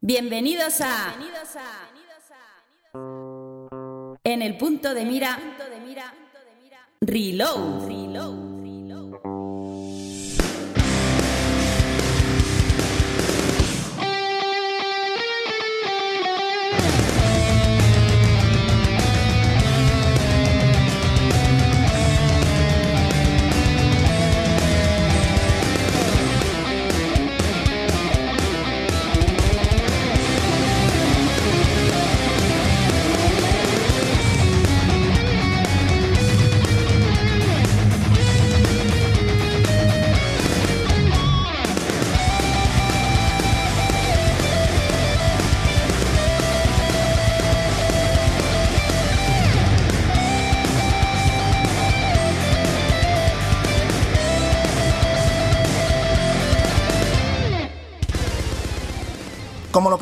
Bienvenidos a En el punto de mira Reload. Como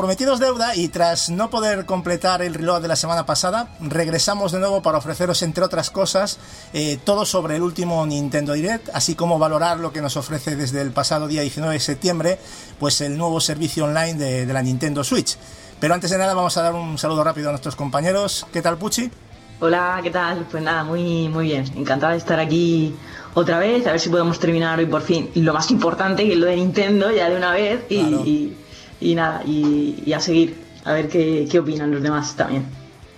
prometido es deuda y tras no poder completar el reloj de la semana pasada, regresamos de nuevo para ofreceros, entre otras cosas, eh, todo sobre el último Nintendo Direct, así como valorar lo que nos ofrece desde el pasado día 19 de septiembre, pues el nuevo servicio online de, la Nintendo Switch. Pero antes de nada vamos a dar un saludo rápido a nuestros compañeros. ¿Qué tal, Puchi? Hola, ¿qué tal? Pues nada, muy, muy bien. Encantada de estar aquí otra vez, a ver si podemos terminar hoy por fin lo más importante, que es lo de Nintendo, ya de una vez. y y nada, y, a seguir, a ver qué, qué, opinan los demás también.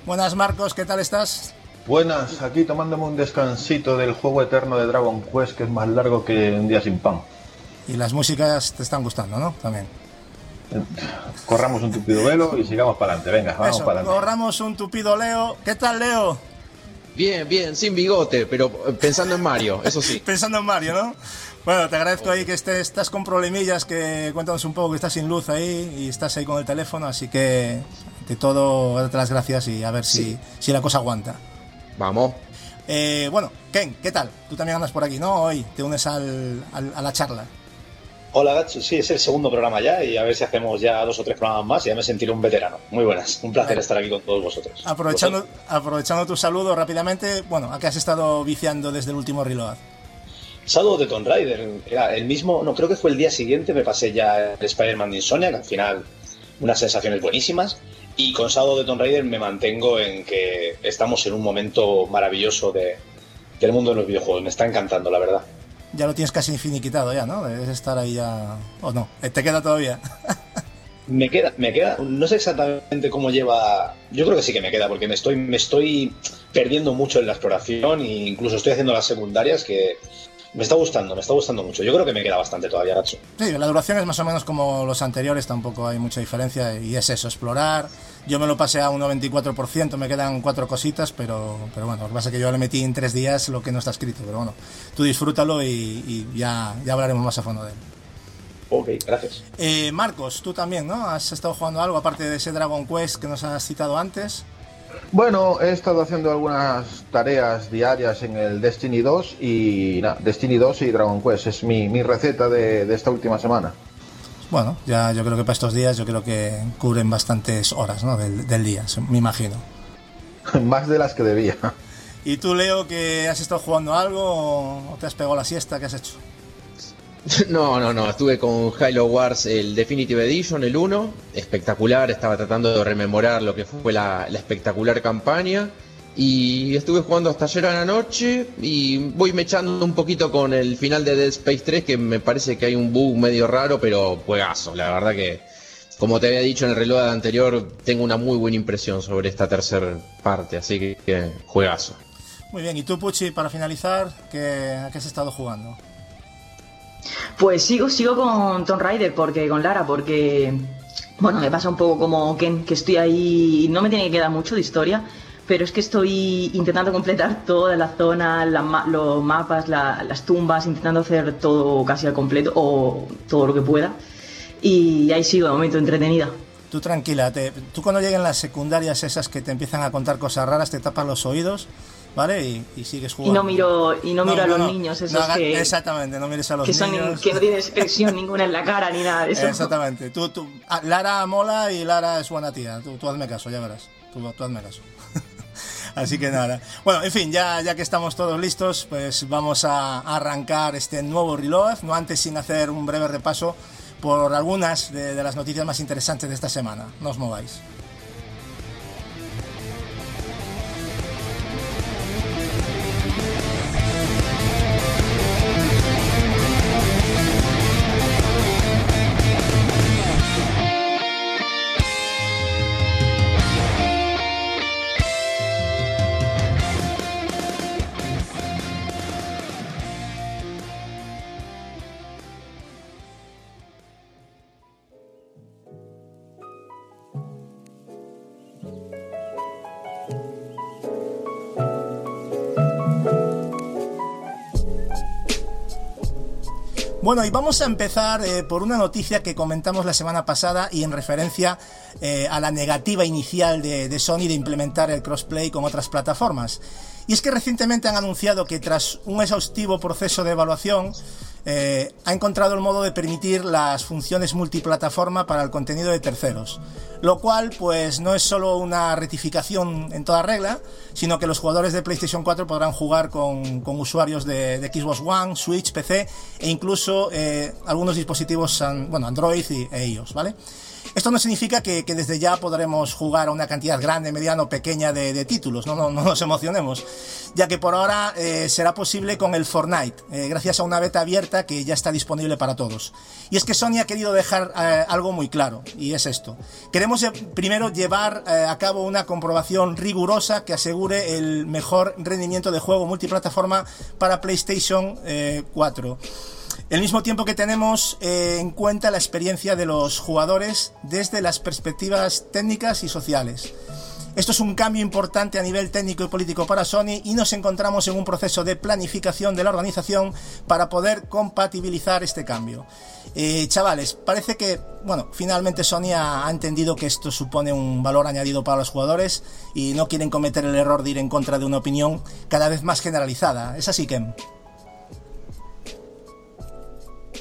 Buenas Marcos, ¿qué tal estás? Buenas, aquí tomándome un descansito del juego eterno de Dragon Quest que es más largo que un día sin pan. Y las músicas te están gustando, ¿no? También. Corramos un tupido velo y sigamos para adelante. Venga, vamos para adelante. Corramos un tupido Leo. ¿Qué tal, Leo? Bien, bien, sin bigote, pero pensando en Mario, eso sí. pensando en Mario, ¿no? Bueno, te agradezco ahí que estés, estás con problemillas, que cuéntanos un poco que estás sin luz ahí y estás ahí con el teléfono, así que de todo, date las gracias y a ver si, si la cosa aguanta. Vamos. Eh, bueno, Ken, ¿qué tal? Tú también andas por aquí, ¿no? Hoy te unes al, a la charla. Hola Gacho, sí, es el segundo programa ya y a ver si hacemos ya dos o tres programas más y ya me sentiré un veterano. Muy buenas, un placer estar aquí con todos vosotros. Aprovechando, aprovechando tu saludo rápidamente, bueno, ¿a qué has estado viciando desde el último reload? Shadow de Tomb Raider, era el mismo, no creo que fue el día siguiente, me pasé ya el Spider-Man de Insomnia, que al final unas sensaciones buenísimas. Y con Shadow de Tomb Raider me mantengo en que estamos en un momento maravilloso de, del mundo de los videojuegos. Me está encantando, la verdad. Ya lo tienes casi finiquitado ya, ¿no? Debes estar ahí ya... ¿O no? ¿Te queda todavía? me queda, me queda, no sé exactamente cómo lleva. Yo creo que sí que me queda, porque me estoy, me estoy perdiendo mucho en la exploración e incluso estoy haciendo las secundarias que me está gustando, me está gustando mucho. Yo creo que me queda bastante todavía, Gacho. Sí, la duración es más o menos como los anteriores, tampoco hay mucha diferencia. Y es eso, explorar. Yo me lo pasé a un 94%, me quedan cuatro cositas, pero, pero bueno, lo que pasa es que yo le metí en tres días lo que no está escrito. Pero bueno, tú disfrútalo y, ya, ya hablaremos más a fondo de él. Ok, gracias. Eh, Marcos, tú también, ¿no? ¿Has estado jugando algo aparte de ese Dragon Quest que nos has citado antes? Bueno, he estado haciendo algunas tareas diarias en el Destiny 2 y nada, Destiny 2 y Dragon Quest es mi, receta de, esta última semana. Bueno, ya yo creo que para estos días yo creo que cubren bastantes horas ¿no? del, del día, me imagino. Más de las que debía. ¿Y tú, Leo, que has estado jugando algo o te has pegado la siesta? ¿Qué has hecho? No, no, no. Estuve con Halo Wars, el Definitive Edition, el 1. Espectacular. Estaba tratando de rememorar lo que fue la, espectacular campaña. Y estuve jugando hasta ayer a la noche. Y voy mechando un poquito con el final de Dead Space 3, que me parece que hay un bug medio raro, pero juegazo. La verdad que, como te había dicho en el reloj anterior, tengo una muy buena impresión sobre esta tercera parte. Así que, juegazo. Muy bien. ¿Y tú, Puchi, para finalizar, ¿qué, a qué has estado jugando? Pues sigo, sigo con Tomb Raider, porque, con Lara, porque, bueno, me pasa un poco como Ken, que estoy ahí, no me tiene que quedar mucho de historia, pero es que estoy intentando completar toda la zona, los mapas, las tumbas, intentando hacer todo casi al completo, o todo lo que pueda, y ahí sigo, de momento, entretenida. Tú tranquila, tú cuando lleguen las secundarias esas que te empiezan a contar cosas raras, te tapas los oídos ¿vale? Y, sigues jugando. Y no miro, y no, miro a los niños, esos que. Exactamente, no mires a los que niños. que no tienen expresión ninguna en la cara ni nada de eso. Exactamente. Tú, tú, ah, Lara mola y Lara es buena tía. Tú, tú hazme caso, ya verás. Tú, tú hazme caso. Así que nada. Bueno, en fin, ya, ya que estamos todos listos, pues vamos a arrancar este nuevo reload. No antes sin hacer un breve repaso por algunas de, de las noticias más interesantes de esta semana. No os mováis. Bueno, y vamos a empezar eh, por una noticia que comentamos la semana pasada y en referencia eh, a la negativa inicial de, de, Sony de implementar el crossplay con otras plataformas. Y es que recientemente han anunciado que tras un exhaustivo proceso de evaluación, eh, ha encontrado el modo de permitir las funciones multiplataforma para el contenido de terceros. Lo cual, pues, no es solo una rectificación en toda regla, sino que los jugadores de PlayStation 4 podrán jugar con, usuarios de, Xbox One, Switch, PC e incluso eh, algunos dispositivos, Android y, e iOS, ¿vale? Esto no significa que, desde ya podremos jugar a una cantidad grande, mediana o pequeña de, títulos, no, no, no, nos emocionemos, ya que por ahora eh, será posible con el Fortnite, eh, gracias a una beta abierta que ya está disponible para todos. Y es que Sony ha querido dejar eh, algo muy claro, y es esto. Queremos primero llevar a cabo una comprobación rigurosa que asegure el mejor rendimiento de juego multiplataforma para PlayStation 4 el mismo tiempo que tenemos eh, en cuenta la experiencia de los jugadores desde las perspectivas técnicas y sociales. Esto es un cambio importante a nivel técnico y político para Sony y nos encontramos en un proceso de planificación de la organización para poder compatibilizar este cambio. Eh, chavales, parece que, bueno, finalmente Sony ha, ha, entendido que esto supone un valor añadido para los jugadores y no quieren cometer el error de ir en contra de una opinión cada vez más generalizada. ¿Es así, Ken?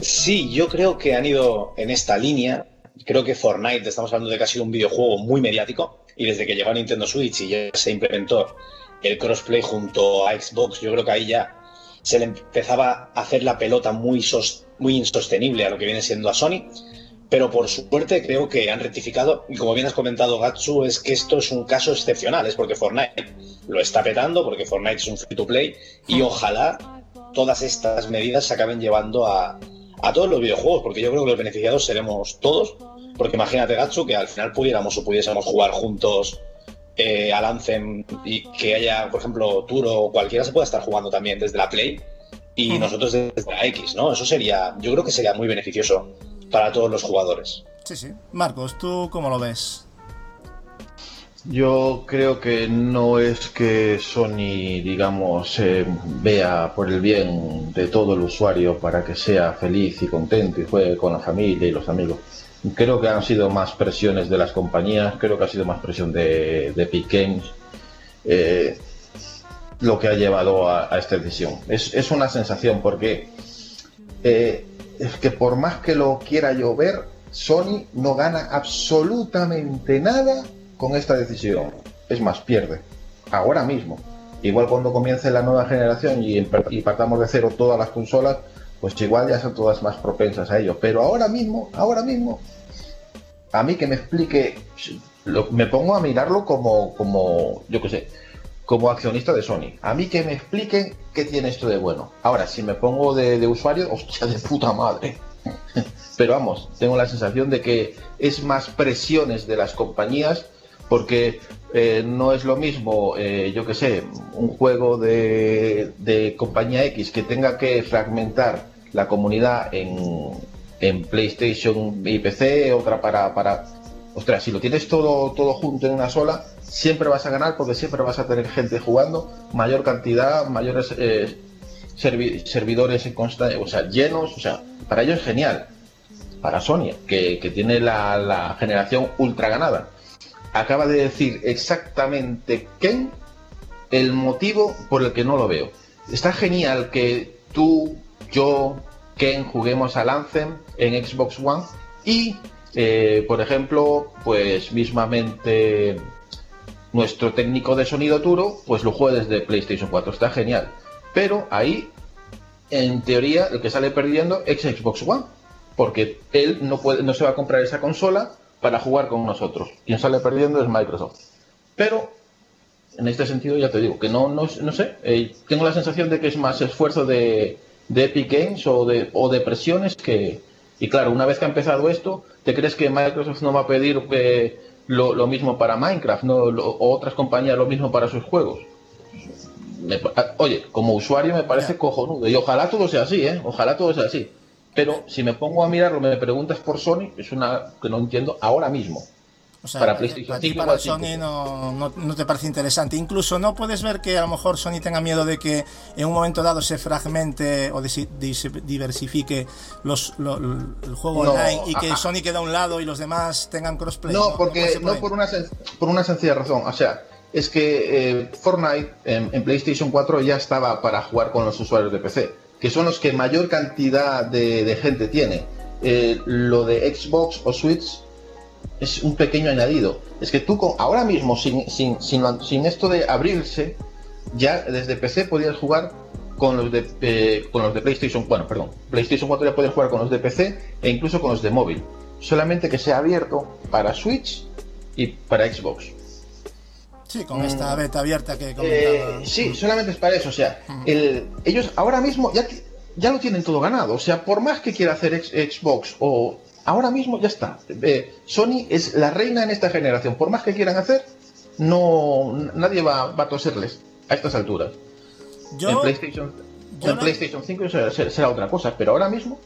Sí, yo creo que han ido en esta línea. Creo que Fortnite, estamos hablando de sido un videojuego muy mediático y desde que llegó a Nintendo Switch y ya se implementó el crossplay junto a Xbox, yo creo que ahí ya se le empezaba a hacer la pelota muy, muy insostenible a lo que viene siendo a Sony. Pero por suerte creo que han rectificado y como bien has comentado Gatsu, es que esto es un caso excepcional, es porque Fortnite lo está petando, porque Fortnite es un free to play y ojalá todas estas medidas se acaben llevando a, a todos los videojuegos, porque yo creo que los beneficiados seremos todos. Porque imagínate, Gatsu, que al final pudiéramos o pudiésemos jugar juntos eh, al Anthem y que haya, por ejemplo, Turo o cualquiera se pueda estar jugando también desde la Play y nosotros desde la X, ¿no? Eso sería, yo creo que sería muy beneficioso para todos los jugadores. Sí, sí. Marcos, ¿tú cómo lo ves? Yo creo que no es que Sony, digamos, eh, vea por el bien de todo el usuario para que sea feliz y contento y juegue con la familia y los amigos. Creo que han sido más presiones de las compañías, creo que ha sido más presión de, de Epic Games, eh, lo que ha llevado a, esta decisión. Es, es, una sensación porque eh, es que por más que lo quiera yo ver, Sony no gana absolutamente nada con esta decisión. Es más, pierde. Ahora mismo. Igual cuando comience la nueva generación y, y, partamos de cero todas las consolas, pues igual ya son todas más propensas a ello. Pero ahora mismo, ahora mismo, a mí que me explique, lo, me pongo a mirarlo como, como, yo qué sé, como accionista de Sony. A mí que me expliquen qué tiene esto de bueno. Ahora, si me pongo de, de usuario, hostia, de puta madre. Pero vamos, tengo la sensación de que es más presiones de las compañías porque eh, no es lo mismo, eh, yo que sé, un juego de, de, compañía X que tenga que fragmentar la comunidad en, en PlayStation y PC, otra para, para... Ostras, si lo tienes todo, todo junto en una sola, siempre vas a ganar porque siempre vas a tener gente jugando, mayor cantidad, mayores eh, servi servidores en constante, o sea, llenos, o sea, para ello es genial. Para Sony, que, que tiene la, la generación ultra ganada acaba de decir exactamente Ken el motivo por el que no lo veo. Está genial que tú, yo, Ken juguemos al Anthem en Xbox One y, eh, por ejemplo, pues mismamente nuestro técnico de sonido Turo, pues lo juegue desde PlayStation 4. Está genial. Pero ahí, en teoría, el que sale perdiendo es Xbox One. porque él no, se va a comprar esa consola para jugar con nosotros. Quien sale perdiendo es Microsoft. Pero en este sentido ya te digo que no, no, no sé, eh, tengo la sensación de que es más esfuerzo de, de Epic Games o de, o de presiones que... Y claro, una vez que ha empezado esto, ¿te crees que Microsoft no va a pedir eh, lo, lo, mismo para Minecraft no lo, o otras compañías lo mismo para sus juegos? Me, oye, como usuario me parece cojonudo y ojalá todo sea así, ¿eh? Ojalá todo sea así. Pero si me pongo a mirarlo, me preguntas por Sony, es una que no entiendo ahora mismo. O sea, para PlayStation para, ti, para Sony no, no, no, te parece interesante. Incluso no puedes ver que a lo mejor Sony tenga miedo de que en un momento dado se fragmente o diversifique los, lo, el juego no, online y que Sony quede a un lado y los demás tengan crossplay. No, porque no por una, por una sencilla razón. O sea, es que eh, Fortnite en, en, PlayStation 4 ya estaba para jugar con los usuarios de PC, que son los que mayor cantidad de, gente tiene. Eh, lo de Xbox o Switch es un pequeño añadido. Es que tú ahora mismo, sin, sin, sin, sin, esto de abrirse, ya desde PC podías jugar con los de eh, con los de PlayStation, bueno, perdón, PlayStation 4 ya podías jugar con los de PC e incluso con los de móvil. Solamente que sea abierto para Switch y para Xbox. Sí, con esta beta abierta que comentaba. Eh, sí, solamente es para eso. O sea, el, ellos ahora mismo ya, ya lo tienen todo ganado. O sea, por más que quiera hacer ex, Xbox o ahora mismo ya está. Eh, Sony es la reina en esta generación. Por más que quieran hacer, no nadie va, va a toserles a estas alturas. Yo, en PlayStation, yo en no... PlayStation 5 será, será, otra cosa, pero ahora mismo.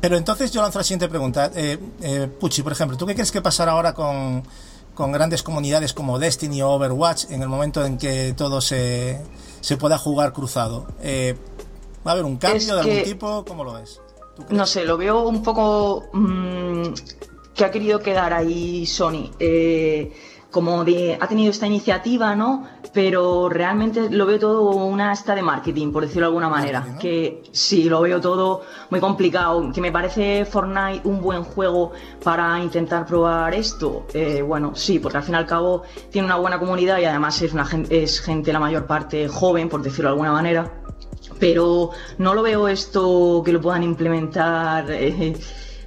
Pero entonces yo lanzo la siguiente pregunta. Eh, eh, Pucci, por ejemplo, ¿tú qué crees que pasará ahora con, con grandes comunidades como Destiny o Overwatch en el momento en que todo se, se pueda jugar cruzado? Eh, ¿Va a haber un cambio es de algún tipo? ¿Cómo lo ves? No sé, lo veo un poco mmm, que ha querido quedar ahí Sony. Eh, como de, ha tenido esta iniciativa, ¿no? Pero realmente lo veo todo una esta de marketing, por decirlo de alguna manera. ¿no? Que sí, lo veo todo muy complicado. Que me parece Fortnite un buen juego para intentar probar esto. Eh, bueno, sí, porque al fin y al cabo tiene una buena comunidad y además es, una, es gente la mayor parte joven, por decirlo de alguna manera pero no lo veo esto que lo puedan implementar eh,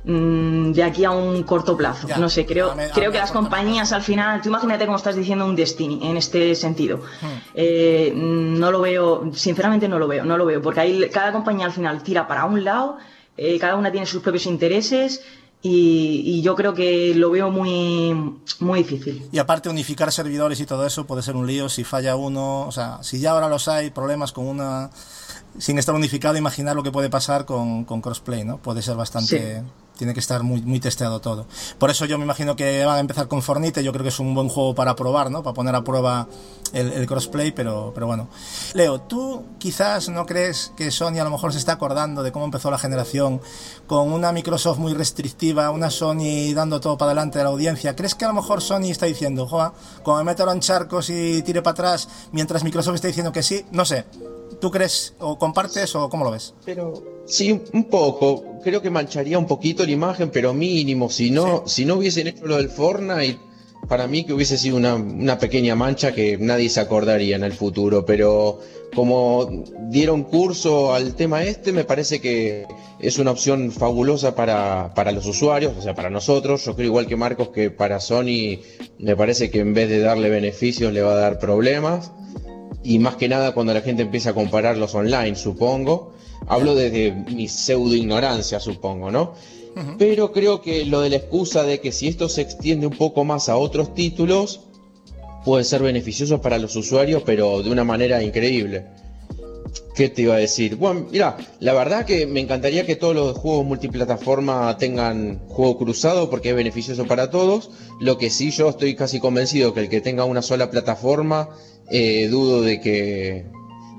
de aquí a un corto plazo. Ya, no sé, creo, me, creo que las compañías plazo. al final, tú imagínate como estás diciendo un Destiny en este sentido. Hmm. Eh, no lo veo, sinceramente no lo veo, no lo veo, porque ahí cada compañía al final tira para un lado, eh, cada una tiene sus propios intereses. Y, y, yo creo que lo veo muy, muy difícil. Y aparte unificar servidores y todo eso puede ser un lío si falla uno, o sea, si ya ahora los hay problemas con una sin estar unificado, imaginar lo que puede pasar con, con crossplay, ¿no? Puede ser bastante... Sí. Tiene que estar muy, muy testeado todo. Por eso yo me imagino que van a empezar con Fornite. Yo creo que es un buen juego para probar, ¿no? Para poner a prueba el, crossplay, pero, pero bueno. Leo, ¿tú quizás no crees que Sony a lo mejor se está acordando de cómo empezó la generación con una Microsoft muy restrictiva, una Sony dando todo para adelante de la audiencia? ¿Crees que a lo mejor Sony está diciendo, joa, como me meto en charcos y tire para atrás, mientras Microsoft está diciendo que sí? No sé. ¿Tú crees o compartes o cómo lo ves? Pero sí, un poco. Creo que mancharía un poquito la imagen, pero mínimo. Si no, sí. si no hubiesen hecho lo del Fortnite, para mí que hubiese sido una, una, pequeña mancha que nadie se acordaría en el futuro. Pero como dieron curso al tema este, me parece que es una opción fabulosa para, para los usuarios, o sea, para nosotros. Yo creo igual que Marcos que para Sony me parece que en vez de darle beneficios le va a dar problemas y más que nada cuando la gente empieza a compararlos online, supongo. Hablo desde mi pseudo ignorancia, supongo, ¿no? Uh -huh. Pero creo que lo de la excusa de que si esto se extiende un poco más a otros títulos, puede ser beneficioso para los usuarios, pero de una manera increíble. ¿Qué te iba a decir? Bueno, mira, la verdad que me encantaría que todos los juegos multiplataforma tengan juego cruzado porque es beneficioso para todos. Lo que sí yo estoy casi convencido que el que tenga una sola plataforma, eh, dudo de que,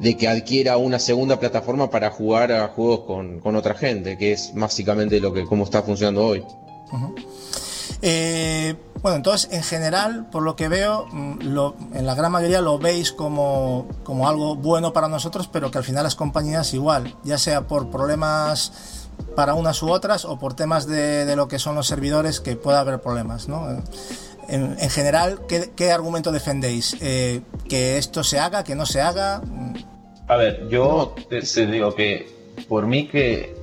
de que adquiera una segunda plataforma para jugar a juegos con, con otra gente, que es básicamente lo que cómo está funcionando hoy. Eh, bueno, entonces en general, por lo que veo, mm, lo, en la gran mayoría lo veis como, como algo bueno para nosotros, pero que al final las compañías igual, ya sea por problemas para unas u otras o por temas de, de lo que son los servidores, que pueda haber problemas, ¿no? En, en general, ¿qué, ¿qué, argumento defendéis? Eh, ¿Que esto se haga, que no se haga? A ver, yo te, digo que por mí que,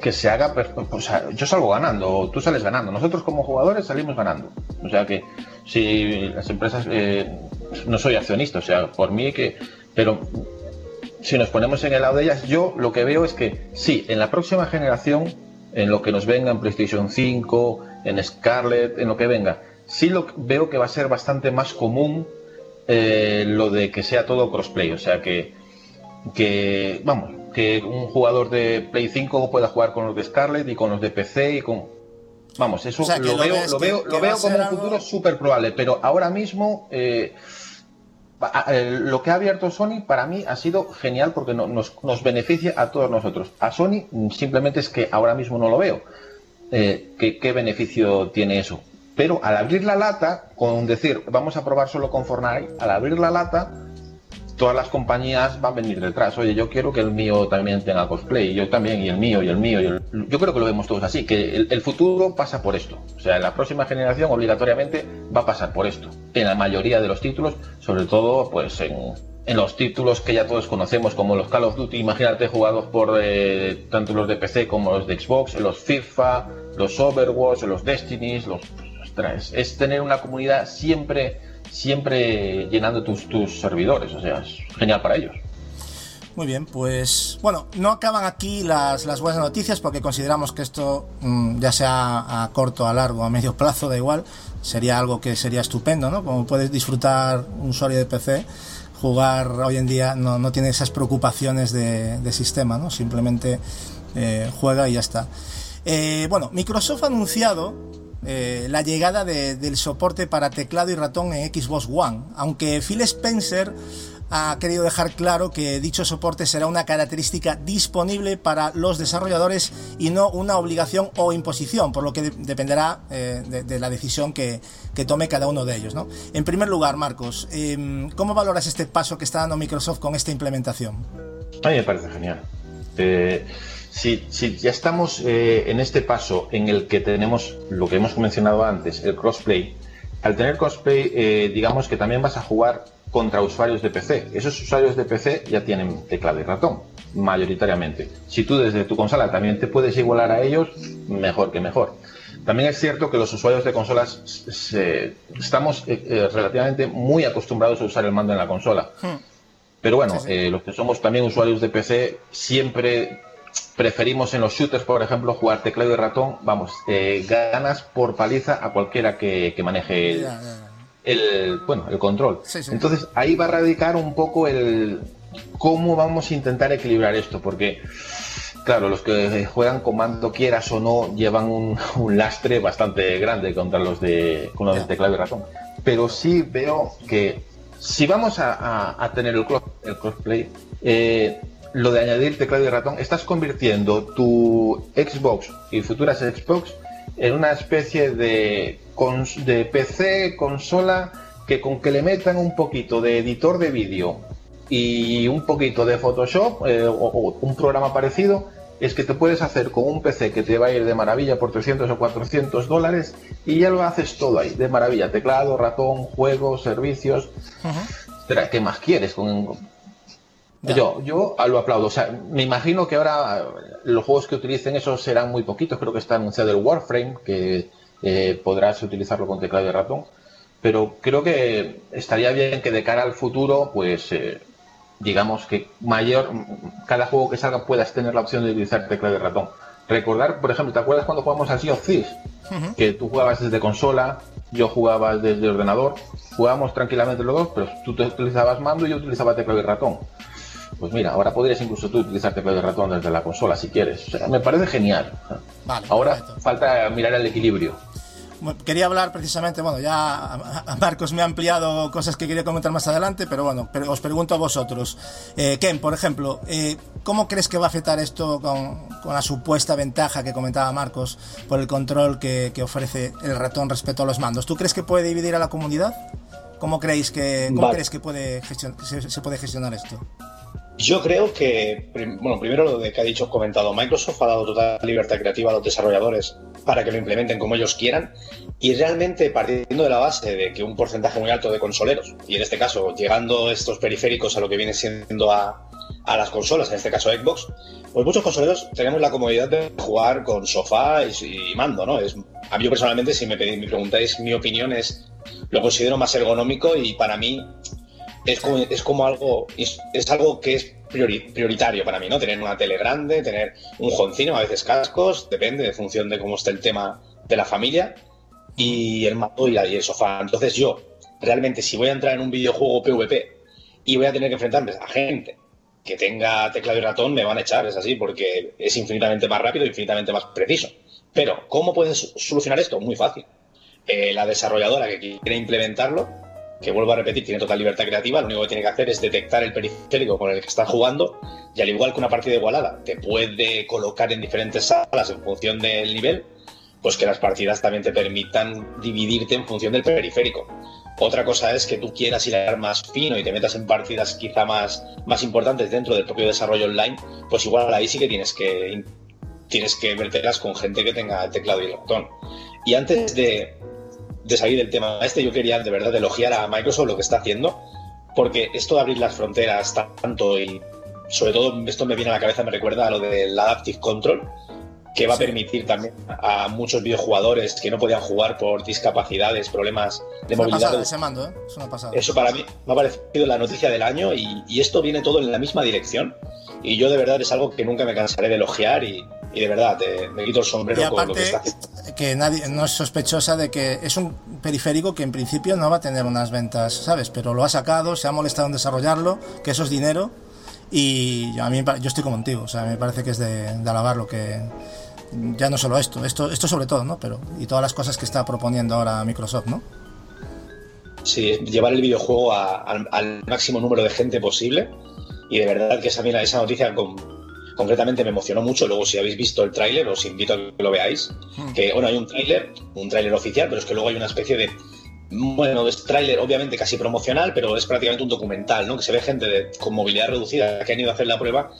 que se haga, o sea, yo salgo ganando, tú sales ganando, nosotros como jugadores salimos ganando. O sea que si las empresas, eh, no soy accionista, o sea, por mí que, pero si nos ponemos en el lado de ellas, yo lo que veo es que sí, en la próxima generación, en lo que nos venga en PlayStation 5, en Scarlet, en lo que venga, sí lo veo que va a ser bastante más común eh, lo de que sea todo crossplay, o sea que, que vamos, que un jugador de Play 5 pueda jugar con los de Scarlet y con los de PC y con... Vamos, eso lo, veo, lo, veo, lo veo como un futuro súper probable, pero ahora mismo eh, lo que ha abierto Sony para mí ha sido genial porque nos, nos, beneficia a todos nosotros. A Sony simplemente es que ahora mismo no lo veo. Eh, ¿qué, ¿Qué beneficio tiene eso? Pero al abrir la lata, con decir, vamos a probar solo con Fortnite, al abrir la lata, todas las compañías van a venir detrás. Oye, yo quiero que el mío también tenga cosplay, yo también, y el mío, y el mío. Y. Yo creo que lo vemos todos así, que el, futuro pasa por esto. O sea, la próxima generación obligatoriamente va a pasar por esto. En la mayoría de los títulos, sobre todo, pues en, en los títulos que ya todos conocemos, como los Call of Duty, imagínate jugados por eh, tanto los de PC como los de Xbox, los FIFA, los Overwatch, los Destinies, los... Es tener una comunidad siempre siempre llenando tus, tus servidores. O sea, es genial para ellos. Muy bien, pues bueno, no acaban aquí las, las buenas noticias porque consideramos que esto, mm, ya sea a corto, a largo, a medio plazo, da igual, sería algo que sería estupendo, ¿no? Como puedes disfrutar un usuario de PC, jugar hoy en día no, no tiene esas preocupaciones de, de sistema, ¿no? Simplemente eh, juega y ya está. Eh, bueno, Microsoft ha anunciado eh, la llegada del soporte para teclado y ratón en Xbox One, aunque Phil Spencer ha querido dejar claro que dicho soporte será una característica disponible para los desarrolladores y no una obligación o imposición, por lo que dependerá eh, de, la decisión que, tome cada uno de ellos. En primer lugar, Marcos, em, ¿cómo valoras este paso que está dando Microsoft con esta implementación? A mí me parece genial. Eh, si, ya estamos eh, en este paso en el que tenemos lo que hemos mencionado antes, el crossplay, al tener crossplay, eh, digamos que también vas a jugar contra usuarios de PC. Esos usuarios de PC ya tienen teclado y ratón, mayoritariamente. Si tú desde tu consola también te puedes igualar a ellos, mejor que mejor. También es cierto que los usuarios de consolas estamos eh, relativamente muy acostumbrados a usar el mando en la consola. Hmm. Pero bueno, los que somos también usuarios de PC siempre preferimos en los shooters, por ejemplo, jugar teclado y ratón, vamos, eh, ganas por paliza a cualquiera que, maneje el, bueno, el control. Entonces ahí va a radicar un poco el cómo vamos a intentar equilibrar esto, porque claro, los que juegan comando quieras o no llevan un, lastre bastante grande contra los de con los de teclado y ratón. Pero sí veo que si vamos a, tener el, el crossplay, eh, lo de añadir teclado y ratón, estás convirtiendo tu Xbox y futuras Xbox en una especie de, de PC, consola, que con que le metan un poquito de editor de vídeo y un poquito de Photoshop eh, o, un programa parecido, es que te puedes hacer con un PC que te va a ir de maravilla por 300 o 400 dólares y ya lo haces todo ahí, de maravilla, teclado, ratón, juegos, servicios. ¿Qué más quieres? Con, yo, yo lo aplaudo. O sea, me imagino que ahora los juegos que utilicen eso serán muy poquitos. Creo que está anunciado el Warframe, que eh, podrás utilizarlo con teclado y ratón. Pero creo que estaría bien que de cara al futuro, pues eh, digamos que mayor, cada juego que salga puedas tener la opción de utilizar teclado y ratón. Recordar, por ejemplo, ¿te acuerdas cuando jugamos al Sea of Thieves? Que tú jugabas desde consola, yo jugaba desde ordenador, jugábamos tranquilamente los dos, pero tú utilizabas mando y yo utilizaba teclado y ratón. Pues mira, ahora podrías incluso tú utilizar teclado de ratón desde la consola si quieres. O sea, me parece genial. ahora falta mirar el equilibrio. Quería hablar precisamente, bueno, ya Marcos me ha ampliado cosas que quería comentar más adelante, pero bueno, os pregunto a vosotros. Eh, Ken, por ejemplo, eh, ¿cómo crees que va a afectar esto con, la supuesta ventaja que comentaba Marcos por el control que, ofrece el ratón respecto a los mandos? ¿Tú crees que puede dividir a la comunidad? ¿Cómo creéis que, cómo crees que puede se puede gestionar esto? Yo creo que, bueno, primero lo de que ha dicho, comentado, Microsoft ha dado total libertad creativa a los desarrolladores para que lo implementen como ellos quieran y realmente partiendo de la base de que un porcentaje muy alto de consoleros, y en este caso llegando estos periféricos a lo que viene siendo a, a las consolas, en este caso Xbox, pues muchos consoleros tenemos la comodidad de jugar con sofá y, mando, ¿no? Es, a mí personalmente, si me, me preguntáis mi opinión, es lo considero más ergonómico y para mí es como, es como algo, es, algo que es prioritario para mí, ¿no? Tener una tele grande, tener un joncino, a veces cascos, depende de función de cómo esté el tema de la familia, y el mando y el sofá. Entonces yo, realmente, si voy a entrar en un videojuego PvP y voy a tener que enfrentarme a gente que tenga teclado y ratón, me van a echar, es así, porque es infinitamente más rápido, infinitamente más preciso. Pero, ¿cómo puedes solucionar esto? Muy fácil. Eh, la desarrolladora que quiere implementarlo que vuelvo a repetir, tiene total libertad creativa, lo único que tiene que hacer es detectar el periférico con el que está jugando y al igual que una partida igualada te puede colocar en diferentes salas en función del nivel, pues que las partidas también te permitan dividirte en función del periférico. Otra cosa es que tú quieras a más fino y te metas en partidas quizá más, más importantes dentro del propio desarrollo online, pues igual ahí sí que tienes que tienes que verterlas con gente que tenga teclado y el botón. Y antes de, de salir del tema este, yo quería de verdad elogiar a Microsoft lo que está haciendo, porque esto de abrir las fronteras tanto y sobre todo esto me viene a la cabeza, me recuerda a lo del Adaptive Control, que va a permitir también a muchos videojugadores que no podían jugar por discapacidades, problemas de movilidad. ¿eh? Eso para mí me ha parecido la noticia del año y, y, esto viene todo en la misma dirección. Y yo de verdad es algo que nunca me cansaré de elogiar y, y de verdad, me quito el sombrero con lo que está haciendo. Que nadie no es sospechosa de que es un periférico que en principio no va a tener unas ventas, ¿sabes? Pero lo ha sacado, se ha molestado en desarrollarlo, que eso es dinero. Y a mí yo estoy contigo, o sea, me parece que es de, alabar lo que ya no solo esto, esto, esto sobre todo, ¿no? Pero y todas las cosas que está proponiendo ahora Microsoft, ¿no? Sí, llevar el videojuego al máximo número de gente posible y de verdad que esa, esa noticia con, concretamente me emocionó mucho. Luego, si habéis visto el tráiler, os invito a que lo veáis. Hmm. Que, bueno, hay un tráiler, un tráiler oficial, pero es que luego hay una especie de. Bueno, es tráiler obviamente casi promocional, pero es prácticamente un documental, ¿no? Que se ve gente de, con movilidad reducida que han ido a hacer la prueba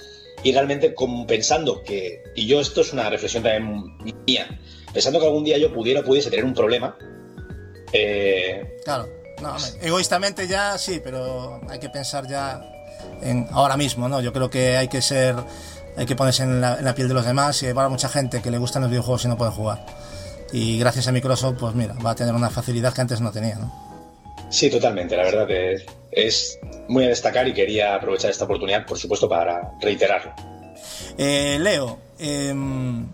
y realmente pensando que. Y yo, esto es una reflexión también mía. Pensando que algún día yo pudiera, pudiese tener un problema. Eh, claro. No, egoístamente ya sí, pero hay que pensar ya en ahora mismo, ¿no? Yo creo que hay que ser hay que ponerse en la, piel de los demás y va a mucha gente que le gustan los videojuegos y no puede jugar. Y gracias a Microsoft, pues mira, va a tener una facilidad que antes no tenía, ¿no? Sí, totalmente. La verdad es, es muy a destacar y quería aprovechar esta oportunidad, por supuesto, para reiterarlo. Eh, Leo, em,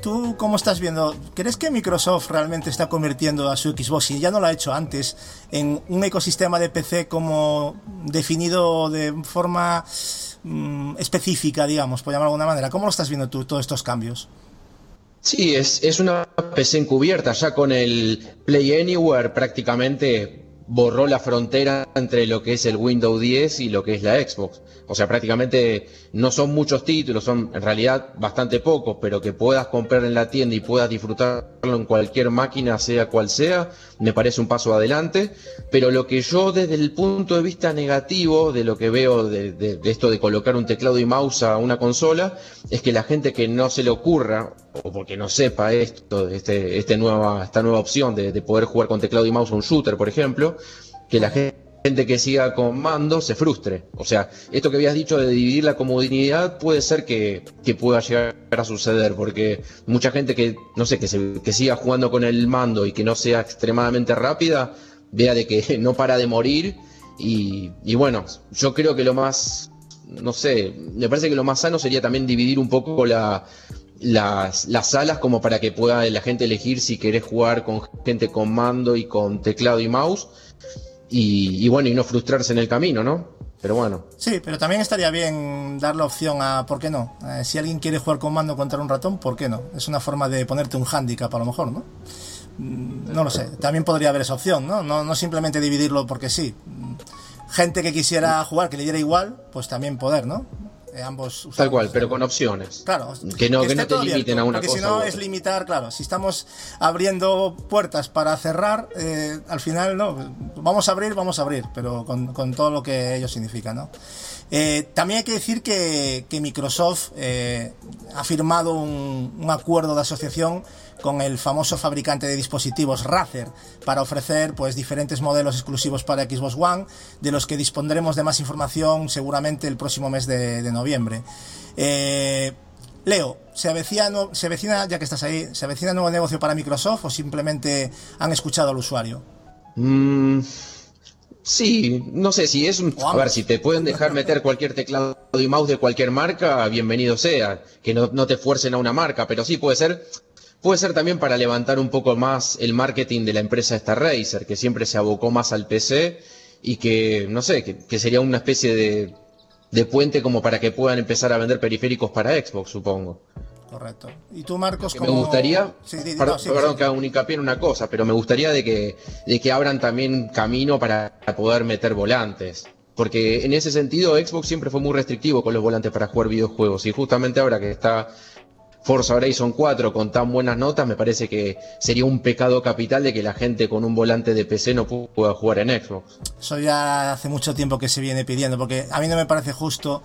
¿tú cómo estás viendo? ¿Crees que Microsoft realmente está convirtiendo a su Xbox, y ya no lo ha hecho antes, en un ecosistema de PC como definido de forma Mm, específica, digamos, por llamarlo de alguna manera. ¿Cómo lo estás viendo tú, todos estos cambios? Sí, es, es una PC encubierta, ya con el Play Anywhere prácticamente borró la frontera entre lo que es el Windows 10 y lo que es la Xbox. O sea, prácticamente no son muchos títulos, son en realidad bastante pocos, pero que puedas comprar en la tienda y puedas disfrutarlo en cualquier máquina, sea cual sea, me parece un paso adelante. Pero lo que yo desde el punto de vista negativo de lo que veo de, esto de colocar un teclado y mouse a una consola, es que la gente que no se le ocurra, o porque no sepa esto, este, este esta nueva opción de, de poder jugar con teclado y mouse un shooter, por ejemplo, que la gente que siga con mando se frustre. O sea, esto que habías dicho de dividir la comodidad puede ser que, pueda llegar a suceder, porque mucha gente que, no sé, que, que siga jugando con el mando y que no sea extremadamente rápida, vea de que no para de morir. Y bueno, yo creo que lo más, no sé, me parece que lo más sano sería también dividir un poco la, las, las salas como para que pueda la gente elegir si querés jugar con gente con mando y con teclado y mouse y, bueno, y no frustrarse en el camino, ¿no? Pero bueno. Sí, pero también estaría bien dar la opción a, ¿por qué no? Eh, si alguien quiere jugar con mando contra un ratón, ¿por qué no? Es una forma de ponerte un handicap a lo mejor, ¿no? Mm, no lo sé, también podría haber esa opción, ¿no? No, no simplemente dividirlo porque sí. Gente que quisiera jugar, que le diera igual, pues también poder, ¿no? Eh, ambos Tal cual, pero con opciones. Claro. Que no, que, no te limiten a una porque si no es limitar, claro, si estamos abriendo puertas para cerrar, eh, al final no, vamos a abrir, vamos a abrir, pero con, todo lo que ello significa, ¿no? Eh, también hay que decir que, Microsoft eh, ha firmado un, acuerdo de asociación con el famoso fabricante de dispositivos Razer para ofrecer pues diferentes modelos exclusivos para Xbox One, de los que dispondremos de más información seguramente el próximo mes de, noviembre. Eh, Leo, ¿se avecina, se ya que estás ahí, ¿se avecina nuevo negocio para Microsoft o simplemente han escuchado al usuario? Mm, sí, no sé si es un... A ver, si te pueden dejar meter cualquier teclado y mouse de cualquier marca, bienvenido sea. Que no, no te fuercen a una marca, pero sí puede ser Puede ser también para levantar un poco más el marketing de la empresa Star Racer, que siempre se abocó más al PC y que, no sé, que, sería una especie de, de, puente como para que puedan empezar a vender periféricos para Xbox, supongo. Correcto. ¿Y tú, Marcos, cómo... Me gustaría, perdón, que haga un hincapié en una cosa, pero me gustaría de que, de que abran también camino para poder meter volantes. Porque en ese sentido Xbox siempre fue muy restrictivo con los volantes para jugar videojuegos y justamente ahora que está Forza Horizon 4 con tan buenas notas, me parece que sería un pecado capital de que la gente con un volante de PC no pueda jugar en Xbox. Eso ya hace mucho tiempo que se viene pidiendo, porque a mí no me parece justo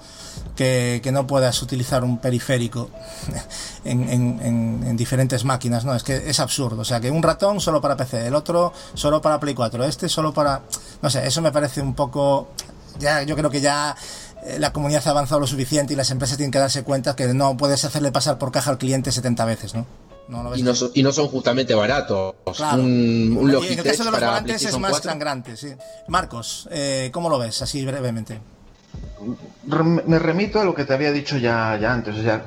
que, no puedas utilizar un periférico en, diferentes máquinas, ¿no? Es que es absurdo. O sea, que un ratón solo para PC, el otro solo para Play 4, este solo para... No sé, eso me parece un poco... Ya, yo creo que ya la comunidad ha avanzado lo suficiente y las empresas tienen que darse cuenta que no puedes hacerle pasar por caja al cliente 70 veces, ¿no? y, no son, y, no son, justamente baratos. Un, un en el caso de los volantes es más sangrante, sí. Marcos, eh, ¿cómo lo ves? Así brevemente. Me remito a lo que te había dicho ya, ya antes. O sea,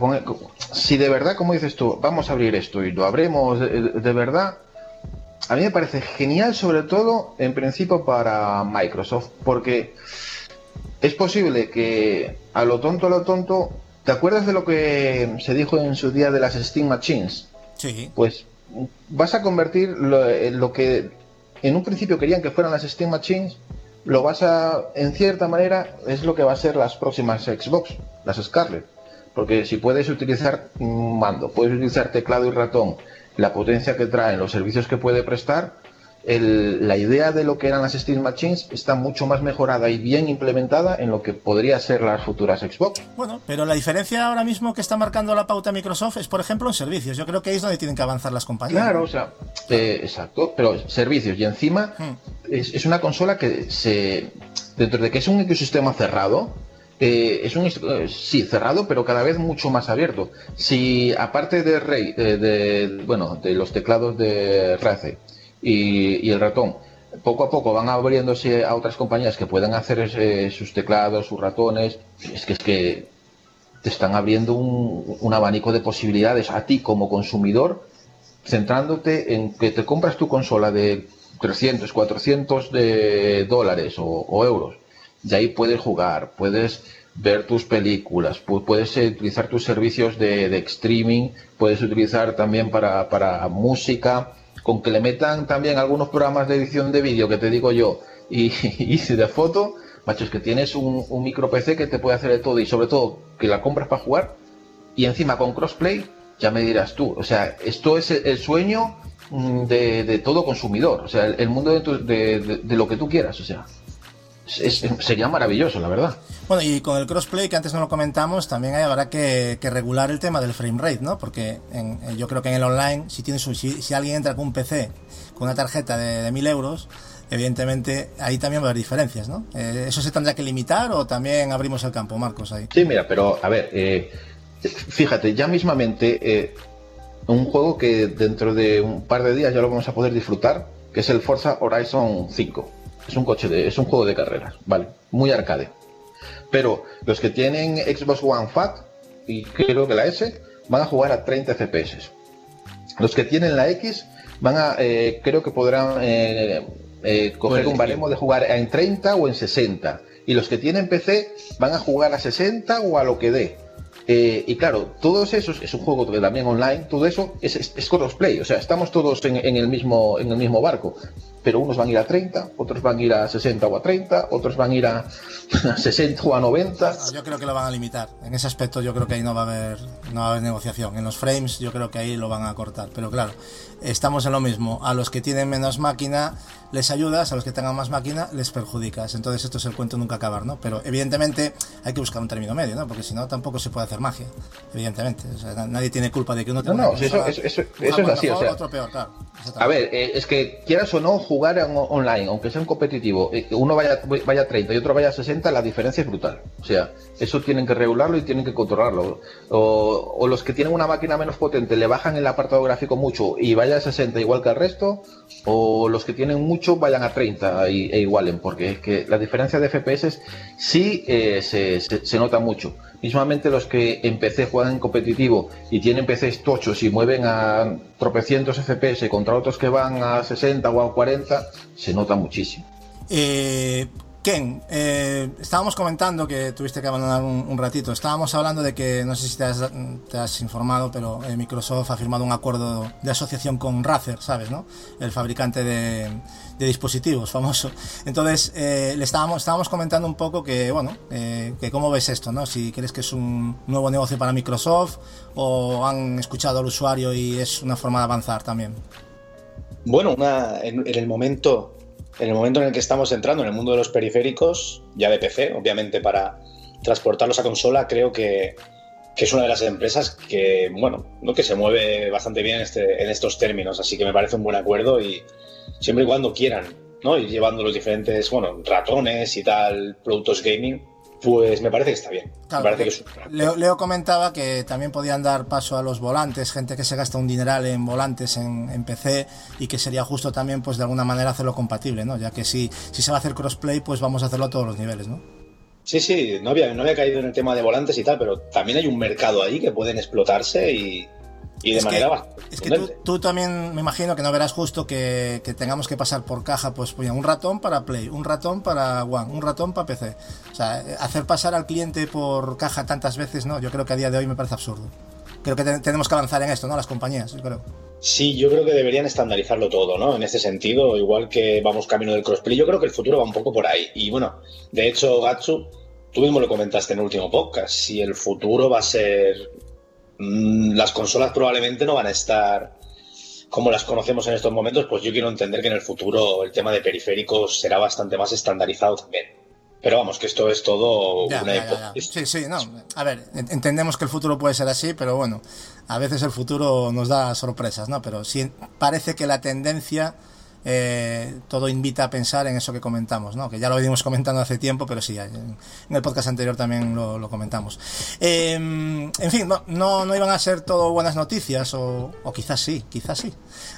si de verdad, como dices tú, vamos a abrir esto y lo abremos de verdad, a mí me parece genial, sobre todo en principio para Microsoft, porque es posible que a lo tonto, a lo tonto, ¿te acuerdas de lo que se dijo en su día de las Steam Machines? Sí. Pues vas a convertir lo, que en un principio querían que fueran las Steam Machines, lo vas a, en cierta manera, es lo que va a ser las próximas Xbox, las Scarlet. Porque si puedes utilizar mando, puedes utilizar teclado y ratón, la potencia que traen, los servicios que puede prestar, la idea de lo que eran las Steam Machines está mucho más mejorada y bien implementada en lo que podría ser las futuras Xbox. Bueno, pero la diferencia ahora mismo que está marcando la pauta Microsoft es, por ejemplo, en servicios. Yo creo que ahí es donde tienen que avanzar las compañías. Claro, o sea, eh, exacto, pero servicios. Y encima hmm. es, una consola que se. Dentro de que es un ecosistema cerrado, eh, es un eh, sí cerrado pero cada vez mucho más abierto si aparte de Rey de, bueno de los teclados de Raze y, el ratón. Poco a poco van abriéndose a otras compañías que puedan hacer eh, sus teclados, sus ratones. Es que es que te están abriendo un, abanico de posibilidades a ti como consumidor, centrándote en que te compras tu consola de 300, 400 de dólares o, euros. Y ahí puedes jugar, puedes ver tus películas, puedes utilizar tus servicios de, de streaming, puedes utilizar también para, para música, con que le metan también algunos programas de edición de vídeo que te digo yo y, y de foto, macho, es que tienes un, micro PC que te puede hacer de todo y sobre todo que la compras para jugar y encima con crossplay, ya me dirás tú, o sea, esto es el, sueño mm, de, todo consumidor, o sea, el, mundo de, de, lo que tú quieras, o sea, sería maravilloso, la verdad. Bueno, y con el crossplay, que antes no lo comentamos, también habrá que, regular el tema del frame rate, ¿no? Porque yo creo que en el online, si, tienes si, alguien entra con un PC con una tarjeta de, de 1000 euros, evidentemente ahí también va a haber diferencias, ¿no? Eh, ¿Eso se tendrá que limitar o también abrimos el campo, Marcos? Ahí? Sí, mira, pero a ver, eh, fíjate, ya mismamente eh, un juego que dentro de un par de días ya lo vamos a poder disfrutar, que es el Forza Horizon 5. Es un coche de, es un juego de carreras, vale, muy arcade. Pero los que tienen Xbox One Fat y creo que la S van a jugar a 30 FPS. Los que tienen la X van a, eh, creo que podrán eh, eh, coger un baremo de jugar en 30 o en 60. Y los que tienen PC van a jugar a 60 o a lo que dé. Eh, y claro, todos esos, es un juego que también online, todo eso es, es, crossplay, o sea, estamos todos en, en, el mismo, en el mismo barco pero unos van a ir a 30, otros van a ir a 60 o a 30, otros van a ir a 60 o a 90. yo creo que lo van a limitar. En ese aspecto yo creo que ahí no va a haber no va a haber negociación. En los frames yo creo que ahí lo van a cortar, pero claro, estamos en lo mismo. A los que tienen menos máquina les ayudas, a los que tengan más máquina les perjudicas. Entonces esto es el cuento nunca acabar, ¿no? Pero evidentemente hay que buscar un término medio, ¿no? Porque si no tampoco se puede hacer magia, evidentemente. O sea, nadie tiene culpa de que uno tenga No, no, eso, eso, eso, es así. O sea, a ver, eh, es que quieras o no jugar online, aunque sea un competitivo, eh, uno vaya, vaya a 30 y otro vaya a 60, la diferencia es brutal. O sea, eso tienen que regularlo y tienen que controlarlo. O, los que tienen una máquina menos potente le bajan el apartado gráfico mucho y vaya a 60 igual que el resto, o los que tienen mucho vayan a 30 e, igualen, porque es que la diferencia de FPS sí eh, se, se, nota mucho. Mismamente los que en PC juegan en competitivo y tienen PCs tochos y mueven a tropecientos FPS contra otros que van a 60 o a 40, se nota muchísimo. Eh, Ken, eh, estábamos comentando que tuviste que abandonar un, ratito. Estábamos hablando de que, no sé si te has, informado, pero eh, Microsoft ha firmado un acuerdo de asociación con Razer, ¿sabes? ¿no? El fabricante de, dispositivos famoso. Entonces, eh, le estábamos, comentando un poco que, bueno, que cómo ves esto, ¿no? Si crees que es un nuevo negocio para Microsoft o han escuchado al usuario y es una forma de avanzar también. Bueno, en el momento en el momento en el que estamos entrando en el mundo de los periféricos, ya de PC, obviamente para transportarlos a consola, creo que, es una de las empresas que, bueno, ¿no? que se mueve bastante bien en, este, en estos términos, así que me parece un buen acuerdo y siempre y cuando quieran, ¿no? Ir llevando los diferentes, bueno, ratones y tal, productos gaming, pues me parece que está bien. Leo, comentaba que también podían dar paso a los volantes, gente que se gasta un dineral en volantes en, PC y que sería justo también, pues de alguna manera hacerlo compatible, ¿no? Ya que si, si se va a hacer crossplay, pues vamos a hacerlo a todos los niveles, ¿no? Sí, sí, no había, no había caído en el tema de volantes y tal, pero también hay un mercado ahí que pueden explotarse y, y de manera que, Es que tú, también me imagino que no verás justo que, tengamos que pasar por caja, pues, pues un ratón para Play, un ratón para One, un ratón para PC. O sea, hacer pasar al cliente por caja tantas veces, no, yo creo que a día de hoy me parece absurdo. Creo que tenemos que avanzar en esto, ¿no? Las compañías, yo creo. Sí, yo creo que deberían estandarizarlo todo, ¿no? En este sentido, igual que vamos camino del crossplay, yo creo que el futuro va un poco por ahí. Y bueno, de hecho, Gatsu, tú mismo lo comentaste en el último podcast, si el futuro va a ser las consolas probablemente no van a estar como las conocemos en estos momentos, pues yo quiero entender que en el futuro el tema de periféricos será bastante más estandarizado también. Pero vamos, que esto es todo una Sí, sí, no. A ver, entendemos que el futuro puede ser así, pero bueno, a veces el futuro nos da sorpresas, ¿no? Pero sí parece que la tendencia eh, todo invita a pensar en eso que comentamos, ¿no? que ya lo venimos comentando hace tiempo, pero sí, en el podcast anterior también lo, comentamos. Em, en fin, no, no, iban a ser todo buenas noticias, o, quizás sí, quizás sí.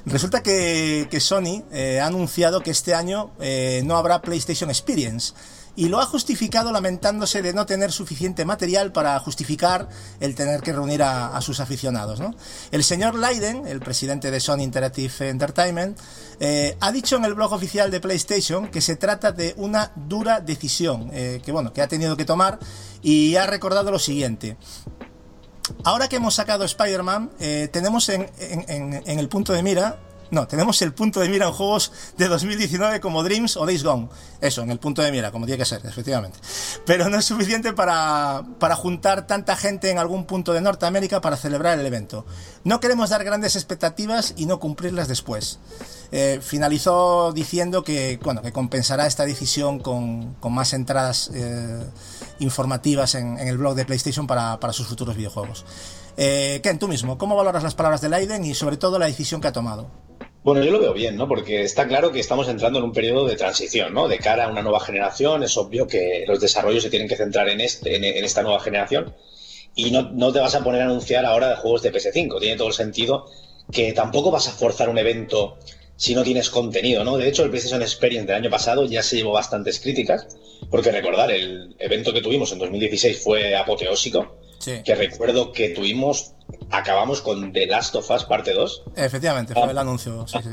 Resulta que, Sony eh, ha anunciado que este año eh, no habrá PlayStation Experience y lo ha justificado lamentándose de no tener suficiente material para justificar el tener que reunir a, sus aficionados. El señor Leiden, el presidente de Sony Interactive Entertainment, eh, ha dicho en el blog oficial de PlayStation que se trata de una dura decisión eh, que, bueno, que ha tenido que tomar y ha recordado lo siguiente. Ahora que hemos sacado Spider-Man, eh, tenemos en, en el punto de mira no, tenemos el punto de mira en juegos de 2019 como Dreams o Days Gone. Eso, en el punto de mira, como tiene que ser, efectivamente. Pero no es suficiente para, para juntar tanta gente en algún punto de Norteamérica para celebrar el evento. No queremos dar grandes expectativas y no cumplirlas después. Eh, finalizó diciendo que, bueno, que compensará esta decisión con, con más entradas eh, informativas en, el blog de PlayStation para, para sus futuros videojuegos. Eh, Ken, tú mismo, ¿cómo valoras las palabras de Leiden y sobre todo la decisión que ha tomado? Bueno, yo lo veo bien, ¿no? Porque está claro que estamos entrando en un periodo de transición, ¿no? De cara a una nueva generación, es obvio que los desarrollos se tienen que centrar en, este, esta nueva generación y no, no, te vas a poner a anunciar ahora de juegos de PS5. Tiene todo el sentido que tampoco vas a forzar un evento si no tienes contenido, ¿no? De hecho, el PlayStation Experience del año pasado ya se llevó bastantes críticas, porque recordar, el evento que tuvimos en 2016 fue apoteósico que recuerdo que tuvimos, acabamos con The Last of Us parte 2. Efectivamente, fue el anuncio, sí, sí.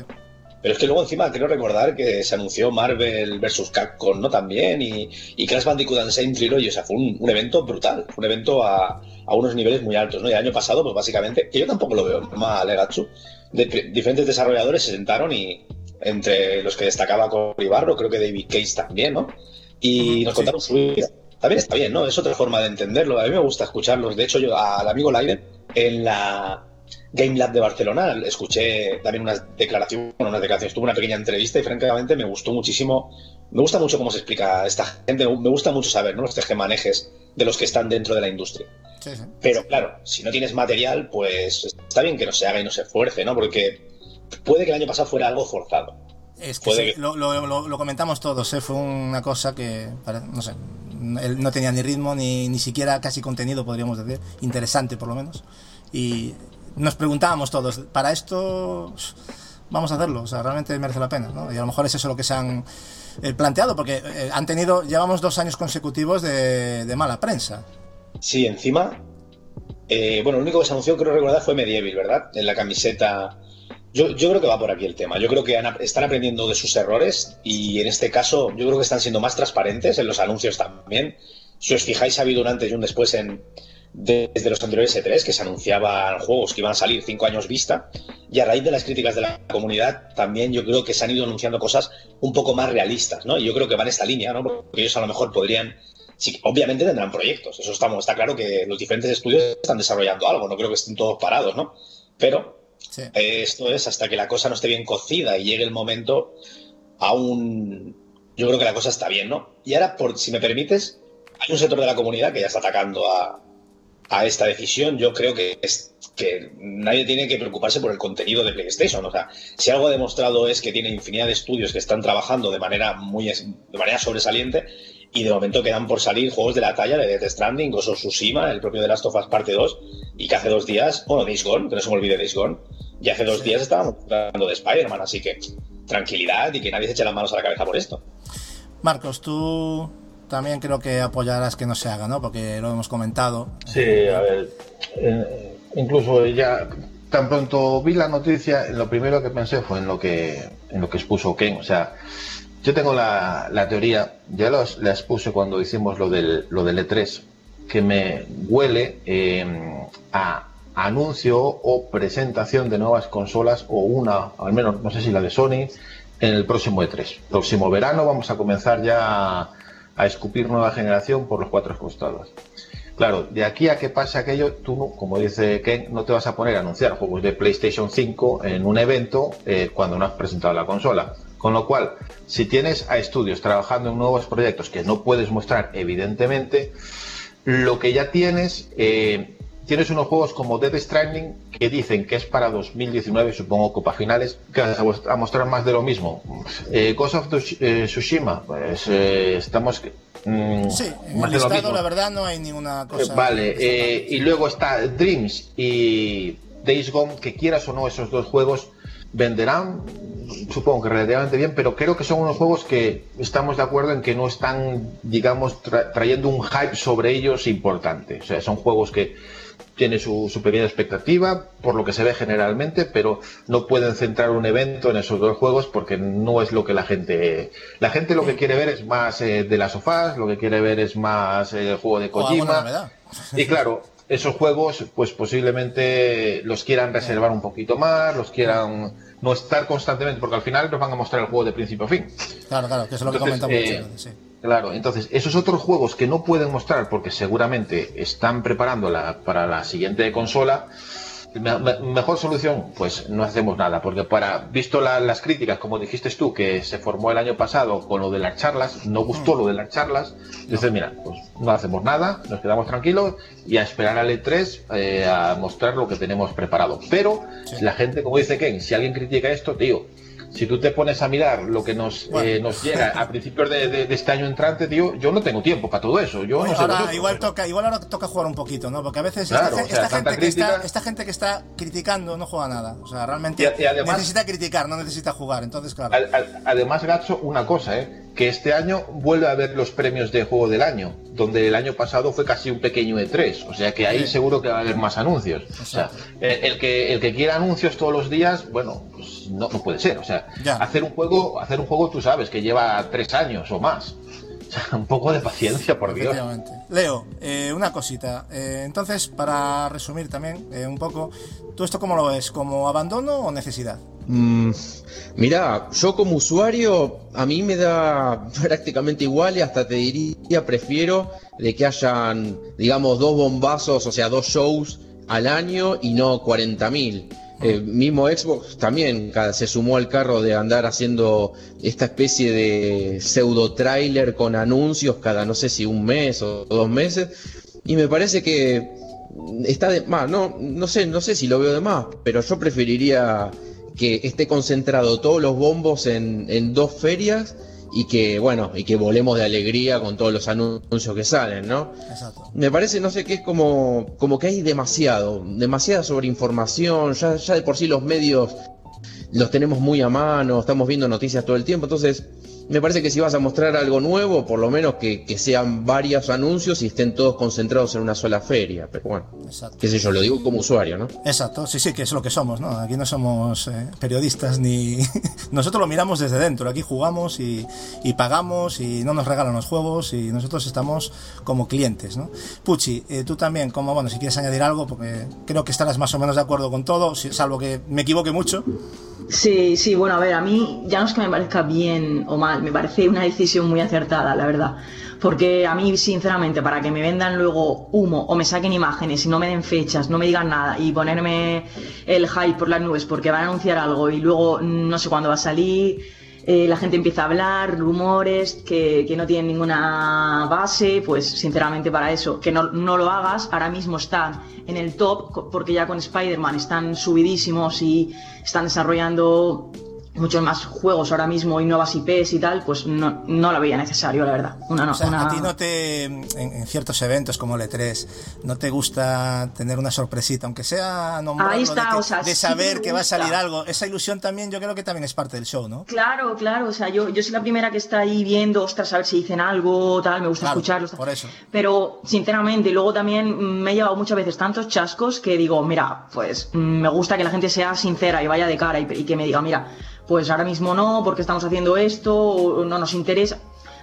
Pero es que luego encima quiero recordar que se anunció Marvel vs. Capcom, ¿no? También, y, y Crash Bandicoot Insane Trilogy, o sea, fue un, un evento brutal, un evento a, a, unos niveles muy altos, ¿no? Y el año pasado, pues básicamente, que yo tampoco lo veo mal, Legatsu, de, diferentes desarrolladores se sentaron y entre los que destacaba Cory Barro, creo que David Case también, ¿no? Y nos contaron su vida. También está bien, ¿no? Es otra forma de entenderlo. A mí me gusta escucharlos. De hecho, yo al amigo Laiden, en la Game Lab de Barcelona, escuché también unas declaraciones, bueno, unas declaraciones, tuve una pequeña entrevista y francamente me gustó muchísimo, me gusta mucho cómo se explica esta gente, me gusta mucho saber, ¿no? Los tejemanejes de los que están dentro de la industria. Sí, sí. Pero claro, si no tienes material, pues está bien que no se haga y no se esfuerce, ¿no? Porque puede que el año pasado fuera algo forzado. Es que, sí, que... Lo, lo, lo, comentamos todos, ¿eh? fue una cosa que, no sé, no tenía ni ritmo ni, ni siquiera casi contenido, podríamos decir, interesante por lo menos. Y nos preguntábamos todos, ¿para esto vamos a hacerlo? O sea, realmente merece la pena, ¿no? Y a lo mejor es eso lo que se han eh, planteado, porque eh, han tenido, llevamos dos años consecutivos de, de mala prensa. Sí, encima, eh, bueno, lo único que se anunció, creo recordar, fue Medieval, ¿verdad? En la camiseta. Yo, yo, creo que va por aquí el tema. Yo creo que han, están aprendiendo de sus errores y en este caso yo creo que están siendo más transparentes en los anuncios también. Si os fijáis, ha habido un antes y un después en, desde los anteriores E3, que se anunciaban juegos que iban a salir cinco años vista, y a raíz de las críticas de la comunidad, también yo creo que se han ido anunciando cosas un poco más realistas, ¿no? Y yo creo que van esta línea, ¿no? Porque ellos a lo mejor podrían. Sí, obviamente tendrán proyectos, eso estamos, está claro que los diferentes estudios están desarrollando algo, no creo que estén todos parados, ¿no? Pero esto es hasta que la cosa no esté bien cocida y llegue el momento, aún yo creo que la cosa está bien, ¿no? Y ahora, por, si me permites, hay un sector de la comunidad que ya está atacando a, a esta decisión, yo creo que es que nadie tiene que preocuparse por el contenido de PlayStation. O sea, si algo ha demostrado es que tiene infinidad de estudios que están trabajando de manera muy de manera sobresaliente y de momento quedan por salir juegos de la talla de Death Stranding, Ghost of Tsushima, el propio de Last of Us Parte 2 y que hace dos días, bueno, Days Gone, que no se me olvide Days Gone, y hace dos días estábamos hablando de Spider-Man, así que tranquilidad y que nadie se eche las manos a la cabeza por esto. Marcos, tú también creo que apoyarás que no se haga, ¿no? Porque lo hemos comentado. Sí, a ver, eh, incluso ya tan pronto vi la noticia, lo primero que pensé fue en lo que en lo que expuso Ken, o sea, yo tengo la, teoría, ya los, la expuse cuando hicimos lo del, lo del E3, que me huele eh, a anuncio o presentación de nuevas consolas o una, al menos no sé si la de Sony, en el próximo E3. Próximo verano vamos a comenzar ya a escupir nueva generación por los cuatro costados. Claro, de aquí a que pase aquello, tú, como dice Ken, no te vas a poner a anunciar juegos de PlayStation 5 en un evento eh, cuando no has presentado la consola. Con lo cual, si tienes a estudios trabajando en nuevos proyectos que no puedes mostrar, evidentemente, lo que ya tienes, eh, tienes unos juegos como Dead Stranding que dicen que es para 2019, supongo Copa Finales, que vas a mostrar más de lo mismo. Eh, Ghost of Tsushima, pues eh, estamos... Mm, sí, en el listado la verdad no hay ninguna cosa... vale, eh, y luego está Dreams y Days Gone, que quieras o no esos dos juegos venderán, supongo que relativamente bien, pero creo que son unos juegos que estamos de acuerdo en que no están, digamos, tra trayendo un hype sobre ellos importante. O sea, son juegos que tiene su, su, pequeña expectativa, por lo que se ve generalmente, pero no pueden centrar un evento en esos dos juegos porque no es lo que la gente... La gente lo que quiere ver es más eh, de las sofás, lo que quiere ver es más eh, el juego de Kojima. y claro, esos juegos pues posiblemente los quieran reservar un poquito más, los quieran no estar constantemente, porque al final nos van a mostrar el juego de principio a fin. Claro, claro, que eso es lo que comentamos. Eh, sí. Claro, entonces esos otros juegos que no pueden mostrar porque seguramente están preparando para la siguiente consola, me, me, mejor solución, pues no hacemos nada, porque para, visto la, las críticas, como dijiste tú, que se formó el año pasado con lo de las charlas, no gustó lo de las charlas, dices, mira, pues no hacemos nada, nos quedamos tranquilos y a esperar al E3 eh, a mostrar lo que tenemos preparado. Pero sí. la gente, como dice Ken, si alguien critica esto, tío, si tú te pones a mirar lo que nos, bueno. eh, nos llega a principios de, de, de, este año entrante, tío, yo no tengo tiempo para todo eso. Yo bueno, no sé ahora, igual, toca, igual ahora toca jugar un poquito, ¿no? Porque a veces claro, esta, o sea, esta, gente crítica... que está, esta, gente que está, criticando no juega nada. O sea, realmente y, y además, necesita criticar, no necesita jugar. Entonces, claro. Al, al, además, Gacho, una cosa, ¿eh? Que este año vuelve a haber los premios de juego del año, donde el año pasado fue casi un pequeño E3, o sea que ahí seguro que va a haber más anuncios. O sea, eh, el que, el que quiera anuncios todos los días, bueno, pues no, no puede ser. O sea, hacer un juego, hacer un juego tú sabes que lleva tres años o más. O sea, un poco de paciencia, por Dios. Leo, eh, una cosita. Eh, entonces, para resumir también un poco, ¿tú esto cómo lo ves? ¿Como abandono o necesidad? Mm, mira, yo como usuario a mí me da prácticamente igual y hasta te diría prefiero de que hayan, digamos, dos bombazos, o sea, dos shows al año y no 40.000. Eh, mismo Xbox también se sumó al carro de andar haciendo esta especie de pseudo trailer con anuncios cada no sé si un mes o dos meses y me parece que está de más no no sé no sé si lo veo de más pero yo preferiría que esté concentrado todos los bombos en, en dos ferias y que bueno y que volemos de alegría con todos los anuncios que salen no Exacto. me parece no sé qué es como como que hay demasiado demasiada sobreinformación. Ya ya de por sí los medios los tenemos muy a mano estamos viendo noticias todo el tiempo. Entonces me parece que si vas a mostrar algo nuevo, por lo menos que, sean varios anuncios y estén todos concentrados en una sola feria. Pero bueno, Exacto. qué sé yo, lo digo como usuario, ¿no? Exacto, sí, sí, que es lo que somos, ¿no? Aquí no somos eh, periodistas ni... nosotros lo miramos desde dentro, aquí jugamos y, pagamos y no nos regalan los juegos y nosotros estamos como clientes, ¿no? Puchi, eh, tú también, como, bueno, si quieres añadir algo, porque creo que estarás más o menos de acuerdo con todo, salvo que me equivoque mucho. Sí, sí, bueno, a ver, a mí ya no es que me parezca bien o mal, me parece una decisión muy acertada, la verdad. Porque a mí, sinceramente, para que me vendan luego humo o me saquen imágenes y no me den fechas, no me digan nada y ponerme el hype por las nubes porque van a anunciar algo y luego no sé cuándo va a salir, eh, la gente empieza a hablar, rumores que, que, no tienen ninguna base, pues sinceramente para eso, que no, no lo hagas, ahora mismo están en el top porque ya con Spider-Man están subidísimos y están desarrollando muchos más juegos ahora mismo y nuevas IPs y tal, pues no, no lo veía necesario, la verdad. Una, o sea, a ti no te, en, ciertos eventos como el E3, no te gusta tener una sorpresita, aunque sea Ahí está, de, o sea, de saber que va a salir algo. Esa ilusión también yo creo que también es parte del show, ¿no? Claro, claro, o sea, yo, yo soy la primera que está ahí viendo, ostras, a ver si dicen algo, tal, me gusta escucharlos. Por eso. Pero, sinceramente, luego también me he llevado muchas veces tantos chascos que digo, mira, pues mm, me gusta que la gente sea sincera y vaya de cara y que me diga, mira, pues ahora mismo no, porque estamos haciendo esto, no nos interesa.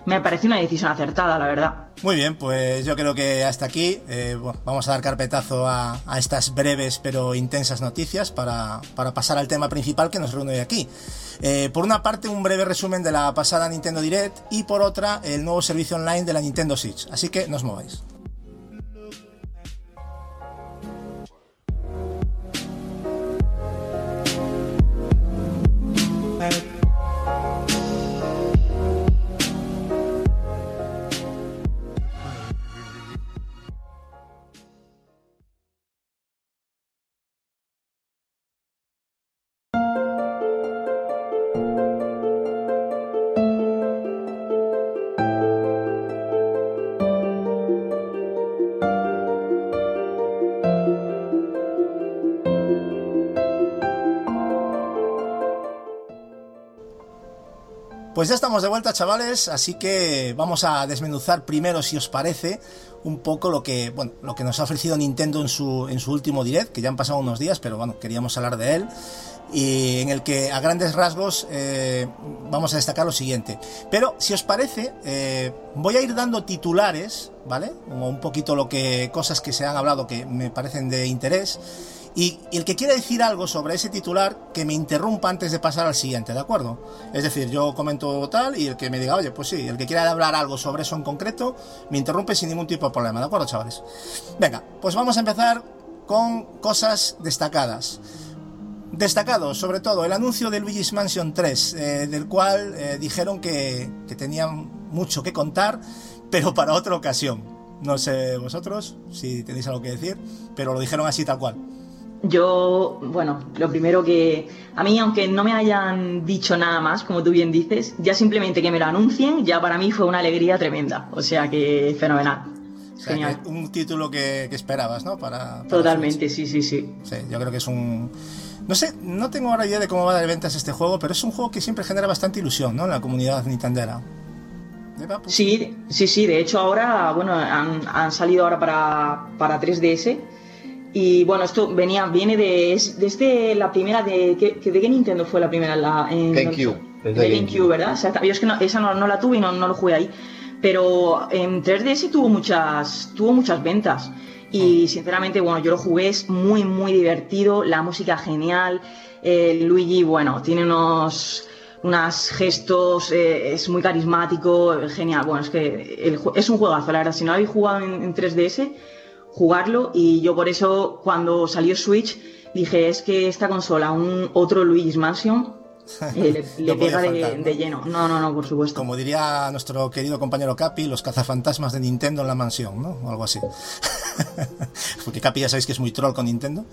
Me parece una decisión acertada, la verdad. Muy bien, pues yo creo que hasta aquí eh, vamos a dar carpetazo a, estas breves pero intensas noticias para, pasar al tema principal que nos reúne hoy aquí. Eh, por una parte, un breve resumen de la pasada Nintendo Direct y por otra, el nuevo servicio online de la Nintendo Switch. Así que nos mováis. night. Pues ya estamos de vuelta, chavales, así que vamos a desmenuzar primero, si os parece, un poco lo que, bueno, lo que nos ha ofrecido Nintendo en su, en su último direct, que ya han pasado unos días, pero bueno, queríamos hablar de él, y en el que a grandes rasgos eh, vamos a destacar lo siguiente. Pero si os parece, eh, voy a ir dando titulares, ¿vale? Como un poquito lo que, cosas que se han hablado que me parecen de interés y, el que quiera decir algo sobre ese titular, que me interrumpa antes de pasar al siguiente, ¿de acuerdo? Es decir, yo comento tal y el que me diga, oye, pues sí, el que quiera hablar algo sobre eso en concreto, me interrumpe sin ningún tipo de problema, ¿de acuerdo, chavales? Venga, pues vamos a empezar con cosas destacadas. Destacado, sobre todo, el anuncio de Luigi's Mansion 3, eh, del cual eh, dijeron que, que tenían mucho que contar, pero para otra ocasión. No sé vosotros si tenéis algo que decir, pero lo dijeron así tal cual. Yo, bueno, lo primero que a mí, aunque no me hayan dicho nada más, como tú bien dices, ya simplemente que me lo anuncien, ya para mí fue una alegría tremenda. O sea que fenomenal. Genial. un título que, esperabas, ¿no? Para, Totalmente, sí, sí, sí. Sí, yo creo que es un... No sé, no tengo ahora idea de cómo va a dar ventas este juego, pero es un juego que siempre genera bastante ilusión, ¿no? En la comunidad nintendera. Pues- Sí, sí, sí. De hecho, ahora, bueno, han, han salido ahora para, para 3DS. Y bueno, esto venía, viene de, es- desde la primera de. ¿qué, ¿De qué Nintendo fue la primera? La, en, GameCube, De GameCube, GameCube. ¿verdad? Exacto. Yo es que no- esa no, no la tuve y no, no lo jugué ahí. Pero en 3DS tuvo muchas, tuvo muchas ventas. Y sinceramente, bueno, yo lo jugué, es muy, muy divertido, la música genial. El Luigi, bueno, tiene unos unos gestos, eh, es muy carismático, eh, genial. Bueno, es que el es un juegazo, la verdad. Si no habéis jugado en, en 3DS, jugarlo. Y yo por eso, cuando salió Switch, dije, es que esta consola, un otro Luigi's Mansion, eh, le, le pega de, de lleno. No, no, no, por supuesto. Como diría nuestro querido compañero Capi, los cazafantasmas de Nintendo en la mansión, ¿no? O algo así. Porque Capi ya sabéis que es muy troll con Nintendo.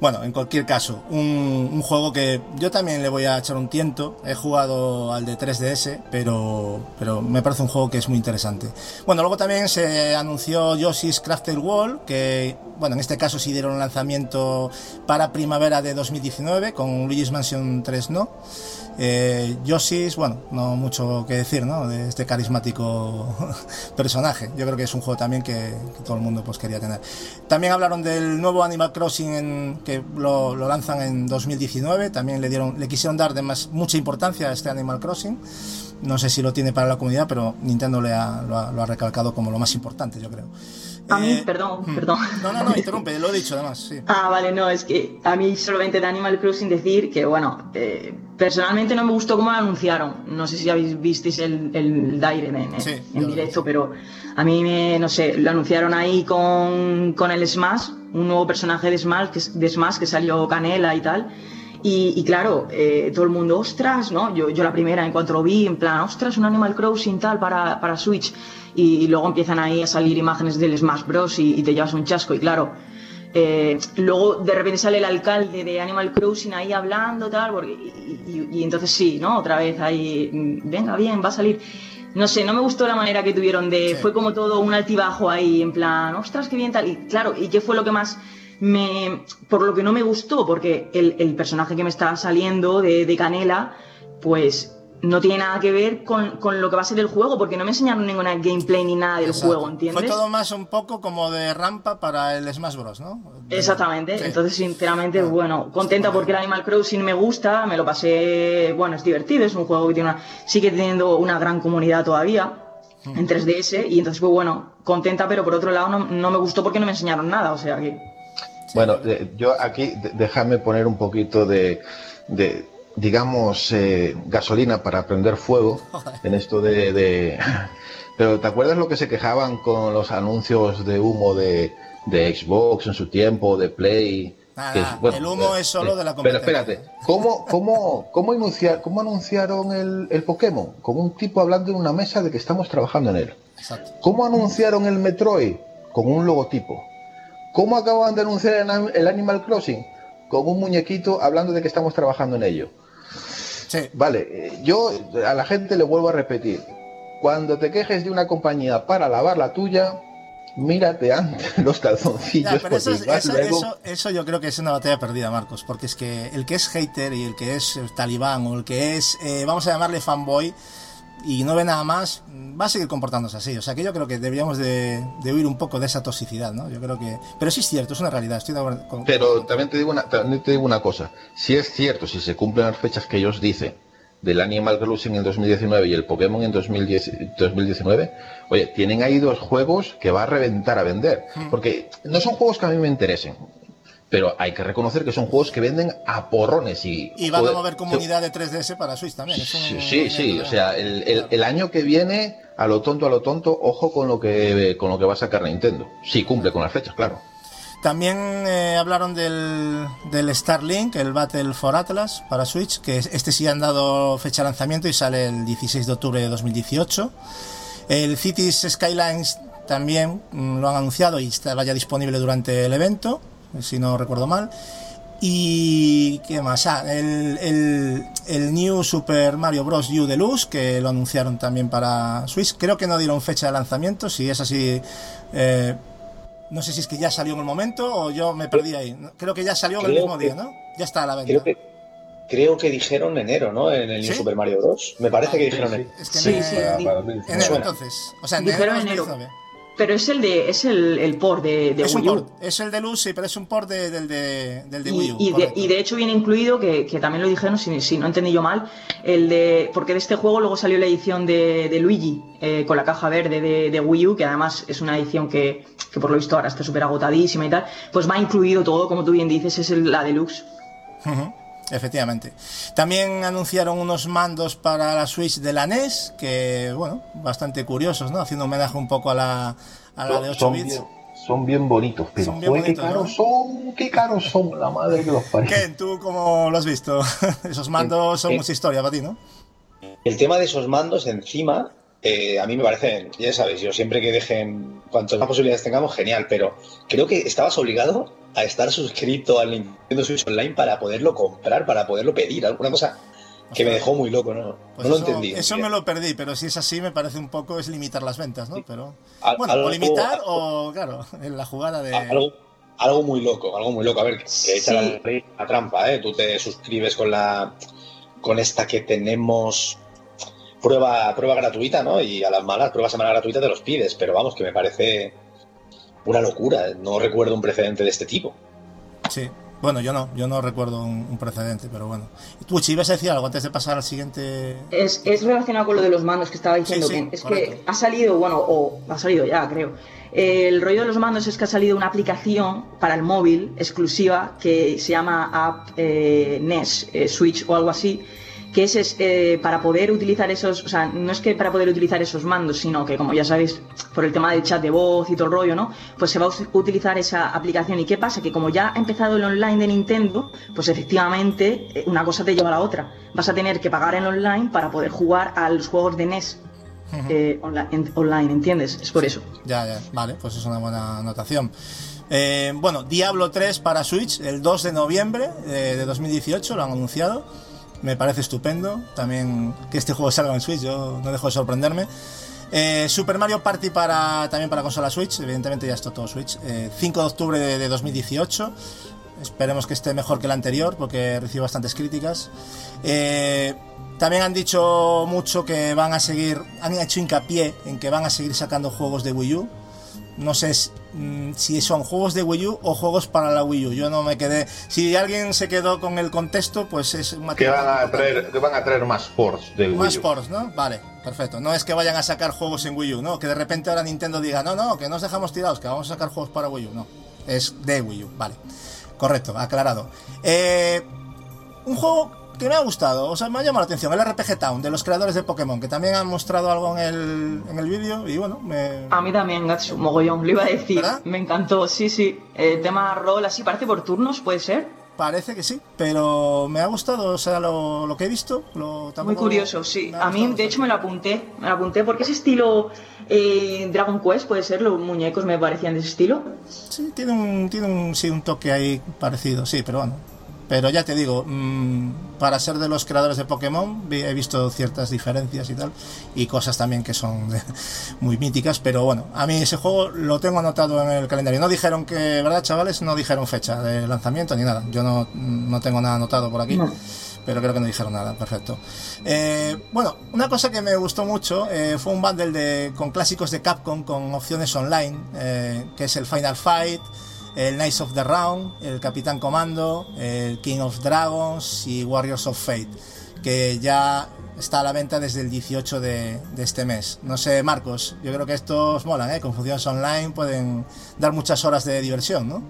Bueno, en cualquier caso, un, un juego que yo también le voy a echar un tiento. He jugado al de 3DS, pero, pero me parece un juego que es muy interesante. Bueno, luego también se anunció Yoshi's Crafted World, que, bueno, en este caso sí dieron un lanzamiento para primavera de 2019, con Luigi's Mansion 3 no. Eh, Yoshi's, bueno, no mucho que decir, ¿no? De este carismático personaje. Yo creo que es un juego también que, que todo el mundo pues quería tener. También hablaron del nuevo Animal Crossing en, que lo, lo lanzan en 2019. También le dieron, le quisieron dar de más, mucha importancia a este Animal Crossing. No sé si lo tiene para la comunidad, pero Nintendo le ha- lo, ha, lo ha recalcado como lo más importante, yo creo. A mí, Eh, perdón, hmm. perdón. No, no, no, interrumpe, lo he dicho además, sí. Ah, vale, no, es que a mí solamente de Animal Crossing decir que, bueno, eh, personalmente no me gustó cómo lo anunciaron. No sé si habéis visteis el, el Dire en, en- Sí, directo, pero a mí me, no sé, lo anunciaron ahí con, con el Smash, un nuevo personaje de Smash, que, de Smash que salió Canela y tal. Y, y claro, eh, todo el mundo, ostras, ¿no? Yo, yo la primera, en cuanto lo vi, en plan, ostras, un Animal Crossing tal para, para Switch. Y, y luego empiezan ahí a salir imágenes del Smash Bros. y, y te llevas un chasco. Y claro, eh, luego de repente sale el alcalde de Animal Crossing ahí hablando, tal, porque, y, y- y entonces sí, ¿no? Otra vez ahí, mm, venga, bien, va a salir. No sé, no me gustó la manera que tuvieron de. Sí. Fue como todo un altibajo ahí, en plan, ostras, qué bien tal. Y claro, ¿y qué fue lo que más me. por lo que no me gustó? Porque el, el personaje que me estaba saliendo de, de Canela, pues no tiene nada que ver con, con lo que va a ser el juego, porque no me enseñaron ninguna gameplay ni nada del Exacto. juego, ¿entiendes? Fue todo más un poco como de rampa para el Smash Bros, ¿no? Exactamente, Sí. entonces sinceramente, Ah, bueno, contenta porque el Animal Crossing me gusta, me lo pasé, bueno, es divertido, es un juego que tiene una, sigue teniendo una gran comunidad todavía en 3DS y entonces pues bueno, contenta, pero por otro lado no, no me gustó porque no me enseñaron nada, o sea que... Bueno, eh, yo aquí déjame poner un poquito de, de, digamos, eh, gasolina para prender fuego en esto de, de- Pero ¿te acuerdas lo que se quejaban con los anuncios de humo de, de Xbox en su tiempo, de Play? Nada, Que el humo es solo de la Pero competencia. espérate, ¿cómo, cómo, cómo, anunciar, cómo anunciaron el, el Pokémon? Con un tipo hablando en una mesa de que estamos trabajando en él. Exacto. ¿Cómo anunciaron el Metroid? Con un logotipo. ¿Cómo acaban de anunciar el Anim- el Animal Crossing? Con un muñequito hablando de que estamos trabajando en ello. Sí. Vale, eh, yo a la gente le vuelvo a repetir. Cuando te quejes de una compañía para lavar la tuya, mírate antes los calzoncillos eso, eso, luego- eso- eso yo creo que es una batalla perdida, Marcos, porque es que el que es hater y el que es talibán o el que es, eh, vamos a llamarle fanboy y no ve nada más, va a seguir comportándose así. O sea que yo creo que deberíamos de, de huir un poco de esa toxicidad, ¿no? Yo creo que... Pero sí es cierto, es una realidad, estoy de acuerdo con... Pero también te digo una, también te digo una cosa. Si es cierto, si se cumplen las fechas que ellos dicen del Animal Crossing en 2019 y el Pokémon en 2010 2019, oye, tienen ahí dos juegos que va a reventar a vender. Porque no son juegos que a mí me interesen. Pero hay que reconocer que son juegos que venden a porrones y... Y van a mover comunidad de 3DS para Switch también. Sí, sí, o sea, el, el- el año que viene, a lo tonto, a lo tonto, ojo con lo que con lo que va a sacar Nintendo. Sí, cumple con las fechas, claro. También eh, hablaron del, del Starlink, el Battle for Atlas para Switch, que es- este sí han dado fecha de lanzamiento y sale el 16 de octubre de 2018. El Cities Skylines también mm, lo han anunciado y estaba ya disponible durante el evento, si no recuerdo mal. Y qué más, ah, el, el, el New Super Mario Bros. U Deluxe, que lo anunciaron también para Switch. Creo que no dieron fecha de lanzamiento, si es así, eh, no sé si es que ya salió en el momento o yo me perdí ahí. Creo que ya salió en el Creo mismo que- día, ¿no? Ya está a la venta. Creo que, creo que dijeron enero, ¿no? En el New. Super Mario Bros. Me parece que dijeron sí. enero. Es que Sí, me- sí, Para- di- para 2019. enero, entonces. O sea, en Dijeron enero de enero. 2019. Pero es el de es el, el port de, de Es Wii U. port, es el de sí, pero es un port de- del de, del de Wii U. y de, y de hecho viene incluido, que, que también lo dijeron, si, si no entendí yo mal, el de. Porque de este juego luego salió la edición de, de Luigi, eh, con la caja verde de, de Wii U, que además es una edición que, que por lo visto ahora está súper agotadísima y tal. Pues va incluido todo, como tú bien dices, es el- la deluxe. Ujú, Efectivamente. También anunciaron unos mandos para la Switch de la NES, que, bueno, bastante curiosos, ¿no? Haciendo homenaje un poco a la, a la de 8 son, bits. bien, son bien bonitos, pero Son bien joder, qué bonitos, caros ¿no? son, qué caros son, la madre que los parió. Ken, ¿tú cómo lo has visto? Esos mandos son Eh, mucha historia para ti, ¿no? El tema de esos mandos encima, eh, a mí me parecen, ya sabéis, yo siempre que dejen, cuantas más posibilidades tengamos, genial, pero creo que estabas obligado a estar suscrito al Nintendo Switch Online para poderlo comprar, para poderlo pedir, alguna cosa que me dejó muy loco, ¿no? Pues no lo eso, entendí. Eso me lo perdí, pero si es así, me parece un poco es limitar las ventas, ¿no? Pero. Al- Bueno, o algo- limitar o, claro, en la jugada de. Algo, algo muy loco, algo muy loco. A ver, que Sí. echa la, la trampa, ¿eh? Tú te suscribes con la con esta que tenemos prueba prueba gratuita, ¿no? Y a las malas, prueba semana gratuita te los pides, pero vamos, que me parece una locura. No recuerdo un precedente de este tipo. Sí. Bueno, yo no, yo no recuerdo un, un precedente, pero bueno. ¿Tú, Chi, ibas a decir algo antes de pasar al siguiente? Es, es relacionado con lo de los mandos que estaba diciendo Sí. Es correcto. que ha salido, bueno, o ha salido ya, creo. El rollo de los mandos es que ha salido una aplicación para el móvil exclusiva que se llama App eh, NES eh, Switch o algo así, que es, es, eh, para poder utilizar esos, o sea, no es que para poder utilizar esos mandos, sino que como ya sabéis, por el tema del chat de voz y todo el rollo, ¿no? Pues se va a utilizar esa aplicación. ¿Y qué pasa? Que como ya ha empezado el online de Nintendo, pues efectivamente eh, una cosa te lleva a la otra. Vas a tener que pagar en online para poder jugar a los juegos de NES eh, onla- en- online, ¿entiendes? Es por eso. Ya, ya, vale, pues es una buena anotación. Eh, bueno, Diablo 3 para Switch el 2 de noviembre eh, de 2018, lo han anunciado. Me parece estupendo también que este juego salga en Switch, yo no dejo de sorprenderme. Eh, Super Mario Party para también para consola Switch, evidentemente ya está todo Switch. Eh, 5 de octubre de, de 2018. Esperemos que esté mejor que el anterior porque recibió bastantes críticas. Eh, también han dicho mucho que van a seguir, han hecho hincapié en que van a seguir sacando juegos de Wii U. No sé si, mm, si son juegos de Wii U o juegos para la Wii U. Yo no me quedé. Si alguien se quedó con el contexto, pues es un Que material van a importante. traer, que van a traer más ports del Más Wii U. ports, ¿no? Vale, perfecto. No es que vayan a sacar juegos en Wii U, ¿no? Que de repente ahora Nintendo diga, no, no, que nos dejamos tirados, que vamos a sacar juegos para Wii U. No, es de Wii U, vale. Correcto, aclarado. Eh, un juego que me ha gustado, o sea, me ha llamado la atención, el RPG Town, de los creadores de Pokémon, que también han mostrado algo en el, en el vídeo y bueno, me... A mí también, Gatsu, mogollón, lo iba a decir. ¿Verdad? Me encantó, sí, sí. El tema rol así, parece por turnos, puede ser. Parece que sí, pero me ha gustado, o sea, lo, lo que he visto. Lo, Muy curioso, sí. A mí, de hecho, me lo apunté. Me lo apunté porque ese estilo eh, Dragon Quest, puede ser, los muñecos me parecían de ese estilo. Sí, tiene un, tiene un, sí, un toque ahí parecido, sí, pero bueno. Pero ya te digo, mm, para ser de los creadores de Pokémon he visto ciertas diferencias y tal, y cosas también que son de- muy míticas, pero bueno, a mí ese juego lo tengo anotado en el calendario. No dijeron que, ¿verdad, chavales? No dijeron fecha de lanzamiento ni nada. Yo no, no tengo nada anotado por aquí. No. Pero creo que no dijeron nada, perfecto. Eh, bueno, una cosa que me gustó mucho eh, fue un bundle de, con clásicos de Capcom con opciones online, eh, que es el Final Fight, el Knights of the Round, el Capitán Comando, el King of Dragons y Warriors of Fate, que ya está a la venta desde el 18 de, de este mes. No sé, Marcos, yo creo que estos molan, ¿eh? Con funciones online pueden dar muchas horas de diversión, ¿no?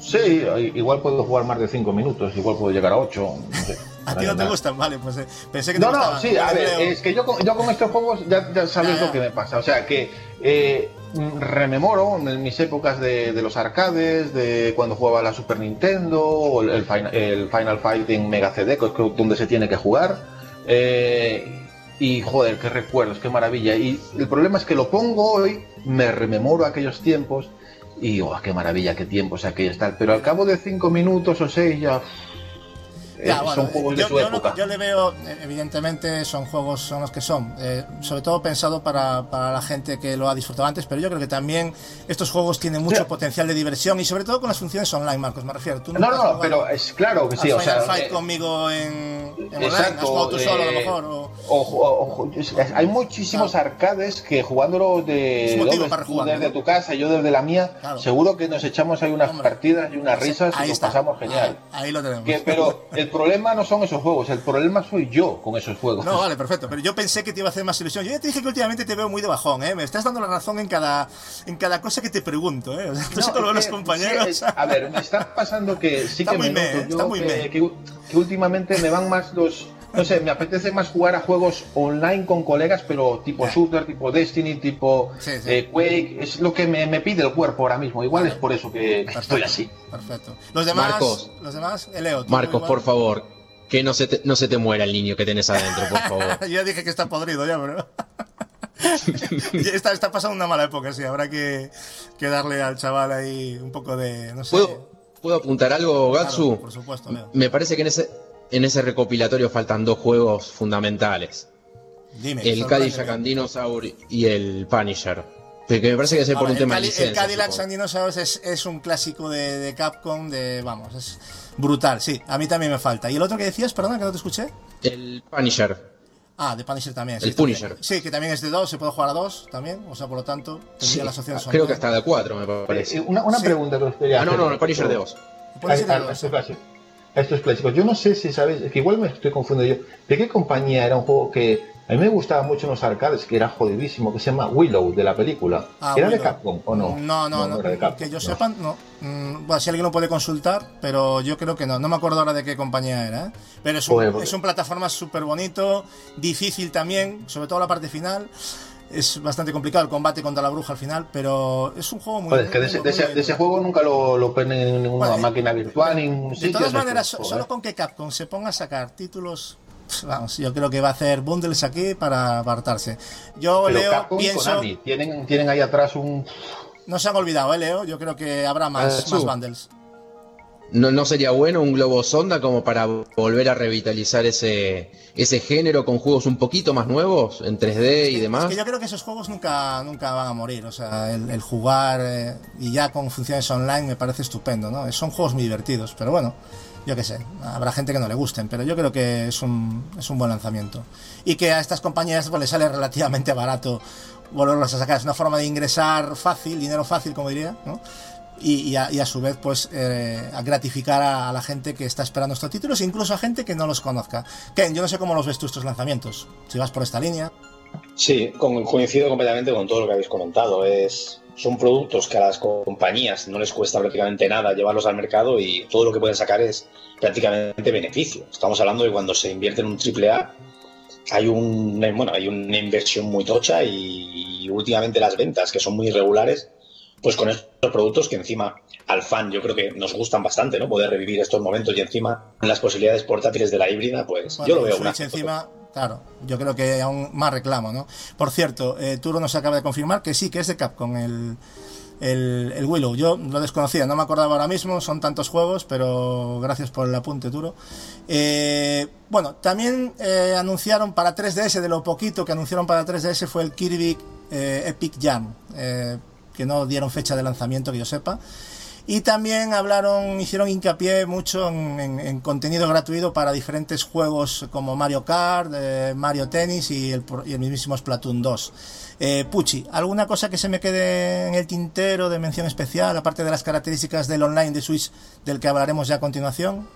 Sí, igual puedo jugar más de 5 minutos, igual puedo llegar a 8. No sé. A ti no te gustan, vale, pues eh, pensé que te No, no, sí, a ver, es que yo con, yo con estos juegos ya, ya sabes lo que me pasa. O sea, que eh, rememoro en mis épocas de, los arcades, de cuando jugaba la Super Nintendo, o el, Final, el Final Fight Mega CD, que es donde se tiene que jugar. eh, y joder, qué recuerdos, qué maravilla. Y el problema es que lo pongo hoy, me rememoro aquellos tiempos y "Ah, qué maravilla, qué tiempos aquellos tal. Pero al cabo de cinco minutos o seis ya eh, Ya, bueno, son juegos de yo, su yo lo época. que yo le veo, eh, evidentemente, son juegos, son los que son. eh, sobre todo pensado para, para la gente que lo ha disfrutado antes, pero yo creo que también estos juegos tienen mucho Ya. potencial de diversión y sobre todo con las funciones online, Marcos, me refiero. Tú No, no, no, pero es claro que sí, o sea. Fight eh, conmigo en, en online, has Exacto, jugado tú solo a lo eh, mejor. o- es- es- hay muchísimos arcades que jugándolo de, para tú jugarlo, desde ¿no? tu casa, yo desde la mía, Claro. seguro que nos echamos ahí unas Hombre. partidas y unas risas Ahí y nos está. pasamos genial. Ahí, ahí lo tenemos. Que- pero el problema no son esos juegos, el problema soy yo con esos juegos. No, vale, perfecto. Pero yo pensé que te iba a hacer más ilusión. Yo ya te dije que últimamente te veo muy de bajón, ¿eh? Me estás dando la razón en cada, en cada cosa que te pregunto, ¿eh? O sea, no sé con los compañeros. sí, es- a ver, me está pasando que sí Está que muy me me, noto yo Está muy que, me. que- que últimamente me van más los... No sé, me apetece más jugar a juegos online con colegas, pero tipo Ya. shooter, tipo Destiny, tipo Sí, sí. eh, Quake. Es lo que me, me pide el cuerpo ahora mismo. Igual es por eso que Perfecto, estoy así. Perfecto. Los demás, Marcos. los demás, Leo. ¿tú Marcos, por favor, que no se te, no se te muera el niño que tenés adentro, por favor. Yo ya dije que está podrido ya, pero. Está, está pasando una mala época, sí. Habrá que, que darle al chaval ahí un poco de. No sé. ¿Puedo, ¿Puedo apuntar algo, Claro, Gatsu? por supuesto, Leo. Me parece que en ese, en ese recopilatorio faltan dos juegos fundamentales. Dime. El. Cadillac and Dinosaur y el Punisher. Que me parece que es A por ver, un tema el, de el. Cadillac and Dinosaurs es, es un clásico de, de Capcom de. Vamos, es brutal, sí. A mí también me falta. ¿Y el otro que decías, perdona, que no te escuché? El Punisher. Ah, de Punisher también. sí, El también. Punisher. Sí, que también es de dos, se puede jugar a dos también. O sea, por lo tanto, tendría Sí, las opciones creo que hasta de cuatro, me Eh, parece. una una Sí. pregunta que os quería Ah, no, no, el Punisher de dos. El Punisher A- de a- dos, estos clásicos. A estos clásicos. Yo no sé si sabéis, es que igual me estoy confundiendo yo. ¿De qué compañía era un juego que a mí me gustaba mucho en los arcades, que era jodidísimo, que se llama Willow, de la película? Ah, ¿Era de Willow. Capcom o no? No, no, no. era de Capcom, que yo no. sepa, no. Mm, bueno, si alguien lo puede consultar, pero yo creo que no. No me acuerdo ahora de qué compañía era. ¿eh? Pero es un, Joder, porque- es un plataforma súper bonito, difícil también, sobre todo la parte final. Es bastante complicado el combate contra la bruja al final, pero es un juego muy. Joder, es que de ese, muy de ese- bonito. de ese juego nunca lo, lo ponen en ninguna Bueno, máquina virtual, ni De todas maneras, so- solo con que Capcom se ponga a sacar títulos. Vamos, yo creo que va a hacer bundles aquí para apartarse. Yo, Pero Leo, Capcom pienso. Konami tienen, tienen ahí atrás un... No se han olvidado, ¿eh, Leo? Yo creo que habrá más, Ah, más bundles. ¿No, ¿No sería bueno un globo sonda como para volver a revitalizar ese, ese género con juegos un poquito más nuevos en 3D y demás? Es que yo creo que esos juegos nunca, nunca van a morir. O sea, el, el jugar eh, y ya con funciones online me parece estupendo, ¿no? Son juegos muy divertidos, pero bueno, yo qué sé, habrá gente que no le gusten, pero yo creo que es un, es un buen lanzamiento. Y que a estas compañías pues, les sale relativamente barato volverlos a sacar. Es una forma de ingresar fácil, dinero fácil, como diría, ¿no? Y, y a, y a su vez, pues, eh, a gratificar a, la gente que está esperando estos títulos, incluso a gente que no los conozca. Ken, yo no sé cómo los ves tú estos lanzamientos. Si vas por esta línea. Sí, coincido completamente con todo lo que habéis comentado. Es, son productos que a las compañías no les cuesta prácticamente nada llevarlos al mercado y todo lo que pueden sacar es prácticamente beneficio. Estamos hablando de cuando se invierte en un triple A, hay, un, bueno, hay una inversión muy tocha y, últimamente las ventas, que son muy irregulares, pues con estos productos que encima al fan yo creo que nos gustan bastante, ¿no? Poder revivir estos momentos y encima las posibilidades portátiles de la híbrida, pues Bueno, yo lo veo una... Encima, claro, yo creo que aún más reclamo, ¿no? Por cierto, eh, Turo nos acaba de confirmar que sí, que es de Capcom el, el, el Willow. Yo lo desconocía, no me acordaba ahora mismo, son tantos juegos, pero gracias por el apunte, Turo. Eh, bueno, también eh, anunciaron para 3DS, de lo poquito que anunciaron para 3DS fue el Kirby eh, Epic Jam, que no dieron fecha de lanzamiento que yo sepa. Y también hablaron, hicieron hincapié mucho en, en- en contenido gratuito para diferentes juegos como Mario Kart, eh, Mario Tennis y el, y el mismísimo Splatoon 2. Eh, Pucci, ¿alguna cosa que se me quede en el tintero de mención especial, aparte de las características del online de Switch del que hablaremos ya a continuación?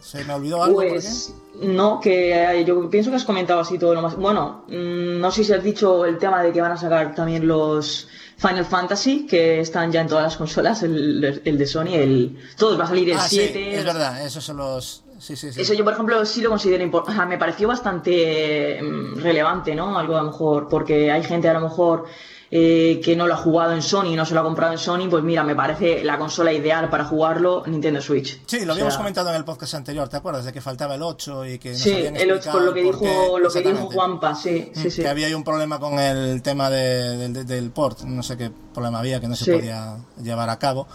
¿Se me olvidó algo? Pues no, que eh, yo pienso que has comentado así todo lo más. Bueno, mm, no sé si has dicho el tema de que van a sacar también los Final Fantasy, que están ya en todas las consolas, el, el de Sony, el. Todos va a salir el Ah, sí, 7. es verdad, esos son los... Sí, sí, sí. Eso yo, por ejemplo, sí lo considero importante. me pareció bastante mm, relevante, ¿no? Algo a lo mejor, porque hay gente a lo mejor eh, que no lo ha jugado en Sony, no se lo ha comprado en Sony, pues mira, me parece la consola ideal para jugarlo Nintendo Switch. Sí, lo habíamos comentado en el podcast anterior, ¿te acuerdas? De que faltaba el 8 y que Sí, el 8, por lo que dijo, lo que dijo Juanpa, sí, sí, sí. Que había un problema con el tema de, del port, no sé qué problema había, que no se podía llevar a cabo.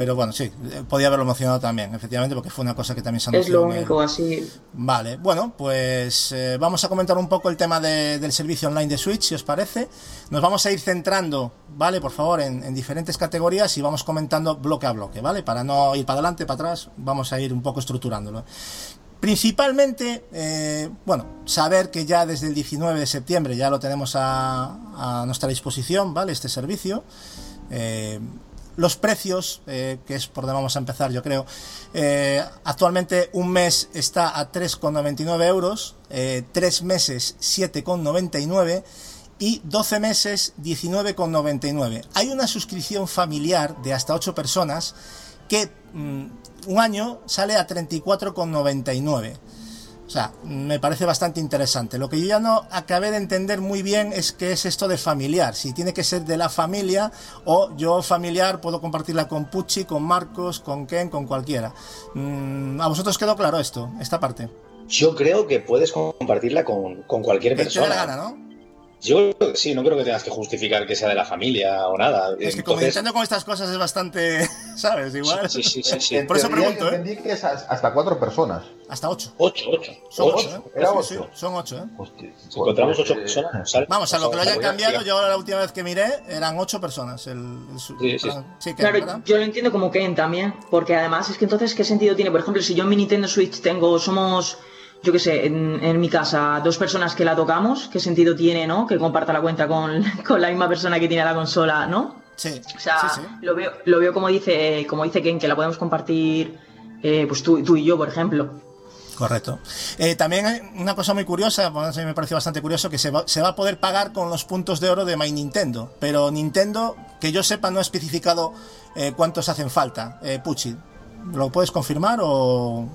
Pero bueno, sí, podía haberlo mencionado también, efectivamente, porque fue una cosa que también se anunció. Es lo único, así. Vale, bueno, pues eh, vamos a comentar un poco el tema del servicio online de Switch, si os parece. Nos vamos a ir centrando, ¿vale? Por favor, en, diferentes categorías y vamos comentando bloque a bloque, ¿vale? Para no ir para adelante, para atrás, vamos a ir un poco estructurándolo. Principalmente, eh, bueno, saber que ya desde el 19 de septiembre ya lo tenemos a, a nuestra disposición, ¿vale? Este servicio. Eh, los precios, eh, que es por donde vamos a empezar yo creo, eh, actualmente un mes está a 3,99 euros, eh, 3 meses 7,99 y 12 meses 19,99. Hay una suscripción familiar de hasta 8 personas que mm, un año sale a 34,99. O sea, me parece bastante interesante. Lo que yo ya no acabé de entender muy bien es qué es esto de familiar. Si tiene que ser de la familia o yo familiar puedo compartirla con Pucci, con Marcos, con Ken, con cualquiera. Mm, ¿A vosotros quedó claro esto, esta parte? Yo creo que puedes compartirla con, con cualquier persona. Te gana, ¿no? Yo sí, no creo que tengas que justificar que sea de la familia o nada. Es que como Nintendo con estas cosas es bastante, ¿sabes? Igual. Sí, sí, sí. sí, Por eso pregunto, ¿eh? Entendí que es hasta cuatro personas. Hasta ocho. Ocho, ocho. Son ocho, ¿eh? Era ocho. son ocho, ¿eh? Hostia, si encontramos ocho personas. Vamos, a lo que lo hayan cambiado, yo la última vez que miré eran ocho personas. El, sí, sí. sí claro, yo lo entiendo como Ken también, porque además es que entonces, ¿qué sentido tiene? Por ejemplo, si yo en mi Nintendo Switch tengo, somos yo qué sé, en, mi casa, dos personas que la tocamos, ¿qué sentido tiene, no? Que comparta la cuenta con, la misma persona que tiene la consola, ¿no? Sí. O sea, sí, Lo, veo, lo veo como dice, como dice Ken, que la podemos compartir, eh, pues tú, tú y yo, por ejemplo. Correcto. Eh, también hay una cosa muy curiosa, bueno, a mí me pareció bastante curioso, que se va, se va, a poder pagar con los puntos de oro de My Nintendo. Pero Nintendo, que yo sepa, no ha especificado eh, cuántos hacen falta. Eh, Pucci, ¿Lo puedes confirmar o,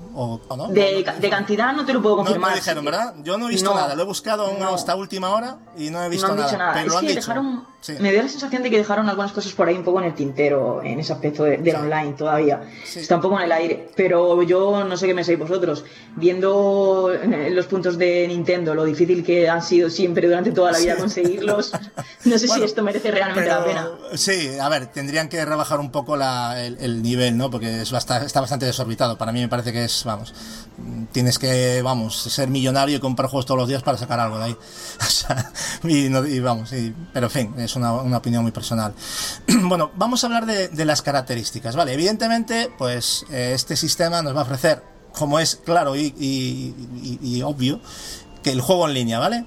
no? De, cantidad no te lo puedo confirmar. No, me dijeron, ¿verdad? Yo no he visto nada. Lo he buscado hasta última hora y no he visto nada. Dicho nada. Pero es lo han que dicho. Dejaron, Me dio la sensación de que dejaron algunas cosas por ahí un poco en el tintero, en ese aspecto del de online todavía. Está un poco en el aire. Pero yo no sé qué me sabéis vosotros. Viendo eh, los puntos de Nintendo, lo difícil que han sido siempre durante toda la vida conseguirlos, no sé si esto merece realmente la pena. Sí, a ver, tendrían que rebajar un poco la, el, nivel, ¿no? Porque es bastante, está bastante desorbitado. Para mí me parece que es, vamos, tienes que, vamos, ser millonario y comprar juegos todos los días para sacar algo de ahí. O sea, y, y vamos, y, pero en fin, una, opinión muy personal. bueno, vamos a hablar de, las características, ¿vale? Evidentemente, pues eh, este sistema nos va a ofrecer, como es claro y obvio, que el juego en línea, ¿vale?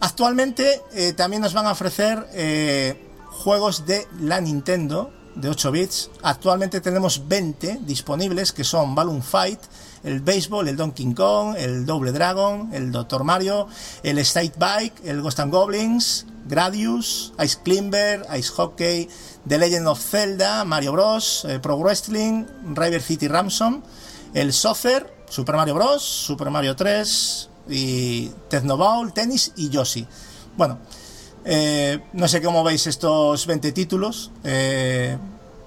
Actualmente eh, también nos van a ofrecer eh, juegos de la Nintendo de 8 bits. Actualmente tenemos 20 disponibles que son Balloon Fight, el Baseball, el Donkey Kong, el Double Dragon, el Doctor Mario, el State Bike, el Ghost and Goblins, Gradius, Ice Climber, Ice Hockey, The Legend of Zelda, Mario Bros, eh, Pro Wrestling, River City Ransom, el Soccer, Super Mario Bros, Super Mario 3 y Technoball, Tennis y Yoshi. Bueno, eh, no sé cómo veis estos 20 títulos. Eh,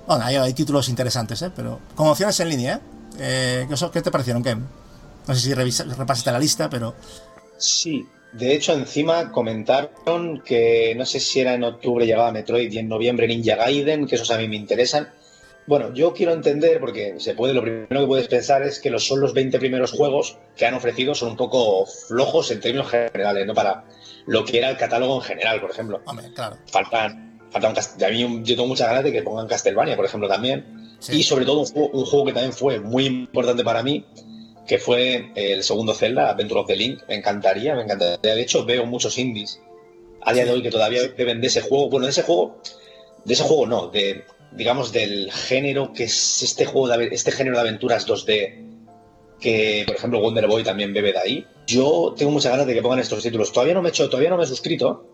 bueno, hay, hay, títulos interesantes, ¿eh? pero con opciones en línea. ¿eh? ¿Qué te parecieron, Ken? No sé si revisa, repasaste la lista, pero... Sí, de hecho encima comentaron que no sé si era en octubre llegaba Metroid y en noviembre Ninja Gaiden, que esos a mí me interesan. Bueno, yo quiero entender, porque se puede, lo primero que puedes pensar es que los, son los 20 primeros juegos que han ofrecido, son un poco flojos en términos generales, ¿no? Para lo que era el catálogo en general, por ejemplo. Hombre, claro. Faltan, faltan a mí yo tengo muchas ganas de que pongan Castlevania, por ejemplo, también. Sí. Y sobre todo un juego, un juego, que también fue muy importante para mí, que fue el segundo Zelda, Adventure of the Link. Me encantaría, me encantaría. De hecho, veo muchos indies a día de hoy que todavía beben de ese juego. Bueno, de ese juego, de ese juego no, de digamos, del género que es este juego de este género de aventuras 2D que, por ejemplo, Wonder Boy también bebe de ahí. Yo tengo muchas ganas de que pongan estos títulos. Todavía no me he hecho, todavía no me he suscrito,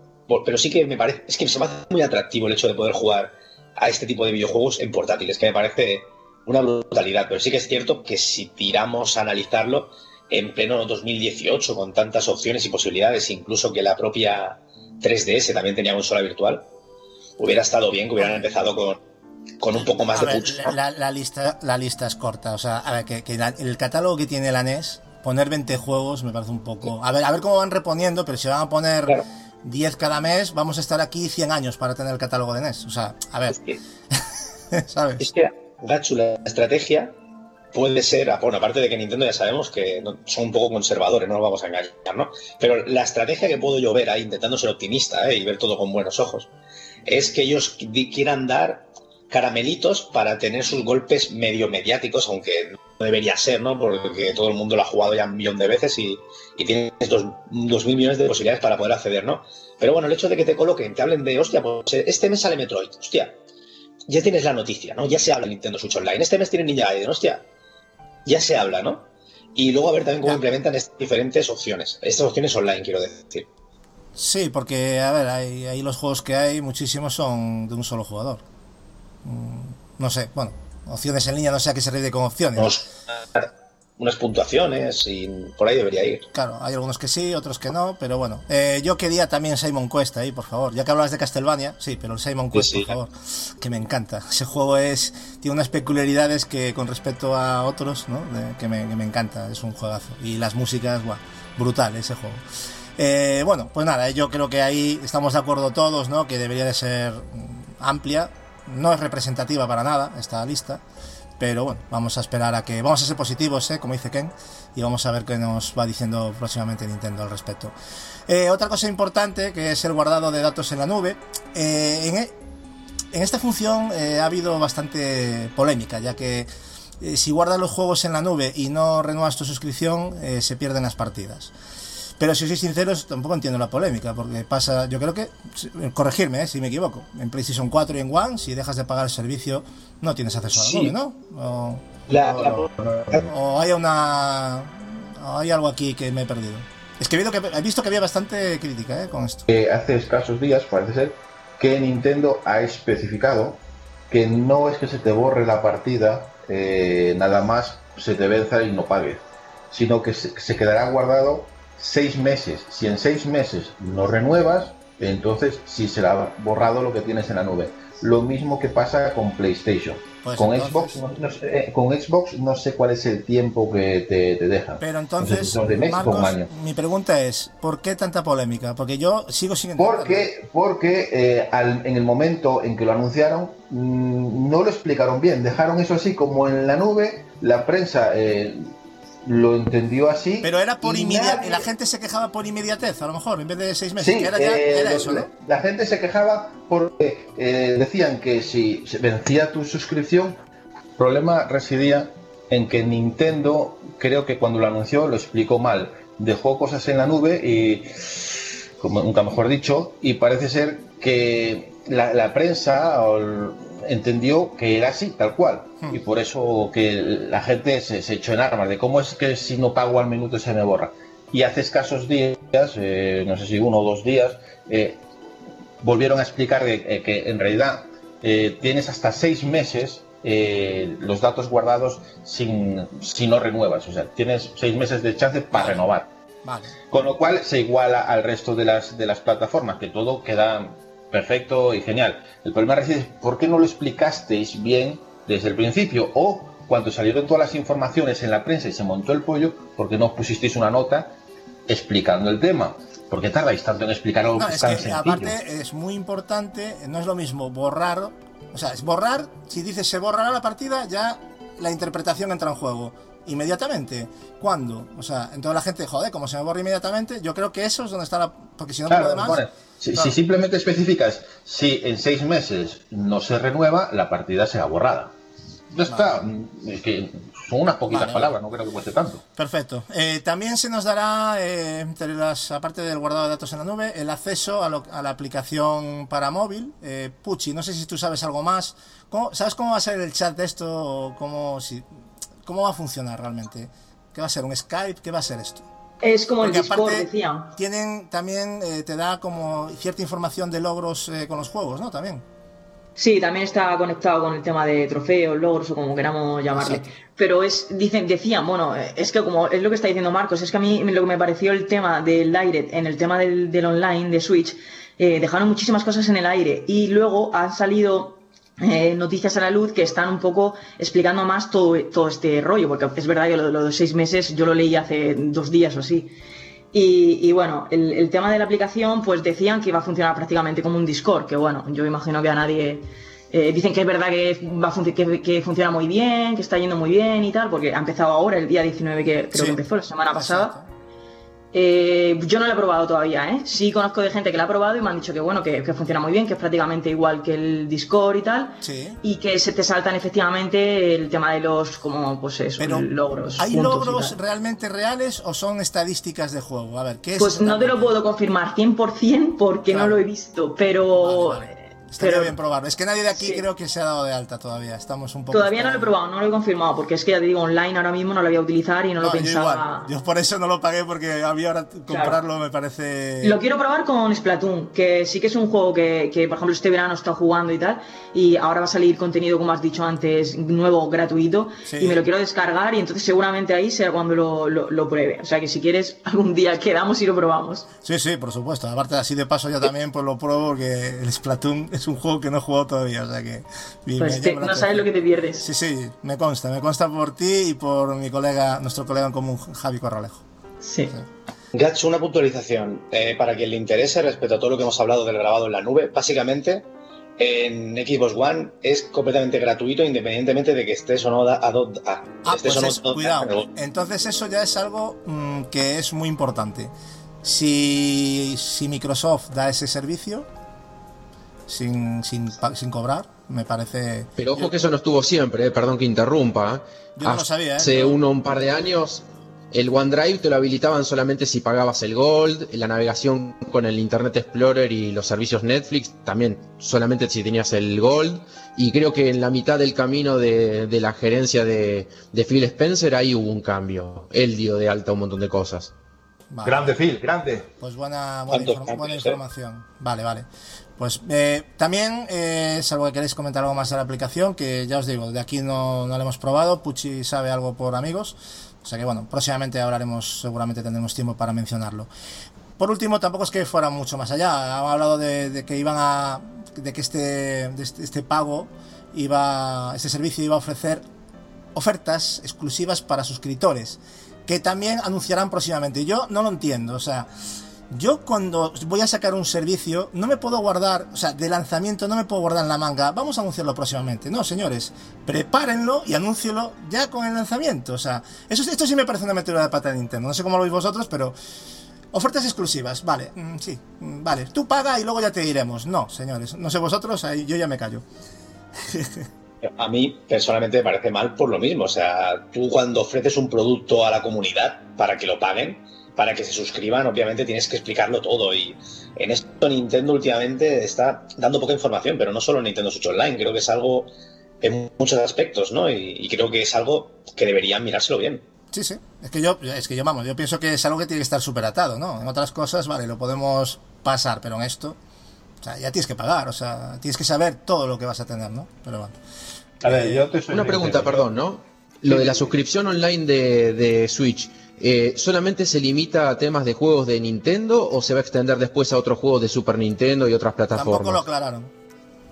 pero sí que me parece, es que se me hace muy atractivo el hecho de poder jugar a este tipo de videojuegos en portátiles, que me parece una brutalidad. Pero sí que es cierto que si tiramos a analizarlo en pleno 2018, con tantas opciones y posibilidades, incluso que la propia 3DS también tenía consola virtual, hubiera estado bien que hubieran empezado con, con un poco más A de ver, la, la- la lista, la lista es corta. O sea, a ver, que, que la- el catálogo que tiene la NES, poner 20 juegos me parece un poco. A ver, a ver cómo van reponiendo, pero si van a poner Claro. 10 cada mes, vamos a estar aquí 100 años para tener el catálogo de NES. O sea, a ver, Es que, ¿sabes? es que, Gachu, la estrategia puede ser, bueno, aparte de que Nintendo ya sabemos que son un poco conservadores, no nos vamos a engañar, ¿no? Pero la estrategia que puedo yo ver ahí, intentando ser optimista ¿eh? y ver todo con buenos ojos, es que ellos qui- quieran dar caramelitos para tener sus golpes medio mediáticos, aunque debería ser, ¿no? Porque todo el mundo lo ha jugado ya un millón de veces y, y tienes dos, dos mil millones de posibilidades para poder acceder, ¿no? Pero bueno, el hecho de que te coloquen, te hablen de, hostia, pues este mes sale Metroid, hostia, ya tienes la noticia, ¿no? Ya se habla de Nintendo Switch Online, este mes tiene Ninja Gaiden, hostia, ya se habla, ¿no? Y luego a ver también cómo implementan estas diferentes opciones, estas opciones online, quiero decir. Sí, porque, a ver, hay- ahí los juegos que hay, muchísimos son de un solo jugador. Mm, No sé, bueno, opciones en línea, no sé a qué se refiere con opciones. Unos- unas puntuaciones y por ahí debería ir. Claro, hay algunos que sí, otros que no, pero bueno. Eh, yo quería también Simon Quest ahí, por favor. Ya que hablabas de Castlevania, sí, pero el Simon Quest, sí. por favor, que me encanta. Ese juego es tiene unas peculiaridades que con respecto a otros, ¿no? De- que, me, que me encanta, es un juegazo. Y las músicas, guau, brutal ese juego. Eh, bueno, pues nada, yo creo que ahí estamos de acuerdo todos, ¿no? Que debería de ser mm, amplia. No es representativa para nada esta lista. Pero bueno, vamos a esperar a que. Vamos a ser positivos, ¿eh? como dice Ken, y vamos a ver qué nos va diciendo próximamente Nintendo al respecto. Eh, otra cosa importante que es el guardado de datos en la nube. Eh, en, e- en esta función ha habido bastante polémica, ya que si guardas los juegos en la nube y no renuevas tu suscripción, se pierden las partidas. Pero si soy sincero, tampoco entiendo la polémica, porque pasa, yo creo que, corregirme eh, si me equivoco, en PlayStation 4 y en One, si dejas de pagar el servicio, no tienes acceso a la Sí. nube, ¿no? O, La- o- la- o hay una... o hay algo aquí que me he perdido. Es que he visto que, he visto que había bastante crítica eh, con esto. Eh, hace escasos días parece ser que Nintendo ha especificado que no es que se te borre la partida, eh, nada más se te venza y no pagues, sino que se, se quedará guardado seis meses. Si en seis meses no renuevas, entonces sí será borrado lo que tienes en la nube. Lo mismo que pasa con PlayStation. Pues con, entonces- Xbox, no, no sé, eh, con Xbox no sé cuál es el tiempo que te, te deja. Pero entonces, o Marcos, año. mi pregunta es, ¿por qué tanta polémica? Porque yo sigo sin Porque, porque eh, al- en el momento en que lo anunciaron mm, no lo explicaron bien, dejaron eso así como en la nube, la prensa eh, lo entendió así. Pero era por inmediatez, la gente se quejaba por inmediatez, a lo mejor, en vez de seis meses. Sí, que era, ya- eh, era eso, ¿no? la gente se quejaba porque eh, decían que si se vencía tu suscripción, el problema residía en que Nintendo, creo que cuando lo anunció, lo explicó mal. Dejó cosas en la nube y, como nunca mejor dicho, y parece ser que la, la prensa o el- entendió que era así, tal cual. Hmm. Y por eso que la gente se, se echó en armas de cómo es que si no pago al minuto se me borra. Y hace escasos días, eh, no sé si uno o dos días, eh, volvieron a explicar que, eh, que en realidad eh, tienes hasta seis meses eh, los datos guardados sin, si no renuevas. O sea, tienes seis meses de chance para renovar. Vale. Con lo cual se iguala al resto de las, de las plataformas, que todo queda perfecto y genial. El problema reside por qué no lo explicasteis bien desde el principio o cuando salieron todas las informaciones en la prensa y se montó el pollo, ¿por qué no pusisteis una nota explicando el tema? ¿Por qué tardáis tanto en explicar algo No, que es es tan que sencillo? aparte es muy importante, no es lo mismo borrar, o sea, es borrar, si dices se borrará la partida, ya la interpretación entra en juego. Inmediatamente. ¿Cuándo? O sea, entonces la gente, joder, como se me borra inmediatamente, yo creo que eso es donde está la. Porque si no, Claro, demás. pone, si, claro. si simplemente especificas si en seis meses no se renueva, la partida será borrada. Ya está. Es que son unas poquitas Vale, palabras, no creo que cueste tanto. Perfecto. Eh, también se nos dará, eh, entre las, aparte del guardado de datos en la nube, el acceso a, lo- a la aplicación para móvil. Eh, Puchi, no sé si tú sabes algo más. ¿Cómo- ¿Sabes cómo va a ser el chat de esto? ¿O cómo, si, ¿Cómo va a funcionar realmente? ¿Qué va a ser? ¿Un Skype? ¿Qué va a ser esto? Es como el Discord, decían. tienen también, eh, te da como cierta información de logros eh, con los juegos, ¿no? También. Sí, también está conectado con el tema de trofeos, logros o como queramos llamarle. Exacto. Pero es, dicen, decían, bueno, eh, es que como es lo que está diciendo Marcos, es que a mí lo que me pareció el tema del Direct en el tema del, del online de Switch eh, dejaron muchísimas cosas en el aire y luego han salido eh, noticias a la luz que están un poco explicando más todo, todo este rollo, porque es verdad que lo, lo de los seis meses yo lo leí hace dos días o así. Y, y bueno, el, el tema de la aplicación, pues decían que iba a funcionar prácticamente como un Discord, que bueno, yo imagino que a nadie... eh, dicen que es verdad que, va a que, que funciona muy bien, que está yendo muy bien y tal, porque ha empezado ahora, el día 19 que creo Sí. que empezó, la semana pasada. Eh, yo no lo he probado todavía, ¿eh? Sí conozco de gente que lo ha probado y me han dicho que bueno, que, que funciona muy bien, que es prácticamente igual que el Discord y tal. Sí. Y que se te saltan efectivamente el tema de los, como, pues eso, Pero, logros. ¿hay logros realmente reales o son estadísticas de juego? A ver, ¿qué es? Pues no te lo puedo confirmar 100% porque Claro. no lo he visto, pero... Vale, vale. Estaría pero- bien probarlo. Es que nadie de aquí Sí. creo que se ha dado de alta todavía. Estamos un poco. Todavía no lo he probado, no lo he confirmado, porque es que ya te digo, online ahora mismo no lo voy a utilizar y no, lo No, yo pensaba... igual. Yo por eso no lo pagué porque a mí ahora comprarlo me parece. Lo quiero probar con Splatoon, que sí que es un juego que, que, por ejemplo, este verano está jugando y tal, y ahora va a salir contenido, como has dicho antes, nuevo, gratuito, Sí. y me lo quiero descargar, y entonces seguramente ahí será cuando lo, lo- lo pruebe. O sea que si quieres, algún día quedamos y lo probamos. Sí, sí, por supuesto. Aparte, así de paso, yo también pues lo pruebo porque el Splatoon es un juego que no he jugado todavía. O sea que. Pues te- no sabes lo que te pierdes. Sí, sí, me consta. Me consta por ti y por mi colega, nuestro colega en común, Javi Corralejo. Sí. Gacho, una puntualización eh, para quien le interese respecto a todo lo que hemos hablado del grabado en la nube. Básicamente, en Xbox One es completamente gratuito independientemente de que estés o no da- ado- ah, Ah, estés pues o no es- dado- cuidado. Entonces eso ya es algo mm, que es muy importante. Si, si Microsoft da ese servicio sin, sin, sin cobrar, me parece... Pero ojo que eso no estuvo siempre, eh, perdón que interrumpa. Yo no lo sabía, ¿eh? Hace uno un par de años el OneDrive te lo habilitaban solamente si pagabas el Gold, la navegación con el Internet Explorer y los servicios Netflix también solamente si tenías el Gold. Y creo que en la mitad del camino de, de la gerencia de, de Phil Spencer ahí hubo un cambio. Él dio de alta un montón de cosas. Vale. Grande, Phil, grande. Pues buena, buena, ¿Cuántos inform- cambios, buena eh? información. Vale, vale. Pues eh, también, eh, salvo que queréis comentar algo más de la aplicación, que ya os digo, de aquí no, no la hemos probado, Pucci sabe algo por amigos, o sea que bueno, próximamente hablaremos, seguramente tendremos tiempo para mencionarlo. Por último, tampoco es que fuera mucho más allá, hablado de, de que iban a, de que este, de este, este pago iba, este servicio iba a ofrecer ofertas exclusivas para suscriptores que también anunciarán próximamente. Yo no lo entiendo, o sea, yo cuando voy a sacar un servicio no me puedo guardar, o sea, de lanzamiento no me puedo guardar en la manga, vamos a anunciarlo próximamente. No, señores, prepárenlo y anúncielo ya con el lanzamiento. O sea, eso, esto sí me parece una metedura de pata de Nintendo. No sé cómo lo veis vosotros, pero ofertas exclusivas, vale, mm, sí, mm, vale, tú paga y luego ya te diremos. No, señores, no sé vosotros, ahí yo ya me callo. A mí personalmente me parece mal por lo mismo. O sea, tú cuando ofreces un producto a la comunidad para que lo paguen, para que se suscriban, obviamente tienes que explicarlo todo. Y en esto Nintendo últimamente está dando poca información, pero no solo Nintendo Switch Online, creo que es algo en muchos aspectos, ¿no? Y, y creo que es algo que deberían mirárselo bien. Sí, sí. Es que yo, es que yo, vamos, yo pienso que es algo que tiene que estar súper atado, ¿no? En otras cosas, vale, lo podemos pasar, pero en esto, o sea, ya tienes que pagar, o sea, tienes que saber todo lo que vas a tener, ¿no? Pero bueno. A ver, yo te soy Una pregunta, perdón, ¿no? Lo de la suscripción online de, de Switch, eh, ¿solamente se limita a temas de juegos de Nintendo o se va a extender después a otros juegos de Super Nintendo y otras Tampoco lo plataformas? aclararon.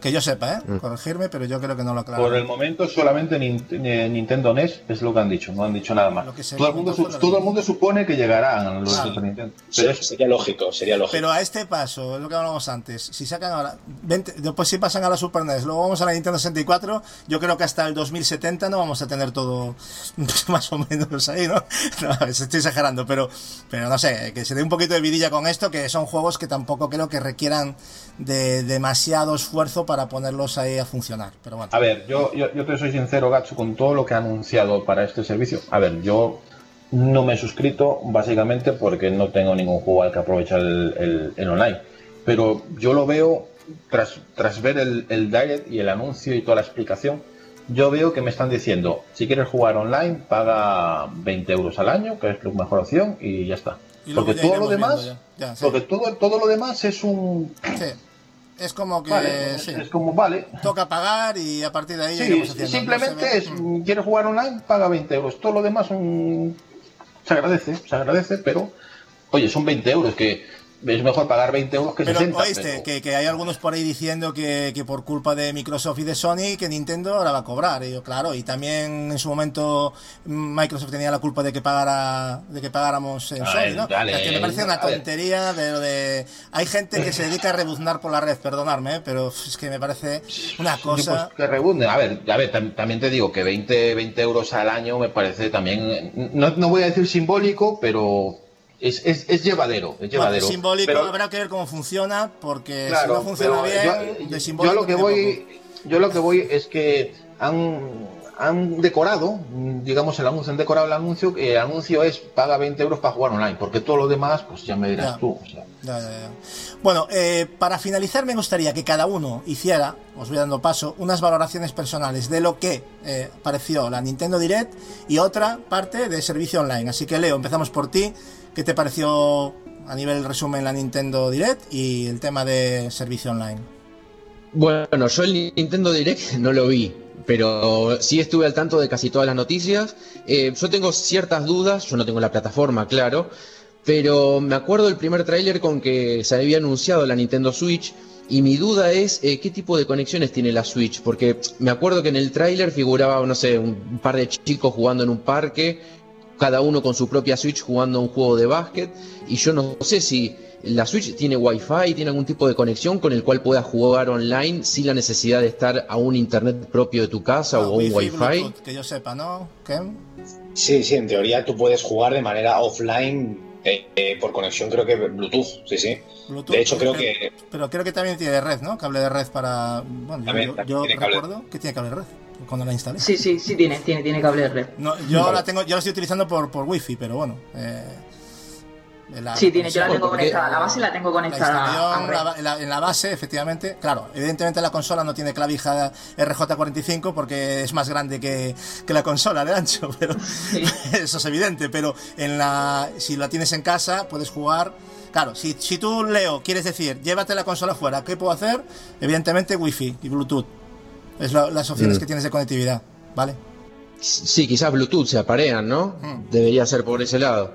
Que yo sepa, ¿eh? Mm. Corregirme, pero yo creo que no lo aclararon. Por el momento solamente eh, Nintendo NES es lo que han dicho, no han dicho nada más. Lo que se Todo el, mundo, todo el supone que llegarán los Claro. Super Nintendo. Pero es- sería lógico, sería lógico. Pero a este paso, es lo que hablábamos antes, si sacan ahora, 20 después si pasan a la Super NES, luego vamos a la Nintendo 64, yo creo que hasta el 2070 no vamos a tener todo más o menos ahí, ¿no? No, estoy exagerando, pero, pero no sé, que se dé un poquito de vidilla con esto, que son juegos que tampoco creo que requieran de demasiado esfuerzo para ponerlos ahí a funcionar. Pero bueno. A ver, yo, yo, yo te soy sincero, Gacho, con todo lo que ha anunciado para este servicio. A ver, yo no me he suscrito básicamente porque no tengo ningún juego al que aprovechar el, el- el online. Pero yo lo veo, tras, tras ver el, el direct y el anuncio y toda la explicación, yo veo que me están diciendo, si quieres jugar online, paga 20 euros al año, que es la mejor opción, y ya está. Y Porque todo lo demás, viendo ya. Ya, sí. porque todo, todo lo demás es un... Sí. Es como que Vale, sí, es como, vale, toca pagar y a partir de ahí Sí, haciendo. simplemente No es, mm, quieres jugar online, paga 20 euros. Todo lo demás son- se agradece, se agradece, pero, oye, son 20 euros que es mejor pagar 20 euros que Pero 60. oíste, pero- que, que hay algunos por ahí diciendo que, que por culpa de Microsoft y de Sony, que Nintendo ahora va a cobrar. Y yo, claro, y también en su momento Microsoft tenía la culpa de que pagara, de que pagáramos en Sony, ¿no? dale, es que me parece una tontería de lo de. Hay gente que se dedica a rebuznar por la red, perdonadme, ¿eh? pero es que me parece una Sí, cosa. pues, que rebunden. A ver, a ver, tam- también te digo que 20, 20 euros al año me parece también, no, no voy a decir simbólico, pero es, es, es llevadero, es Bueno, llevadero. simbólico, Pero- habrá que ver cómo funciona, porque Claro, si no funciona bien, yo, de yo simbólico lo que voy poco. yo lo que voy es que han, han decorado digamos el anuncio han decorado el anuncio que el anuncio es paga 20 euros para jugar online porque todo lo demás pues ya me dirás Ya. tú o sea. Ya, ya, ya. Bueno, eh, para finalizar me gustaría que cada uno hiciera, os voy dando paso, unas valoraciones personales de lo que eh, pareció la Nintendo Direct y otra parte de servicio online. Así que Leo, empezamos por ti. ¿Qué te pareció a nivel resumen la Nintendo Direct y el tema de servicio online? Bueno, yo el Nintendo Direct no lo vi, pero sí estuve al tanto de casi todas las noticias. Eh, yo tengo ciertas dudas, yo no tengo la plataforma, claro, pero me acuerdo el primer tráiler con que se había anunciado la Nintendo Switch y mi duda es eh, qué tipo de conexiones tiene la Switch, porque me acuerdo que en el tráiler figuraba, no sé, un par de chicos jugando en un parque, cada uno con su propia Switch jugando un juego de básquet, y yo no sé si la Switch tiene Wi-Fi, tiene algún tipo de conexión con el cual puedas jugar online sin la necesidad de estar a un internet propio de tu casa Ah, o un Wi-Fi. Bluetooth, que yo sepa, ¿no? Ken? Sí, sí, en teoría tú puedes jugar de manera offline eh, eh, por conexión, creo que Bluetooth, sí, sí. Bluetooth, De hecho, creo pero- que Pero creo que también tiene red, ¿no? Cable de red para... Bueno, yo- También, yo, tiene cable. recuerdo que tiene cable de red cuando la instalé. Sí, sí, sí tiene, tiene, tiene cable de red. No, yo la tengo, yo la estoy utilizando por, por wifi, pero bueno. eh, la- Sí, tiene, yo la tengo conectada, la base la tengo la conectada a instalación, red. la ba- en, la, en la base, efectivamente, claro, evidentemente la consola no tiene clavija RJ45 porque es más grande que, que la consola de ancho, pero eso es evidente, pero en la, si la tienes en casa puedes jugar, claro, si, si tú, Leo, quieres decir, llévate la consola fuera, ¿qué puedo hacer? Evidentemente Wi-Fi y Bluetooth, es la- las opciones Mm. que tienes de conectividad, ¿vale? Sí, quizás Bluetooth se aparean, ¿no? Mm. Debería ser por ese lado.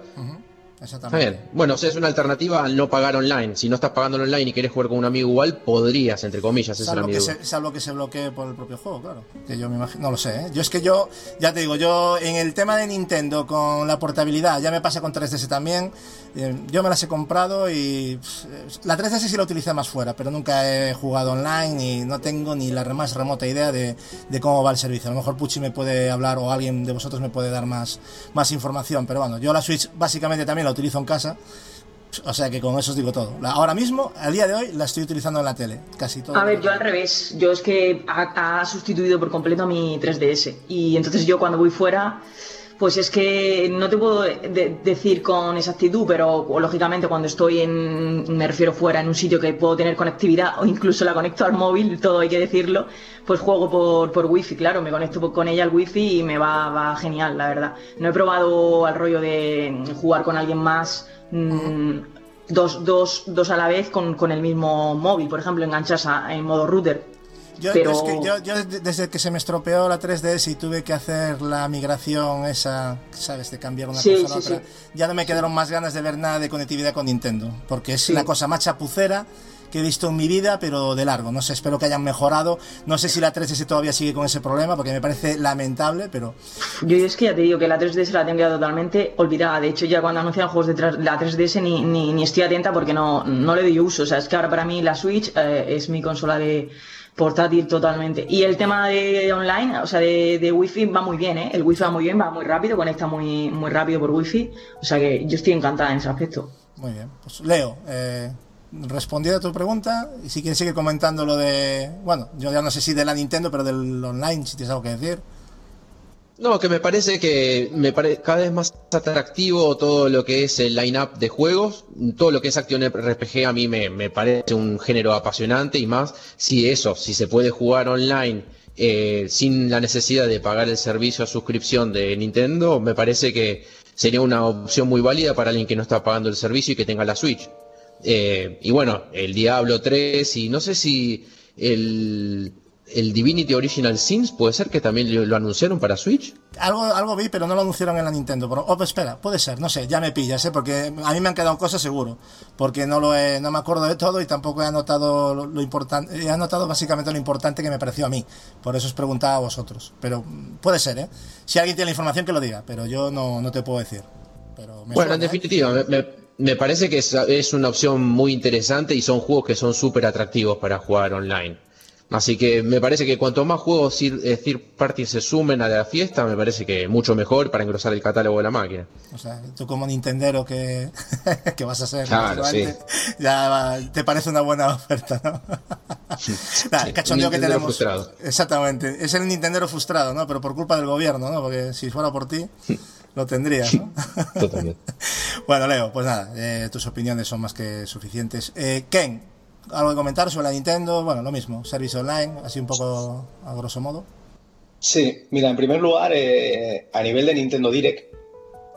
Exactamente. bien. Bueno, o sea, es una alternativa al no pagar online. Si no estás pagando online y quieres jugar con un amigo igual, podrías, entre comillas, era Salvo que, se, salvo que se bloquee por el propio juego, claro. Que yo me imagino, no lo sé, ¿eh? Yo es que yo, ya te digo, yo en el tema de Nintendo con la portabilidad, ya me pasa con 3DS también, eh, yo me las he comprado y pff, la 3DS sí la utilicé más fuera, pero nunca he jugado online y no tengo ni la más remota idea de, de cómo va el servicio. A lo mejor Pucci me puede hablar o alguien de vosotros me puede dar más, más información, pero bueno, yo la Switch básicamente también la utilizo en casa. O sea que con eso os digo todo. Ahora mismo, al día de hoy, la estoy utilizando en la tele. Casi todo. A ver, yo al revés. Yo es que ha sustituido por completo a mi 3DS. Y entonces yo cuando voy fuera, pues es que no te puedo de- decir con exactitud, pero lógicamente cuando estoy en, me refiero fuera, en un sitio que puedo tener conectividad o incluso la conecto al móvil, todo hay que decirlo, pues juego por, por wifi, claro, me conecto con ella al wifi y me va, va genial, la verdad. No he probado al rollo de jugar con alguien más. mm, Dos, dos, dos a la vez con, con el mismo móvil, por ejemplo, enganchas a- en modo router. Yo, pero- es que yo, yo desde, que se me estropeó la 3DS y tuve que hacer la migración esa, ¿sabes? De cambiar una Sí, cosa a sí, otra, ya no me quedaron más ganas de ver nada de conectividad con Nintendo, porque es la cosa más chapucera que he visto en mi vida, pero de largo. No sé, espero que hayan mejorado. No sé si la 3DS todavía sigue con ese problema, porque me parece lamentable, pero Yo es que ya te digo que la 3DS la tengo ya totalmente olvidada. De hecho, ya cuando anuncian juegos de la 3DS ni, ni, ni estoy atenta porque no, no le doy uso. O sea, es que ahora para mí la Switch eh, es mi consola de portátil totalmente. Y el tema de online, o sea, de, de Wi-Fi va muy bien, ¿eh? El Wi-Fi va muy bien, va muy rápido, conecta muy, muy rápido por Wi-Fi. O sea que yo estoy encantada en ese aspecto. muy bien. Pues Leo, eh, respondiendo a tu pregunta, y si quieres seguir comentando lo de, bueno, yo ya no sé si de la Nintendo, pero del online, si tienes algo que decir. No, que me parece que me pare- cada vez más atractivo todo lo que es el line-up de juegos, todo lo que es Action RPG a mí me, me parece un género apasionante y más si eso, si se puede jugar online eh, sin la necesidad de pagar el servicio a suscripción de Nintendo, me parece que sería una opción muy válida para alguien que no está pagando el servicio y que tenga la Switch. Eh, y bueno, el Diablo 3 y no sé si el el Divinity Original Sins, ¿puede ser que también lo, lo anunciaron para Switch? Algo, algo vi, pero no lo anunciaron en la Nintendo. Pero, oh, pues espera, puede ser, no sé, ya me pillas, ¿eh? porque a mí me han quedado cosas seguro. Porque no lo he, no me acuerdo de todo y tampoco he anotado lo, lo importante. He anotado básicamente lo importante que me pareció a mí. Por eso os preguntaba a vosotros. Pero mm, puede ser, ¿eh? Si alguien tiene la información que lo diga, pero yo no, no te puedo decir. Pero me Bueno, suena, en ¿eh? definitiva, me, me- me parece que es, es una opción muy interesante y son juegos que son súper atractivos para jugar online. Así que me parece que cuanto más juegos Third eh, Third Party se sumen a la fiesta, me parece que mucho mejor para engrosar el catálogo de la máquina. O sea, tú como Nintendero que, que vas a ser, Claro, básicamente, ya te parece una buena oferta, ¿no? Nah, el cachondeo que tenemos. frustrado. Exactamente. Es el Nintendero frustrado, ¿no? Pero por culpa del gobierno, ¿no? Porque si fuera por ti, lo tendrías, ¿no? Totalmente. bueno, Leo, pues nada, eh, tus opiniones son más que suficientes. Eh, Ken, ¿algo que comentar sobre la Nintendo? Bueno, lo mismo, servicio online, así un poco a grosso modo. Sí, mira, en primer lugar, eh, a nivel de Nintendo Direct,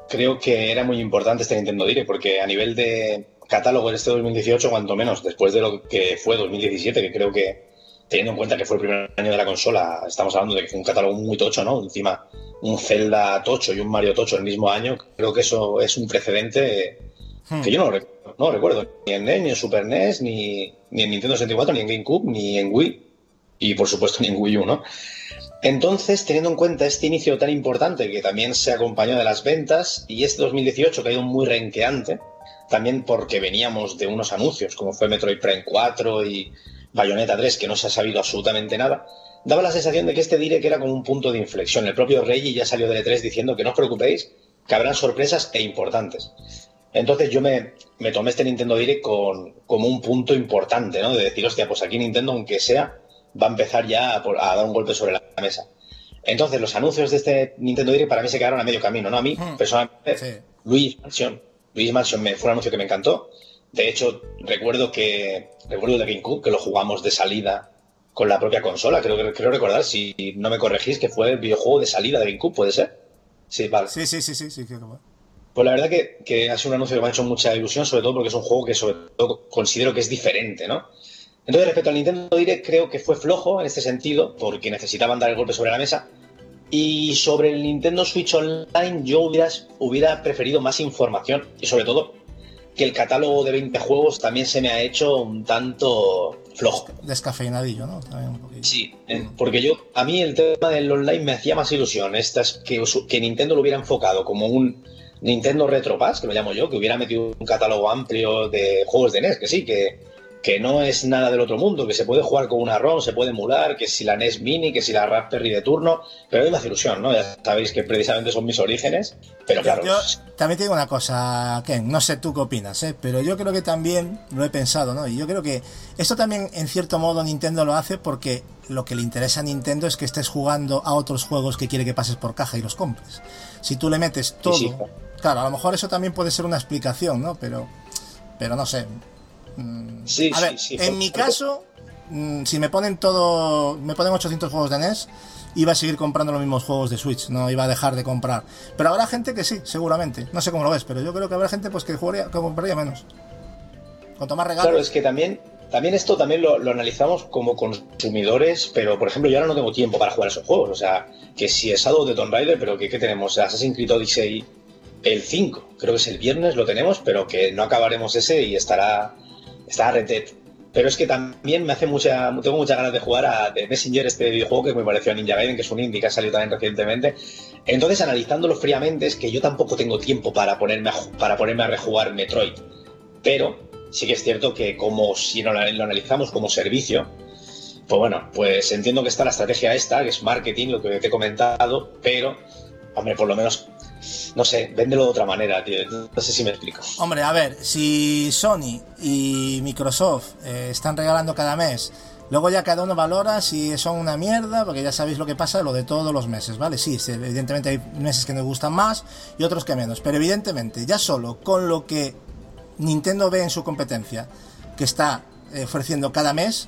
creo que era muy importante este Nintendo Direct, porque a nivel de catálogo de este 2018, cuanto menos, después de lo que fue 2017, que creo que, teniendo en cuenta que fue el primer año de la consola, estamos hablando de que fue un catálogo muy tocho, ¿no? Encima, un Zelda tocho y un Mario tocho el mismo año, creo que eso es un precedente Hmm. que yo no, no recuerdo, ni en NES, ni en Super NES, ni, ni en Nintendo 64, ni en GameCube, ni en Wii, y por supuesto ni en Wii U, ¿no? Entonces, teniendo en cuenta este inicio tan importante que también se acompañó de las ventas y este 2018 que ha ido muy renqueante, también porque veníamos de unos anuncios como fue Metroid Prime 4 y Bayonetta 3 que no se ha sabido absolutamente nada, daba la sensación de que este direct era como un punto de inflexión. El propio Reggie ya salió de E3 diciendo que no os preocupéis, que habrán sorpresas e importantes. Entonces yo me, me tomé este Nintendo Direct con, como un punto importante, ¿no? De decir, hostia, pues aquí Nintendo, aunque sea, va a empezar ya a, a dar un golpe sobre la mesa. Entonces, los anuncios de este Nintendo Direct para mí se quedaron a medio camino, ¿no? A mí, Hmm. personalmente, Sí. Luis Mansion. Luis Mansion me, fue un anuncio que me encantó. De hecho, recuerdo que recuerdo de GameCube, que lo jugamos de salida con la propia consola. Creo, que creo recordar, si no me corregís, que fue el videojuego de salida de GameCube, ¿puede ser? Sí, vale. Sí, sí, sí, sí, sí, creo que va. Pues la verdad que, que ha sido un anuncio que me ha hecho mucha ilusión, sobre todo porque es un juego que sobre todo considero que es diferente, ¿no? Entonces, respecto al Nintendo Direct, creo que fue flojo en este sentido, porque necesitaban dar el golpe sobre la mesa. Y sobre el Nintendo Switch Online, yo hubiera, hubiera preferido más información y sobre todo que el catálogo de 20 juegos también se me ha hecho un tanto flojo. Descafeinadillo, ¿no? También un poquito. Sí, eh, porque yo, a mí el tema del online me hacía más ilusión. Estas que, que Nintendo lo hubiera enfocado como un Nintendo Retro Pass, que lo llamo yo, que hubiera metido un catálogo amplio de juegos de NES, que sí, que, que no es nada del otro mundo, que se puede jugar con una ROM, se puede emular, que si la NES Mini, que si la Raspberry de turno, pero me hace ilusión, ¿no? Ya sabéis que precisamente son mis orígenes, pero claro, Yo también te digo una cosa, Ken, no sé tú qué opinas, ¿eh? pero yo creo que también lo he pensado, ¿no? Y yo creo que esto también, en cierto modo, Nintendo lo hace porque lo que le interesa a Nintendo es que estés jugando a otros juegos que quiere que pases por caja y los compres. Si tú le metes todo, sí. Claro, a lo mejor eso también puede ser una explicación, ¿no? Pero, pero no sé. sí, A sí, ver, sí, en por- mi caso, mm, si me ponen todo, me ponen 800 juegos de NES, iba a seguir comprando los mismos juegos de Switch, no iba a dejar de comprar. Pero habrá gente que sí, seguramente. No sé cómo lo ves, pero yo creo que habrá gente pues que jugaría, que compraría menos. Cuanto más regalos. Claro, es que también, también esto también lo, lo analizamos como consumidores, pero por ejemplo yo ahora no tengo tiempo para jugar esos juegos. O sea, que si es Shadow de Tomb Raider, pero que ¿qué tenemos? Assassin's Creed Odyssey el 5, creo que es el viernes, lo tenemos, pero que no acabaremos ese y estará, estará. Pero es que también me hace mucha, tengo muchas ganas de jugar a The Messenger, este videojuego que me pareció a Ninja Gaiden, que es un indie que ha salido también recientemente. Entonces, analizándolo fríamente, es que yo tampoco tengo tiempo para ponerme a, para ponerme a rejugar Metroid. Pero sí que es cierto que como si lo, lo analizamos como servicio, pues bueno, pues entiendo que está la estrategia esta, que es marketing, lo que te he comentado, pero, hombre, por lo menos, no sé, véndelo de otra manera, tío. No sé si me explico. Hombre, a ver, si Sony y Microsoft eh, están regalando cada mes, luego ya cada uno valora si son una mierda, porque ya sabéis lo que pasa, lo de todos los meses, ¿vale? Sí, evidentemente hay meses que nos gustan más y otros que menos, pero evidentemente ya solo con lo que Nintendo ve en su competencia, que está eh, ofreciendo cada mes,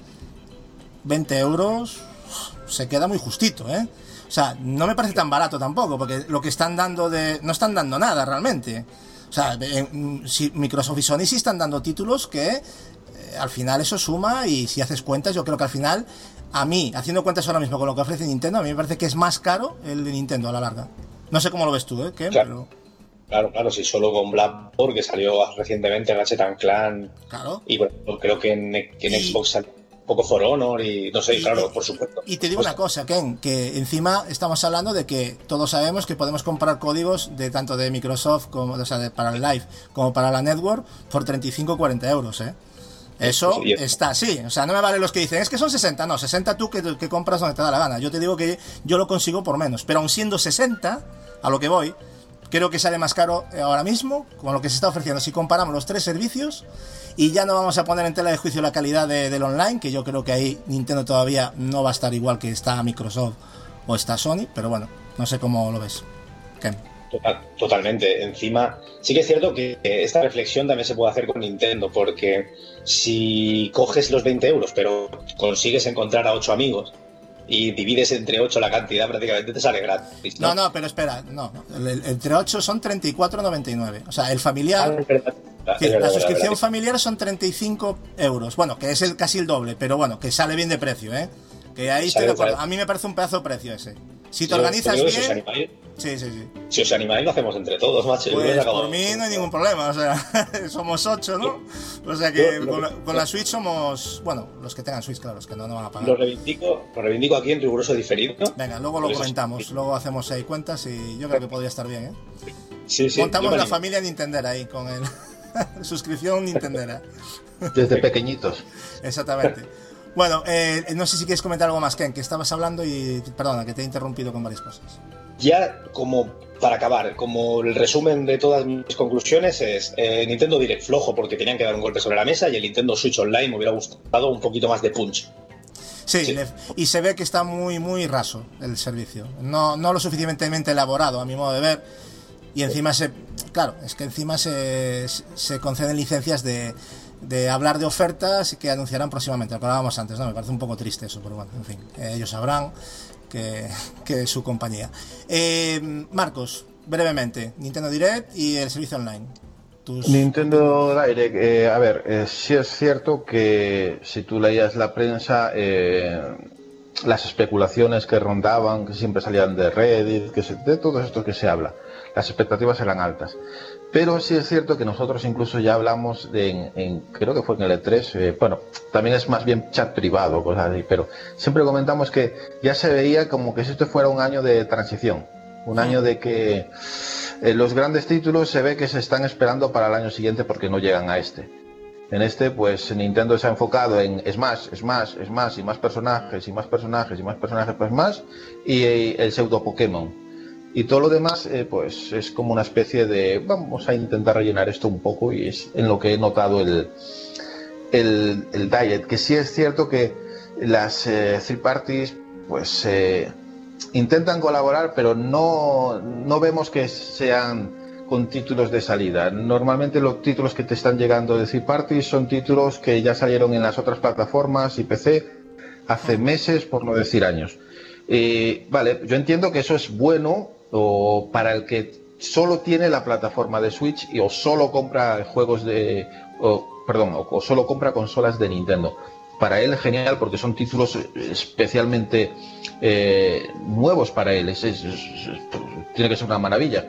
20 euros, se queda muy justito, ¿eh? O sea, no me parece tan barato tampoco, porque lo que están dando de... no están dando nada realmente. O sea, en- si Microsoft y Sony sí están dando títulos que eh, al final eso suma y si haces cuentas, yo creo que al final, a mí, haciendo cuentas ahora mismo con lo que ofrece Nintendo, a mí me parece que es más caro el de Nintendo a la larga. No sé cómo lo ves tú, ¿eh? Ken, Claro. Pero, Claro, claro, si solo con Bloodborne, que salió recientemente Ratchet and Clan, claro. y bueno, creo que en, que en Xbox salió poco For Honor, y no sé, Y- claro, por supuesto. Y te digo Pues, una cosa, Ken, que encima estamos hablando de que todos sabemos que podemos comprar códigos de tanto de Microsoft como o sea, de- para el Live como para la Network por 35 o 40 euros, ¿eh? Eso Sí, y- está así, o sea, no me vale los que dicen, es que son 60, no, 60 tú que, que compras donde te da la gana. Yo te digo que yo lo consigo por menos, pero aun siendo 60, a lo que voy, creo que sale más caro ahora mismo con lo que se está ofreciendo si comparamos los tres servicios y ya no vamos a poner en tela de juicio la calidad de- del online, que yo creo que ahí Nintendo todavía no va a estar igual que está Microsoft o está Sony, pero bueno, no sé cómo lo ves. Totalmente. Encima, sí que es cierto que esta reflexión también se puede hacer con Nintendo, porque si coges los 20 euros, pero consigues encontrar a 8 amigos y divides entre 8 la cantidad, prácticamente te sale gratis. No, no, pero espera, no, entre 8 son 34,99. O sea, el familiar, Ah, es verdad. Es verdad, la suscripción verdad. familiar son 35 euros. Bueno, que es el casi el doble, pero bueno, que sale bien de precio, ¿eh? Que ahí estoy de acuerdo. A mí me parece un pedazo de precio ese. Si te Yo- organizas digo, Si os, bien. animáis, Sí, sí, sí. si os animáis, lo hacemos entre todos, macho. Pues por mí no hay ningún problema. O sea, somos 8, ¿no? O sea que Yo- lo con la, que- con la Switch somos. Bueno, los que tengan Switch, claro, los que no, no van a Lo pagar. reivindico, lo reivindico aquí en riguroso diferido. Venga, luego lo comentamos. Luego hacemos ahí cuentas y yo creo que podría estar bien, ¿eh? Sí, sí, Montamos la familia Nintendera ahí con el. suscripción Nintendera. Desde pequeñitos. Exactamente. Bueno, eh, no sé si quieres comentar algo más, Ken, que estabas hablando y perdona, que te he interrumpido con varias cosas. Ya como para acabar, como el resumen de todas mis conclusiones es eh, Nintendo Direct flojo porque tenían que dar un golpe sobre la mesa y el Nintendo Switch Online me hubiera gustado un poquito más de punch. Sí, Sí. le- y se ve que está muy, muy raso el servicio. No, no lo suficientemente elaborado, a mi modo de ver. Y encima se. Claro, es que encima se, se conceden licencias de, de hablar de ofertas que anunciarán próximamente. Lo hablábamos antes, ¿no? Me parece un poco triste eso, pero bueno, en fin, eh, ellos sabrán que, que es su compañía. Eh, Marcos, brevemente, Nintendo Direct y el servicio online. Nintendo Direct, eh, a ver, eh, sí es cierto que si tú leías la prensa, eh, las especulaciones que rondaban, que siempre salían de Reddit, que se- de todo esto que se habla, las expectativas eran altas. Pero sí es cierto que nosotros incluso ya hablamos de, en, creo que fue en el E3, eh, bueno, también es más bien chat privado, cosas así, pero siempre comentamos que ya se veía como que si esto fuera un año de transición, un año de que eh, los grandes títulos se ve que se están esperando para el año siguiente porque no llegan a este. En este, pues Nintendo se ha enfocado en Smash, Smash, Smash y más personajes y más personajes y más personajes, pues más, y, eh, el pseudo Pokémon. Y todo lo demás, eh, pues es como una especie de vamos a intentar rellenar esto un poco y es en lo que he notado el, el, el diet. Que sí es cierto que las eh, third parties, pues eh, intentan colaborar, pero no, no vemos que sean con títulos de salida. Normalmente los títulos que te están llegando de third parties son títulos que ya salieron en las otras plataformas y PC hace meses, por no decir años. Eh, vale, yo entiendo que eso es bueno o para el que solo tiene la plataforma de Switch y o solo compra juegos de, o, perdón, o, solo compra consolas de Nintendo. Para él genial porque son títulos eh, especialmente eh, nuevos para él. Tiene que ser una maravilla.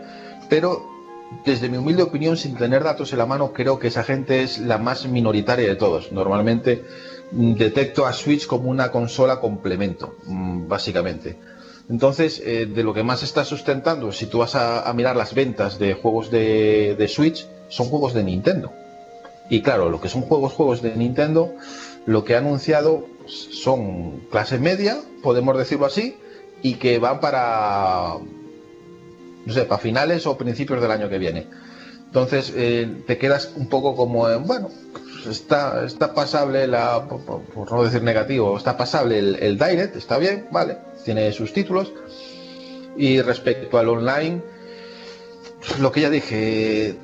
Pero desde mi humilde opinión, sin tener datos en la mano, creo que esa gente es la más minoritaria de todos. Normalmente mm, detecto a Switch como una consola complemento, mm, básicamente. Entonces, eh, de lo que más está sustentando, si tú vas a, a mirar las ventas de juegos de, de Switch, son juegos de Nintendo. Y claro, lo que son juegos, juegos de Nintendo, lo que ha anunciado son clase media, podemos decirlo así, y que van para, no sé, para finales o principios del año que viene. Entonces eh, te quedas un poco como, eh, bueno, está, está pasable, la, por no decir negativo, está pasable el, el Direct, está bien, vale, tiene sus títulos. Y respecto al online, lo que ya dije,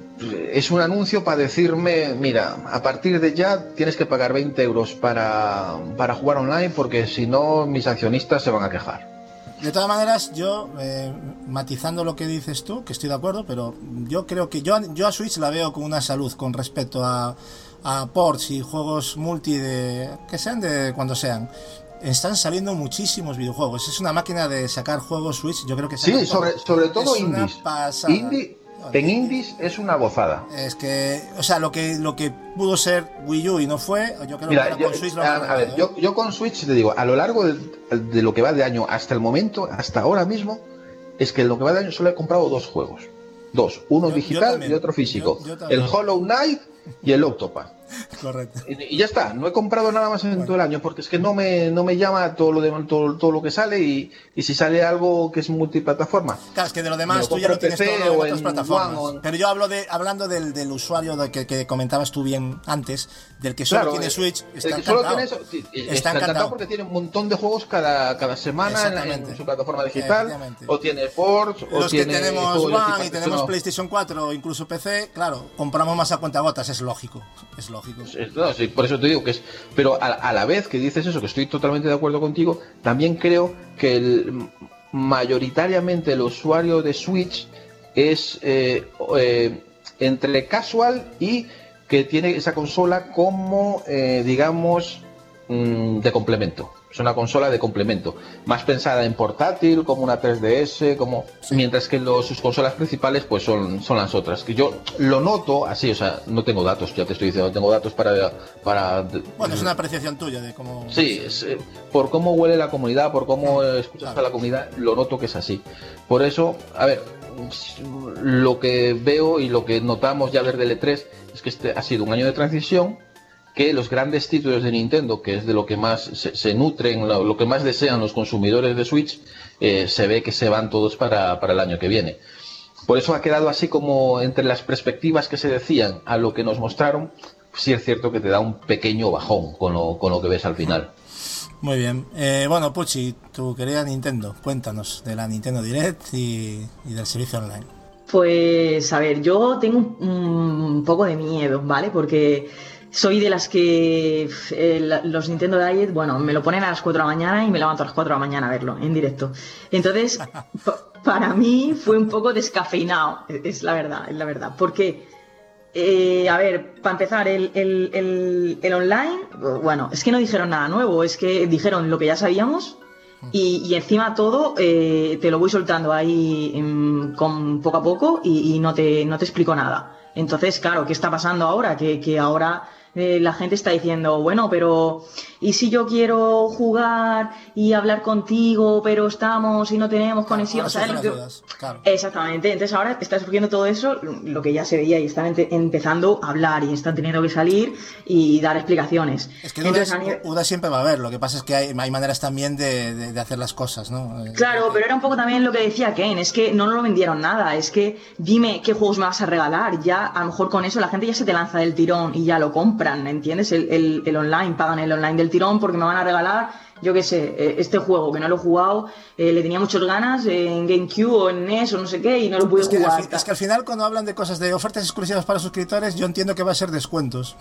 es un anuncio para decirme, mira, a partir de ya tienes que pagar 20 euros para, para jugar online porque si no mis accionistas se van a quejar. De todas maneras, yo, eh, matizando lo que dices tú, que estoy de acuerdo, pero yo creo que yo, yo a Switch la veo con una salud con respecto a, a ports y juegos multi de que sean de cuando sean, están saliendo muchísimos videojuegos. Es una máquina de sacar juegos Switch. Yo creo que Sí, sobre, todo. sobre todo Es una indies. pasada. Indie, en indies es una gozada. Es que, o sea, lo que lo que pudo ser Wii U y no fue, yo creo Mira, que yo, con Switch lo a, ver, yo, yo con Switch te digo, a lo largo de, de lo que va de año hasta el momento, hasta ahora mismo, es que en lo que va de año solo he comprado dos juegos. Dos, uno Yo- digital y otro físico. El Hollow Knight y el Octopath. ¿Eh? Correcto. Y, y ya está, no he comprado nada más en todo el año porque es que no me, no me llama todo lo, de, todo, todo lo que sale y, y si sale algo que es multiplataforma. Claro, es que de lo demás lo tú ya lo tienes PC todo en otras plataformas. One o en- Pero yo hablo de hablando del, del usuario de que, que comentabas tú bien antes, del que solo Claro, tiene eh, Switch, el está que solo tiene eso, sí, está, Está encantado encantado. porque tiene un montón de juegos cada, cada semana en, en su plataforma digital, o tiene ports, o Los que tiene tenemos One y tenemos no. PlayStation 4 o incluso PC, claro, compramos más a cuentagotas, es lógico. Es lógico. Por eso te digo que es. Pero a, la vez que dices eso, que estoy totalmente de acuerdo contigo, también creo que mayoritariamente el usuario de Switch es eh, eh, entre casual y que tiene esa consola como, eh, digamos, mm, de complemento. Es una consola de complemento, más pensada en portátil, como una 3DS, como mientras que los, sus consolas principales pues son, son las otras. Que yo lo noto así, o sea, no tengo datos, ya te estoy diciendo, no tengo datos para para Bueno, es una apreciación tuya de cómo. Sí, es, eh, por cómo huele la comunidad, por cómo escuchas Claro. a la comunidad, lo noto que es así. Por eso, a ver, lo que veo y lo que notamos ya ver del E3 es que este ha sido un año de transición, que los grandes títulos de Nintendo, que es de lo que más se, se nutren, lo, lo que más desean los consumidores de Switch, eh, se ve que se van todos para, para el año que viene. Por eso ha quedado así como entre las perspectivas que se decían a lo que nos mostraron, sí es cierto que te da un pequeño bajón con lo, con lo que ves al final. Muy bien. Eh, bueno, Puchi, tu querida Nintendo, cuéntanos de la Nintendo Direct y, y del servicio online. Pues a ver, yo tengo un, un poco de miedo, ¿vale? Porque soy de las que eh, los Nintendo Direct, bueno, me lo ponen a las 4 de la mañana y me levanto a las 4 de la mañana a verlo en directo. Entonces, pa- para mí fue un poco descafeinado, es es la verdad, es la verdad. Porque, eh, a ver, para empezar, el, el- el- el online, bueno, es que no dijeron nada nuevo, es que dijeron lo que ya sabíamos y, y encima todo eh, te lo voy soltando ahí mm, con poco a poco y, y no, te, no te explico nada. Entonces, claro, ¿qué está pasando ahora? Que, que ahora eh, la gente está diciendo, bueno, pero ¿y si yo quiero jugar y hablar contigo, pero estamos y no tenemos conexión? Ahora ¿sabes dudas, claro. Exactamente, entonces ahora está surgiendo todo eso, lo que ya se veía y están empezando a hablar y están teniendo que salir y dar explicaciones. Es que Entonces, dudas, a nivel- dudas siempre va a haber, lo que pasa es que hay, hay maneras también de, de- de hacer las cosas, ¿no? Eh, Claro, pero era un poco también lo que decía Ken, es que no nos lo vendieron nada, es que dime qué juegos me vas a regalar, ya a lo mejor con eso la gente ya se te lanza del tirón y ya lo compran, ¿entiendes? El, el- el online, pagan el online del tirón porque me van a regalar, yo qué sé, eh, este juego que no lo he jugado, eh, le tenía muchas ganas en GameCube o en NES o no sé qué y no lo pude Es que, al jugar. es que al final cuando hablan de cosas de ofertas exclusivas para suscriptores, yo entiendo que va a ser descuentos.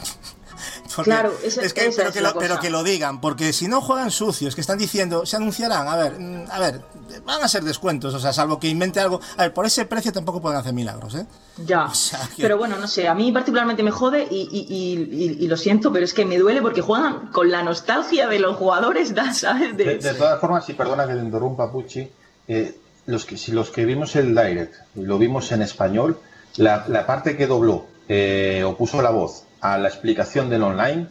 Porque- Claro, esa- es que, esa pero, es que la lo, pero cosa. que lo digan, porque si no juegan sucios, que están diciendo, se anunciarán, a ver, mm, a ver, van a ser descuentos, o sea, salvo que invente algo. A ver, por ese precio tampoco pueden hacer milagros, ¿eh? Ya, O sea, que- pero bueno, no sé, a mí particularmente me jode y, y- y- y- y lo siento, pero es que me duele porque juegan con la nostalgia de los jugadores. ¿sabes? De- De, de todas formas, si perdona que te interrumpa, Pucci, eh, los que, si los que vimos el Direct y lo vimos en español, la, la parte que dobló eh, o puso la voz a la explicación del online,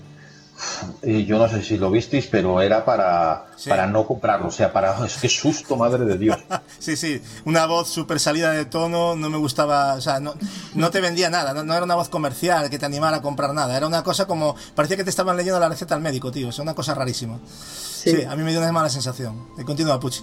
eh, yo no sé si lo visteis, pero era para, Sí. para no comprarlo. O sea, para. Es que susto, madre de Dios. Sí, sí, una voz súper salida de tono, no me gustaba, o sea, no, no te vendía nada, no, no era una voz comercial que te animara a comprar nada, era una cosa como, parecía que te estaban leyendo la receta al médico, tío, es una cosa rarísima. Sí, a mí me dio una mala sensación. Y continúa, Puchi.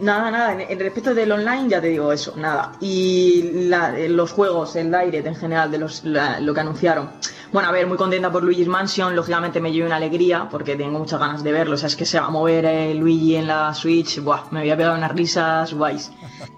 Nada, nada, en, en respecto del online ya te digo eso, nada. Y la- eh, los juegos, el Direct en general, de los, la- lo que anunciaron. Bueno, a ver, muy contenta por Luigi's Mansion, lógicamente me llevo una alegría porque tengo muchas ganas de verlo. O sea, es que se va a mover eh, Luigi en la Switch, buah, me voy a pegar unas risas guays.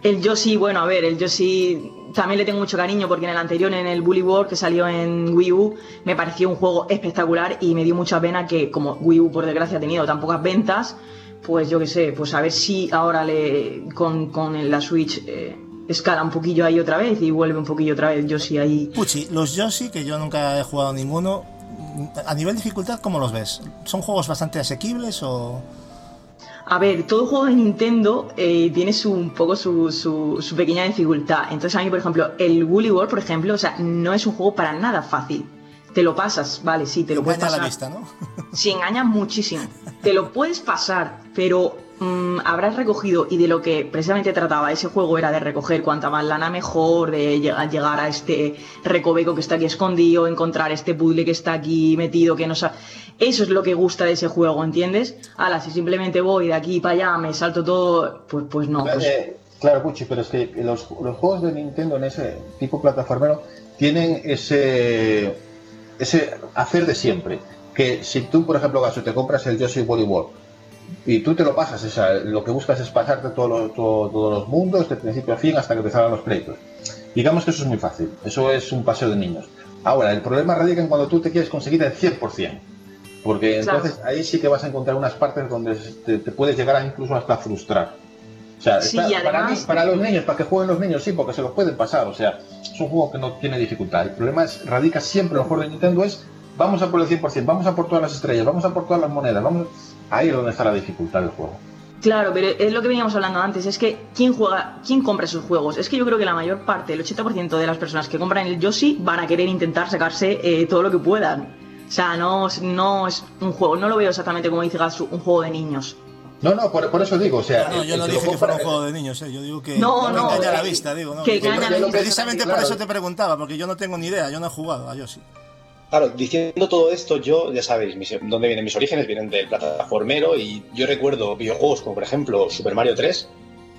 El Yoshi, bueno, a ver, el Yoshi también le tengo mucho cariño porque en el anterior, en el Bully World que salió en Wii U, me pareció un juego espectacular y me dio mucha pena que como Wii U por desgracia ha tenido tan pocas ventas, pues yo qué sé, pues a ver si ahora le con, con la Switch eh, escala un poquillo ahí otra vez y vuelve un poquillo otra vez Yoshi ahí. Puchi, los Yoshi, que yo nunca he jugado ninguno, a nivel dificultad, ¿cómo los ves? ¿Son juegos bastante asequibles o...? A ver, todo juego de Nintendo eh, tiene su, un poco su, su, su, pequeña dificultad. Entonces a mí, por ejemplo, el Woolly World, por ejemplo, o sea, no es un juego para nada fácil. Te lo pasas, vale, sí, te lo engaña puedes pasar. la vista, ¿no? Sí, engaña muchísimo. Te lo puedes pasar, pero mmm, habrás recogido, y de lo que precisamente trataba ese juego era de recoger cuanta más lana mejor, de llegar, llegar a este recoveco que está aquí escondido, encontrar este puzzle que está aquí metido, que no sabe... Eso es lo que gusta de ese juego, ¿entiendes? Ahora, si simplemente voy de aquí para allá, me salto todo, pues, pues no. Pues... Eh, claro, Puchi, pero es que los, los, juegos de Nintendo en ese tipo plataformero tienen ese, ese hacer de siempre. Que si tú, por ejemplo, Gaso, te compras el Yoshi World y tú te lo pasas, o sea, lo que buscas es pasarte todos los, todo, todos los mundos de principio a fin hasta que te salgan los pleitos. Digamos que eso es muy fácil, eso es un paseo de niños. Ahora, el problema radica en cuando tú te quieres conseguir el 100%. Porque entonces claro. ahí sí que vas a encontrar unas partes donde te, te puedes llegar a incluso hasta frustrar. O sea, sí, está, además, para, mí, para, los niños, para que jueguen los niños, sí, porque se los pueden pasar. O sea, es un juego que no tiene dificultad. El problema es, radica siempre en los juegos de Nintendo es vamos a por el 100%, vamos a por todas las estrellas, vamos a por todas las monedas. Vamos... Ahí es donde está la dificultad del juego. Claro, pero es lo que veníamos hablando antes, es que ¿quién juega, quién compra esos juegos? Es que yo creo que la mayor parte, el 80% de las personas que compran el Yoshi van a querer intentar sacarse eh, todo lo que puedan. O sea, no, no es un juego, no lo veo exactamente como dice Gatsu, un juego de niños. No, no, por, por, eso digo, o sea... No, yo no dije que fuera un juego de niños, ¿eh? yo digo que no, no, no, engaña que, la vista, digo, ¿no? Que engaña la vista. Precisamente por eso te preguntaba, porque yo no tengo ni idea, yo no he jugado a Yoshi. Claro, diciendo todo esto, yo, ya sabéis, mis, dónde vienen mis orígenes, vienen del plataformero y yo recuerdo videojuegos como por ejemplo Super Mario 3,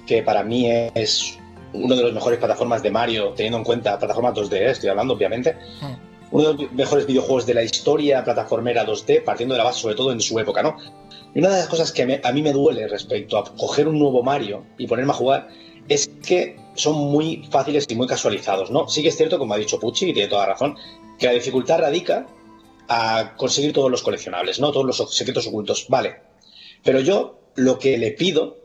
que para mí es uno de los mejores plataformas de Mario, teniendo en cuenta plataformas 2D, estoy hablando obviamente. Hmm uno de los mejores videojuegos de la historia plataformera 2D, partiendo de la base sobre todo en su época, ¿no? Y una de las cosas que a mí me duele respecto a coger un nuevo Mario y ponerme a jugar es que son muy fáciles y muy casualizados, ¿no? Sí que es cierto, como ha dicho Pucci, y tiene toda razón, que la dificultad radica a conseguir todos los coleccionables, ¿no? Todos los secretos ocultos, vale. Pero yo lo que le pido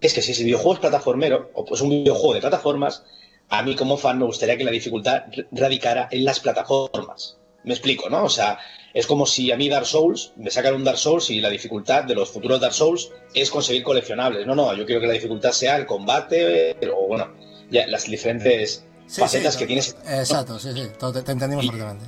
es que si ese videojuego es plataformero, o pues un videojuego de plataformas, a mí como fan me gustaría que la dificultad radicara en las plataformas. Me explico, ¿no? O sea, es como si a mí Dark Souls, me sacan un Dark Souls y la dificultad de los futuros Dark Souls es conseguir coleccionables. No, no, yo quiero que la dificultad sea el combate, o bueno, ya las diferentes sí, facetas sí, que tienes. Exacto, sí, sí, te, te entendimos perfectamente.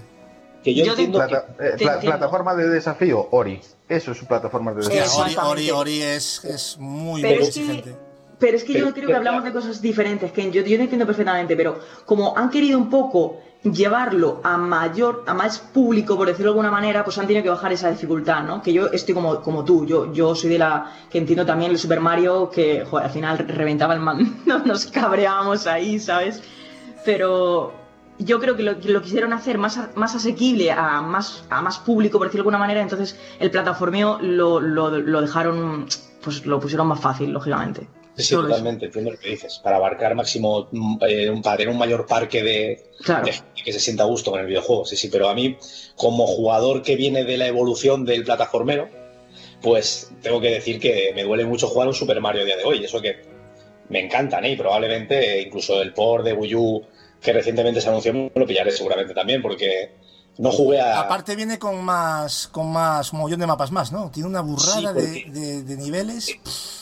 Que yo, yo entiendo plata, eh, pla, entiendo. plataforma de desafío, Ori. Eso es su plataforma de Sí, desafío. Ori, Ori, Ori es, es muy, Pero muy es que- exigente. Pero es que yo Pero- creo que hablamos de cosas diferentes, que yo, yo te entiendo perfectamente, pero como han querido un poco llevarlo a mayor, a más público, por decirlo de alguna manera, pues han tenido que bajar esa dificultad, ¿no? Que yo estoy como, como tú, yo, yo soy de la que entiendo también el Super Mario, que al final reventaba el mando, nos cabreábamos ahí, ¿sabes? Pero yo creo que lo, lo quisieron hacer más, más asequible a más, a más público, por decirlo de alguna manera, entonces el plataformeo lo, lo, lo dejaron, pues lo pusieron más fácil, lógicamente. Sí, totalmente, entiendo lo que dices. Para abarcar máximo, mm, eh, un- para tener un mayor parque de, Claro. de gente que se sienta a gusto con el videojuego. Sí, sí, pero a mí, como jugador que viene de la evolución del plataformero, pues tengo que decir que me duele mucho jugar un Super Mario a día de hoy. Eso que me encantan, ¿eh? Y probablemente eh, incluso el port de Wii U que recientemente se anunció me lo pillaré seguramente también, porque no jugué a. Aparte viene con más, con más mogollón de mapas más, ¿no? Tiene una burrada Sí, de, porque- de- de niveles.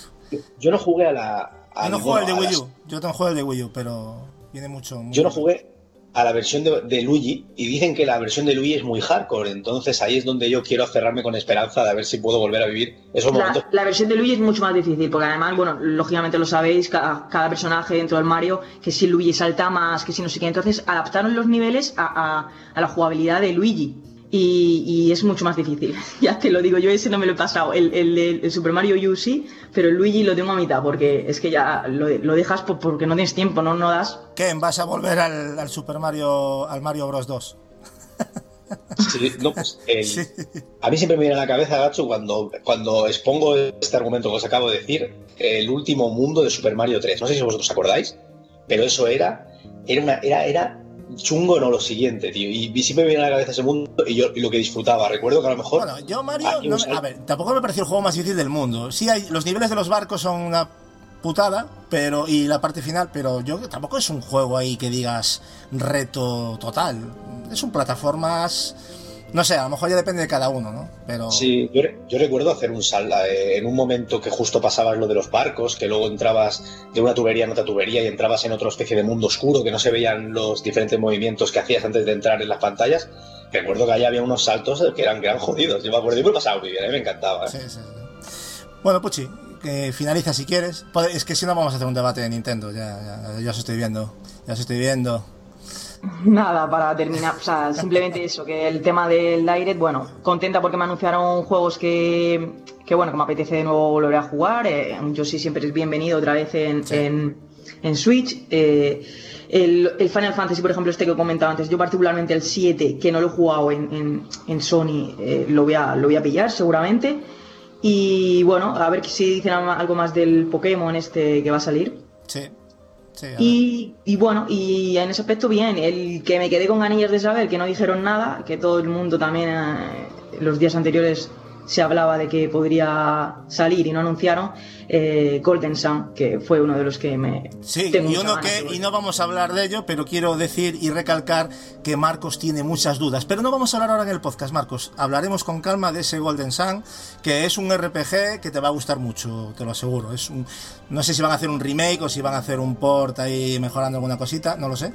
Yo no jugué a la. a Yo no juego el de Wii las- U. Yo no juego el de Wii U, pero viene mucho. Yo no jugué a la versión de, de Luigi y dicen que la versión de Luigi es muy hardcore, entonces ahí es donde yo quiero cerrarme con esperanza de a ver si puedo volver a vivir esos La, momentos. la versión de Luigi es mucho más difícil, porque además, bueno, lógicamente lo sabéis, cada, cada personaje dentro del Mario, que si Luigi salta más, que si no sé qué, entonces adaptaron los niveles a, a- a la jugabilidad de Luigi. Y, y es mucho más difícil, ya te lo digo, yo ese no me lo he pasado, el, el, Super Mario U sí, pero el Luigi lo tengo a mitad, porque es que ya lo, lo dejas por- porque no tienes tiempo, no, no das. ¿Qué? ¿Vas a volver al, al Super Mario, al Mario Bros 2? Sí, no, pues, el- Sí. A mí siempre me viene a la cabeza, Gacho, cuando, cuando expongo este argumento que os acabo de decir, el último mundo de Super Mario 3. No sé si vosotros acordáis, pero eso era, era, una, era, era chungo no lo siguiente, tío. Y, y siempre me viene a la cabeza ese mundo y yo y lo que disfrutaba. Recuerdo que a lo mejor... Bueno, yo Mario, no me- a ver, tampoco me pareció el juego más difícil del mundo. Sí hay, los niveles de los barcos son una putada, pero y la parte final, pero yo tampoco es un juego ahí que digas reto total. Es un plataformas No sé, a lo mejor ya depende de cada uno, ¿no? Pero... Sí, yo, re- yo recuerdo hacer un sal eh, en un momento que justo pasabas lo de los barcos, que luego entrabas de una tubería en otra tubería y entrabas en otra especie de mundo oscuro, que no se veían los diferentes movimientos que hacías antes de entrar en las pantallas. Recuerdo que allá había unos saltos que eran, que eran jodidos. Yo me acuerdo, yo me lo pasaba muy bien, mí me encantaba. ¿eh? Sí, sí, sí. Bueno, Puchi, que finaliza si quieres. Pod- Es que si no vamos a hacer un debate de Nintendo, ya, ya, ya os estoy viendo. Ya os estoy viendo. Nada, para terminar, o sea, simplemente eso, que el tema del Direct, bueno, contenta porque me anunciaron juegos que, que bueno, que me apetece de nuevo volver a jugar. eh, yo sí siempre es bienvenido otra vez en, Sí. en, en Switch. eh, el, el Final Fantasy, por ejemplo, este que comentaba antes, yo particularmente el 7, que no lo he jugado en, en, en Sony, eh, lo, voy a, lo voy a pillar seguramente. Y bueno, a ver si dicen algo más del Pokémon este que va a salir. Sí. Sí. Y, y bueno, y en ese aspecto bien, el que me quedé con ganillas de saber que no dijeron nada, que todo el mundo también eh, los días anteriores se hablaba de que podría salir y no anunciaron, eh, Golden Sun, que fue uno de los que me... Sí, tengo y uno que, y no vamos a hablar de ello, pero quiero decir y recalcar que Marcos tiene muchas dudas. Pero no vamos a hablar ahora en el podcast, Marcos. Hablaremos con calma de ese Golden Sun, que es un RPG que te va a gustar mucho, te lo aseguro. Es un, no sé si van a hacer un remake o si van a hacer un port ahí mejorando alguna cosita, no lo sé.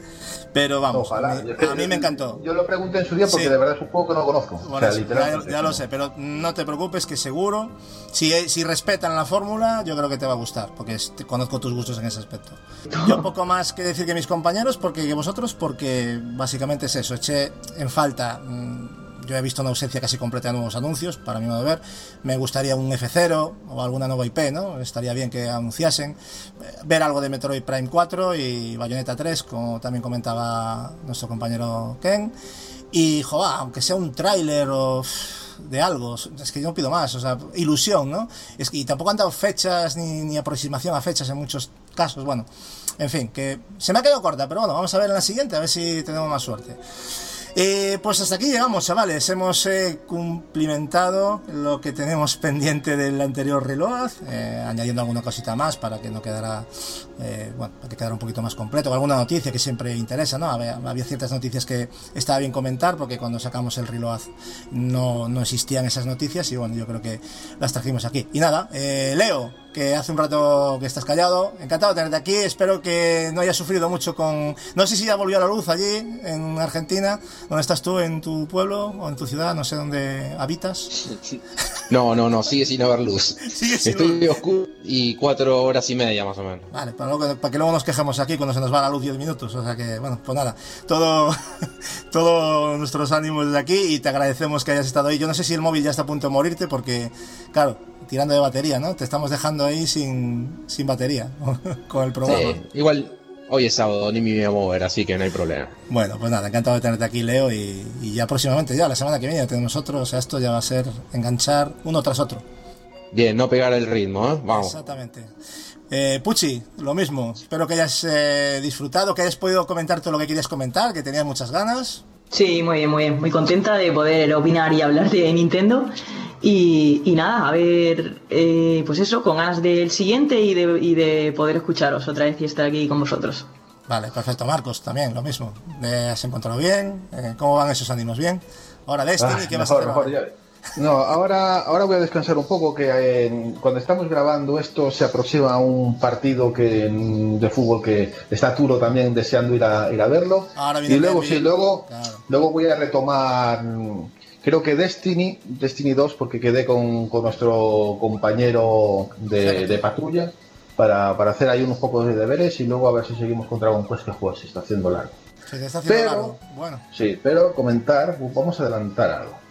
Pero vamos, Ojalá. a mí, a mí me encantó. Yo lo pregunté en su día porque Sí. de verdad es un juego que no conozco. Bueno, o sea, ya, ya lo sé, pero no te preocupes que seguro, si, si respetan la fórmula, yo creo que te va a gustar, porque te conozco tus gustos en ese aspecto. Yo poco más que decir que mis compañeros, porque que vosotros, porque básicamente es eso, eché en falta... mm, yo he visto una ausencia casi completa de nuevos anuncios, para mi modo de ver. Me gustaría un F0 o alguna nueva IP, ¿no? Estaría bien que anunciasen. Eh, Ver algo de Metroid Prime 4 y Bayonetta 3, como también comentaba nuestro compañero Ken. Y, joder, aunque sea un tráiler o de algo, es que yo no pido más, o sea, ilusión, ¿no? Es que tampoco han dado fechas ni, ni aproximación a fechas en muchos casos, bueno, en fin, que se me ha quedado corta, pero bueno, vamos a ver en la siguiente, a ver si tenemos más suerte. Eh, pues hasta aquí llegamos, chavales. Hemos eh, cumplimentado lo que tenemos pendiente del anterior reloj, eh, añadiendo alguna cosita más para que no quedara, eh, bueno, para que quedara un poquito más completo. Alguna noticia que siempre interesa, ¿no? Había, había ciertas noticias que estaba bien comentar porque cuando sacamos el reloj no, no existían esas noticias y bueno, yo creo que las trajimos aquí. Y nada, eh, Leo, que hace un rato que estás callado. Encantado de tenerte aquí. Espero que no hayas sufrido mucho con. No sé si ya volvió a la luz allí, en Argentina. ¿Dónde estás tú? ¿En tu pueblo o en tu ciudad? No sé dónde habitas. No, no, no, sigue sin haber luz. Sigue sin Estoy oscuro y cuatro horas y media más o menos. Vale, para, luego- para que luego nos quejemos aquí cuando se nos va la luz 10 minutos. O sea que, bueno, pues nada. Todo, todos nuestros ánimos desde aquí y te agradecemos que hayas estado ahí. Yo no sé si el móvil ya está a punto de morirte porque, claro, tirando de batería, ¿no? Te estamos dejando ahí sin, sin batería con el programa. Sí, igual hoy es sábado, ni me voy a mover, así que no hay problema. Bueno, pues nada, encantado de tenerte aquí, Leo, y, y ya próximamente, ya la semana que viene tenemos otro, o sea, esto ya va a ser enganchar uno tras otro. Bien, no pegar el ritmo, ¿eh? Vamos. Exactamente. Eh, Puchi, lo mismo, espero que hayas eh, disfrutado, que hayas podido comentar todo lo que querías comentar, que tenías muchas ganas. Sí, muy bien, muy bien. Muy contenta de poder opinar y hablar de Nintendo. Y, y nada, a ver, eh, pues eso, con ganas del siguiente y de, y de poder escucharos otra vez y estar aquí con vosotros. Vale, perfecto, Marcos, también, lo mismo. Eh, ¿Has encontrado bien? Eh, ¿Cómo van esos ánimos? ¿Bien? Ahora Destiny, Ah, ¿qué vas a mejor, hacer? mejor. No, ahora, ahora voy a descansar un poco, que eh, cuando estamos grabando esto se aproxima un partido que, mm, de fútbol que está Turo también deseando ir a, ir a verlo. Ahora viene y luego, sí, luego, Claro. luego voy a retomar, mm, creo que Destiny, Destiny 2, porque quedé con, con nuestro compañero de, de patrulla para, para hacer ahí unos pocos de deberes y luego a ver si seguimos contra un pues que juez, se está haciendo largo. Se está haciendo Pero- largo. Bueno, Sí, pero comentar, vamos a adelantar algo.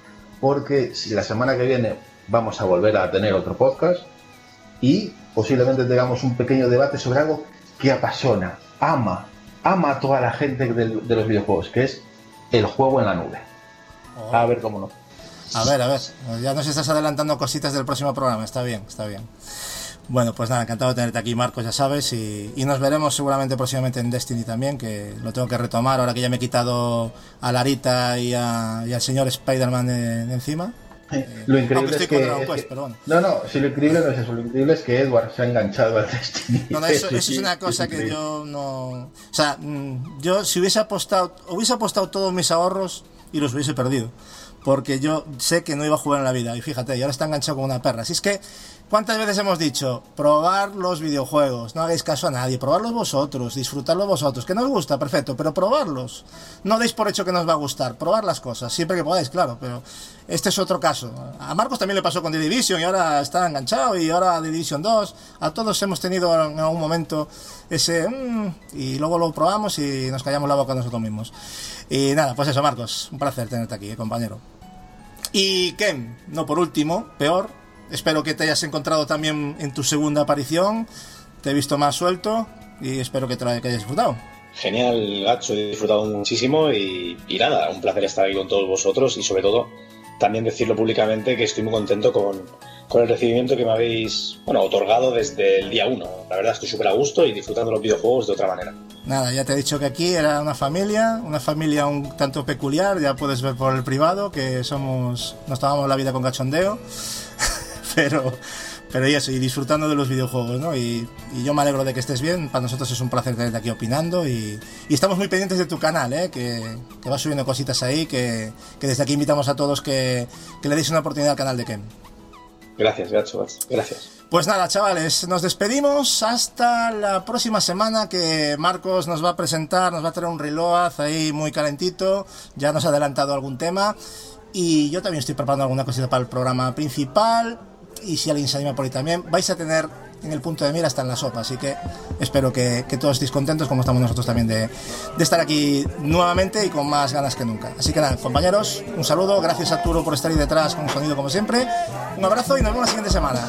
Porque si la semana que viene vamos a volver a tener otro podcast y posiblemente tengamos un pequeño debate sobre algo que apasiona, ama, ama a toda la gente de los videojuegos, que es el juego en la nube. oh. A ver cómo no. A ver, a ver, ya nos estás adelantando cositas del próximo programa, está bien, está bien. Bueno, pues nada, encantado de tenerte aquí, Marcos, ya sabes, y, y nos veremos seguramente próximamente en Destiny también, que lo tengo que retomar ahora que ya me he quitado a Larita y, a- y al señor Spider-Man de, de encima. Lo aunque increíble es que, es Quest, que- pero bueno. No, no, si lo increíble no es eso, lo increíble es que Edward se ha enganchado al Destiny. No, no, eso, eso sí, es una cosa que increíble. yo no... O sea, mm, yo si hubiese apostado, hubiese apostado todos mis ahorros y los hubiese perdido. porque yo sé que no iba a jugar en la vida. Y fíjate, y ahora está enganchado con una perra. Así es que, ¿cuántas veces hemos dicho? Probar los videojuegos, no hagáis caso a nadie, probarlos vosotros, disfrutarlos vosotros. Que no os gusta, perfecto, pero probarlos. No deis por hecho que nos va a gustar, probar las cosas, siempre que podáis, claro, pero este es otro caso. A Marcos también le pasó con The Division y ahora está enganchado, y ahora The Division 2. A todos hemos tenido en algún momento ese. mm, y luego lo probamos y nos callamos la boca nosotros mismos. Y nada, pues eso, Marcos, un placer tenerte aquí, eh, compañero. Y Ken, no por último, peor, espero que te hayas encontrado también en tu segunda aparición, te he visto más suelto y espero que te lo hayas disfrutado. Genial, Gacho, he disfrutado muchísimo y, y nada, un placer estar aquí con todos vosotros y sobre todo también decirlo públicamente que estoy muy contento con, con el recibimiento que me habéis bueno, otorgado desde el día 1. La verdad estoy súper a gusto y disfrutando los videojuegos de otra manera. Nada, ya te he dicho que aquí era una familia, una familia un tanto peculiar, ya puedes ver por el privado que somos, nos tomamos la vida con cachondeo, pero, pero y eso, y disfrutando de los videojuegos, ¿no? Y, y yo me alegro de que estés bien, para nosotros es un placer tenerte aquí opinando y, y estamos muy pendientes de tu canal, ¿eh? Que, que vas subiendo cositas ahí, que, que desde aquí invitamos a todos que, que le deis una oportunidad al canal de Ken. Gracias, Gacho, gracias. Pues nada, chavales, nos despedimos hasta la próxima semana que Marcos nos va a presentar, nos va a traer un reload ahí muy calentito, ya nos ha adelantado algún tema y yo también estoy preparando alguna cosita para el programa principal y si alguien se anima por ahí también, vais a tener en el punto de mira hasta en la sopa, así que espero que, todos estéis contentos como estamos nosotros también de, estar aquí nuevamente y con más ganas que nunca. Así que nada, compañeros, un saludo, gracias a Arturo por estar ahí detrás con sonido como siempre, un abrazo y nos vemos la siguiente semana.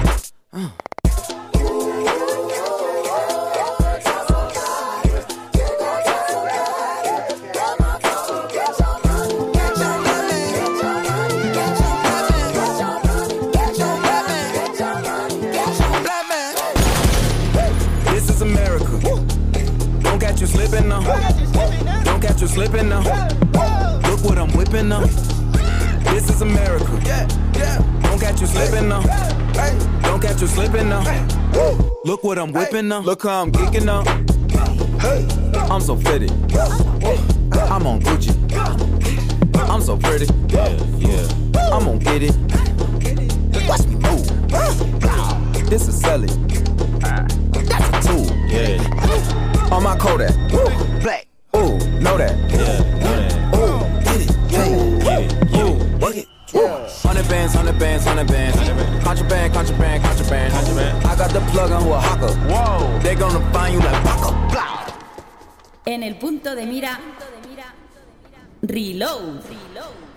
Slipping now. Look what I'm whipping now. This is America. Don't catch you slipping now. Don't catch you slipping now. Look what I'm whipping now. Look how I'm geeking now. I'm so fitted. I'm on Gucci. I'm so pretty. Yeah. I'm gonna get it. Watch me move. This is Sally. That's a tool. Yeah. On my Kodak. Know that. Yeah, know that. Ooh, get it. Ooh, work it. Hundred bands, hundred bands, hundred bands. Contraband, contraband, contraband. I got the plug on who a hawker. Whoa. They gonna find you like Paco. Blah. En el punto de mira. Reload. Reload.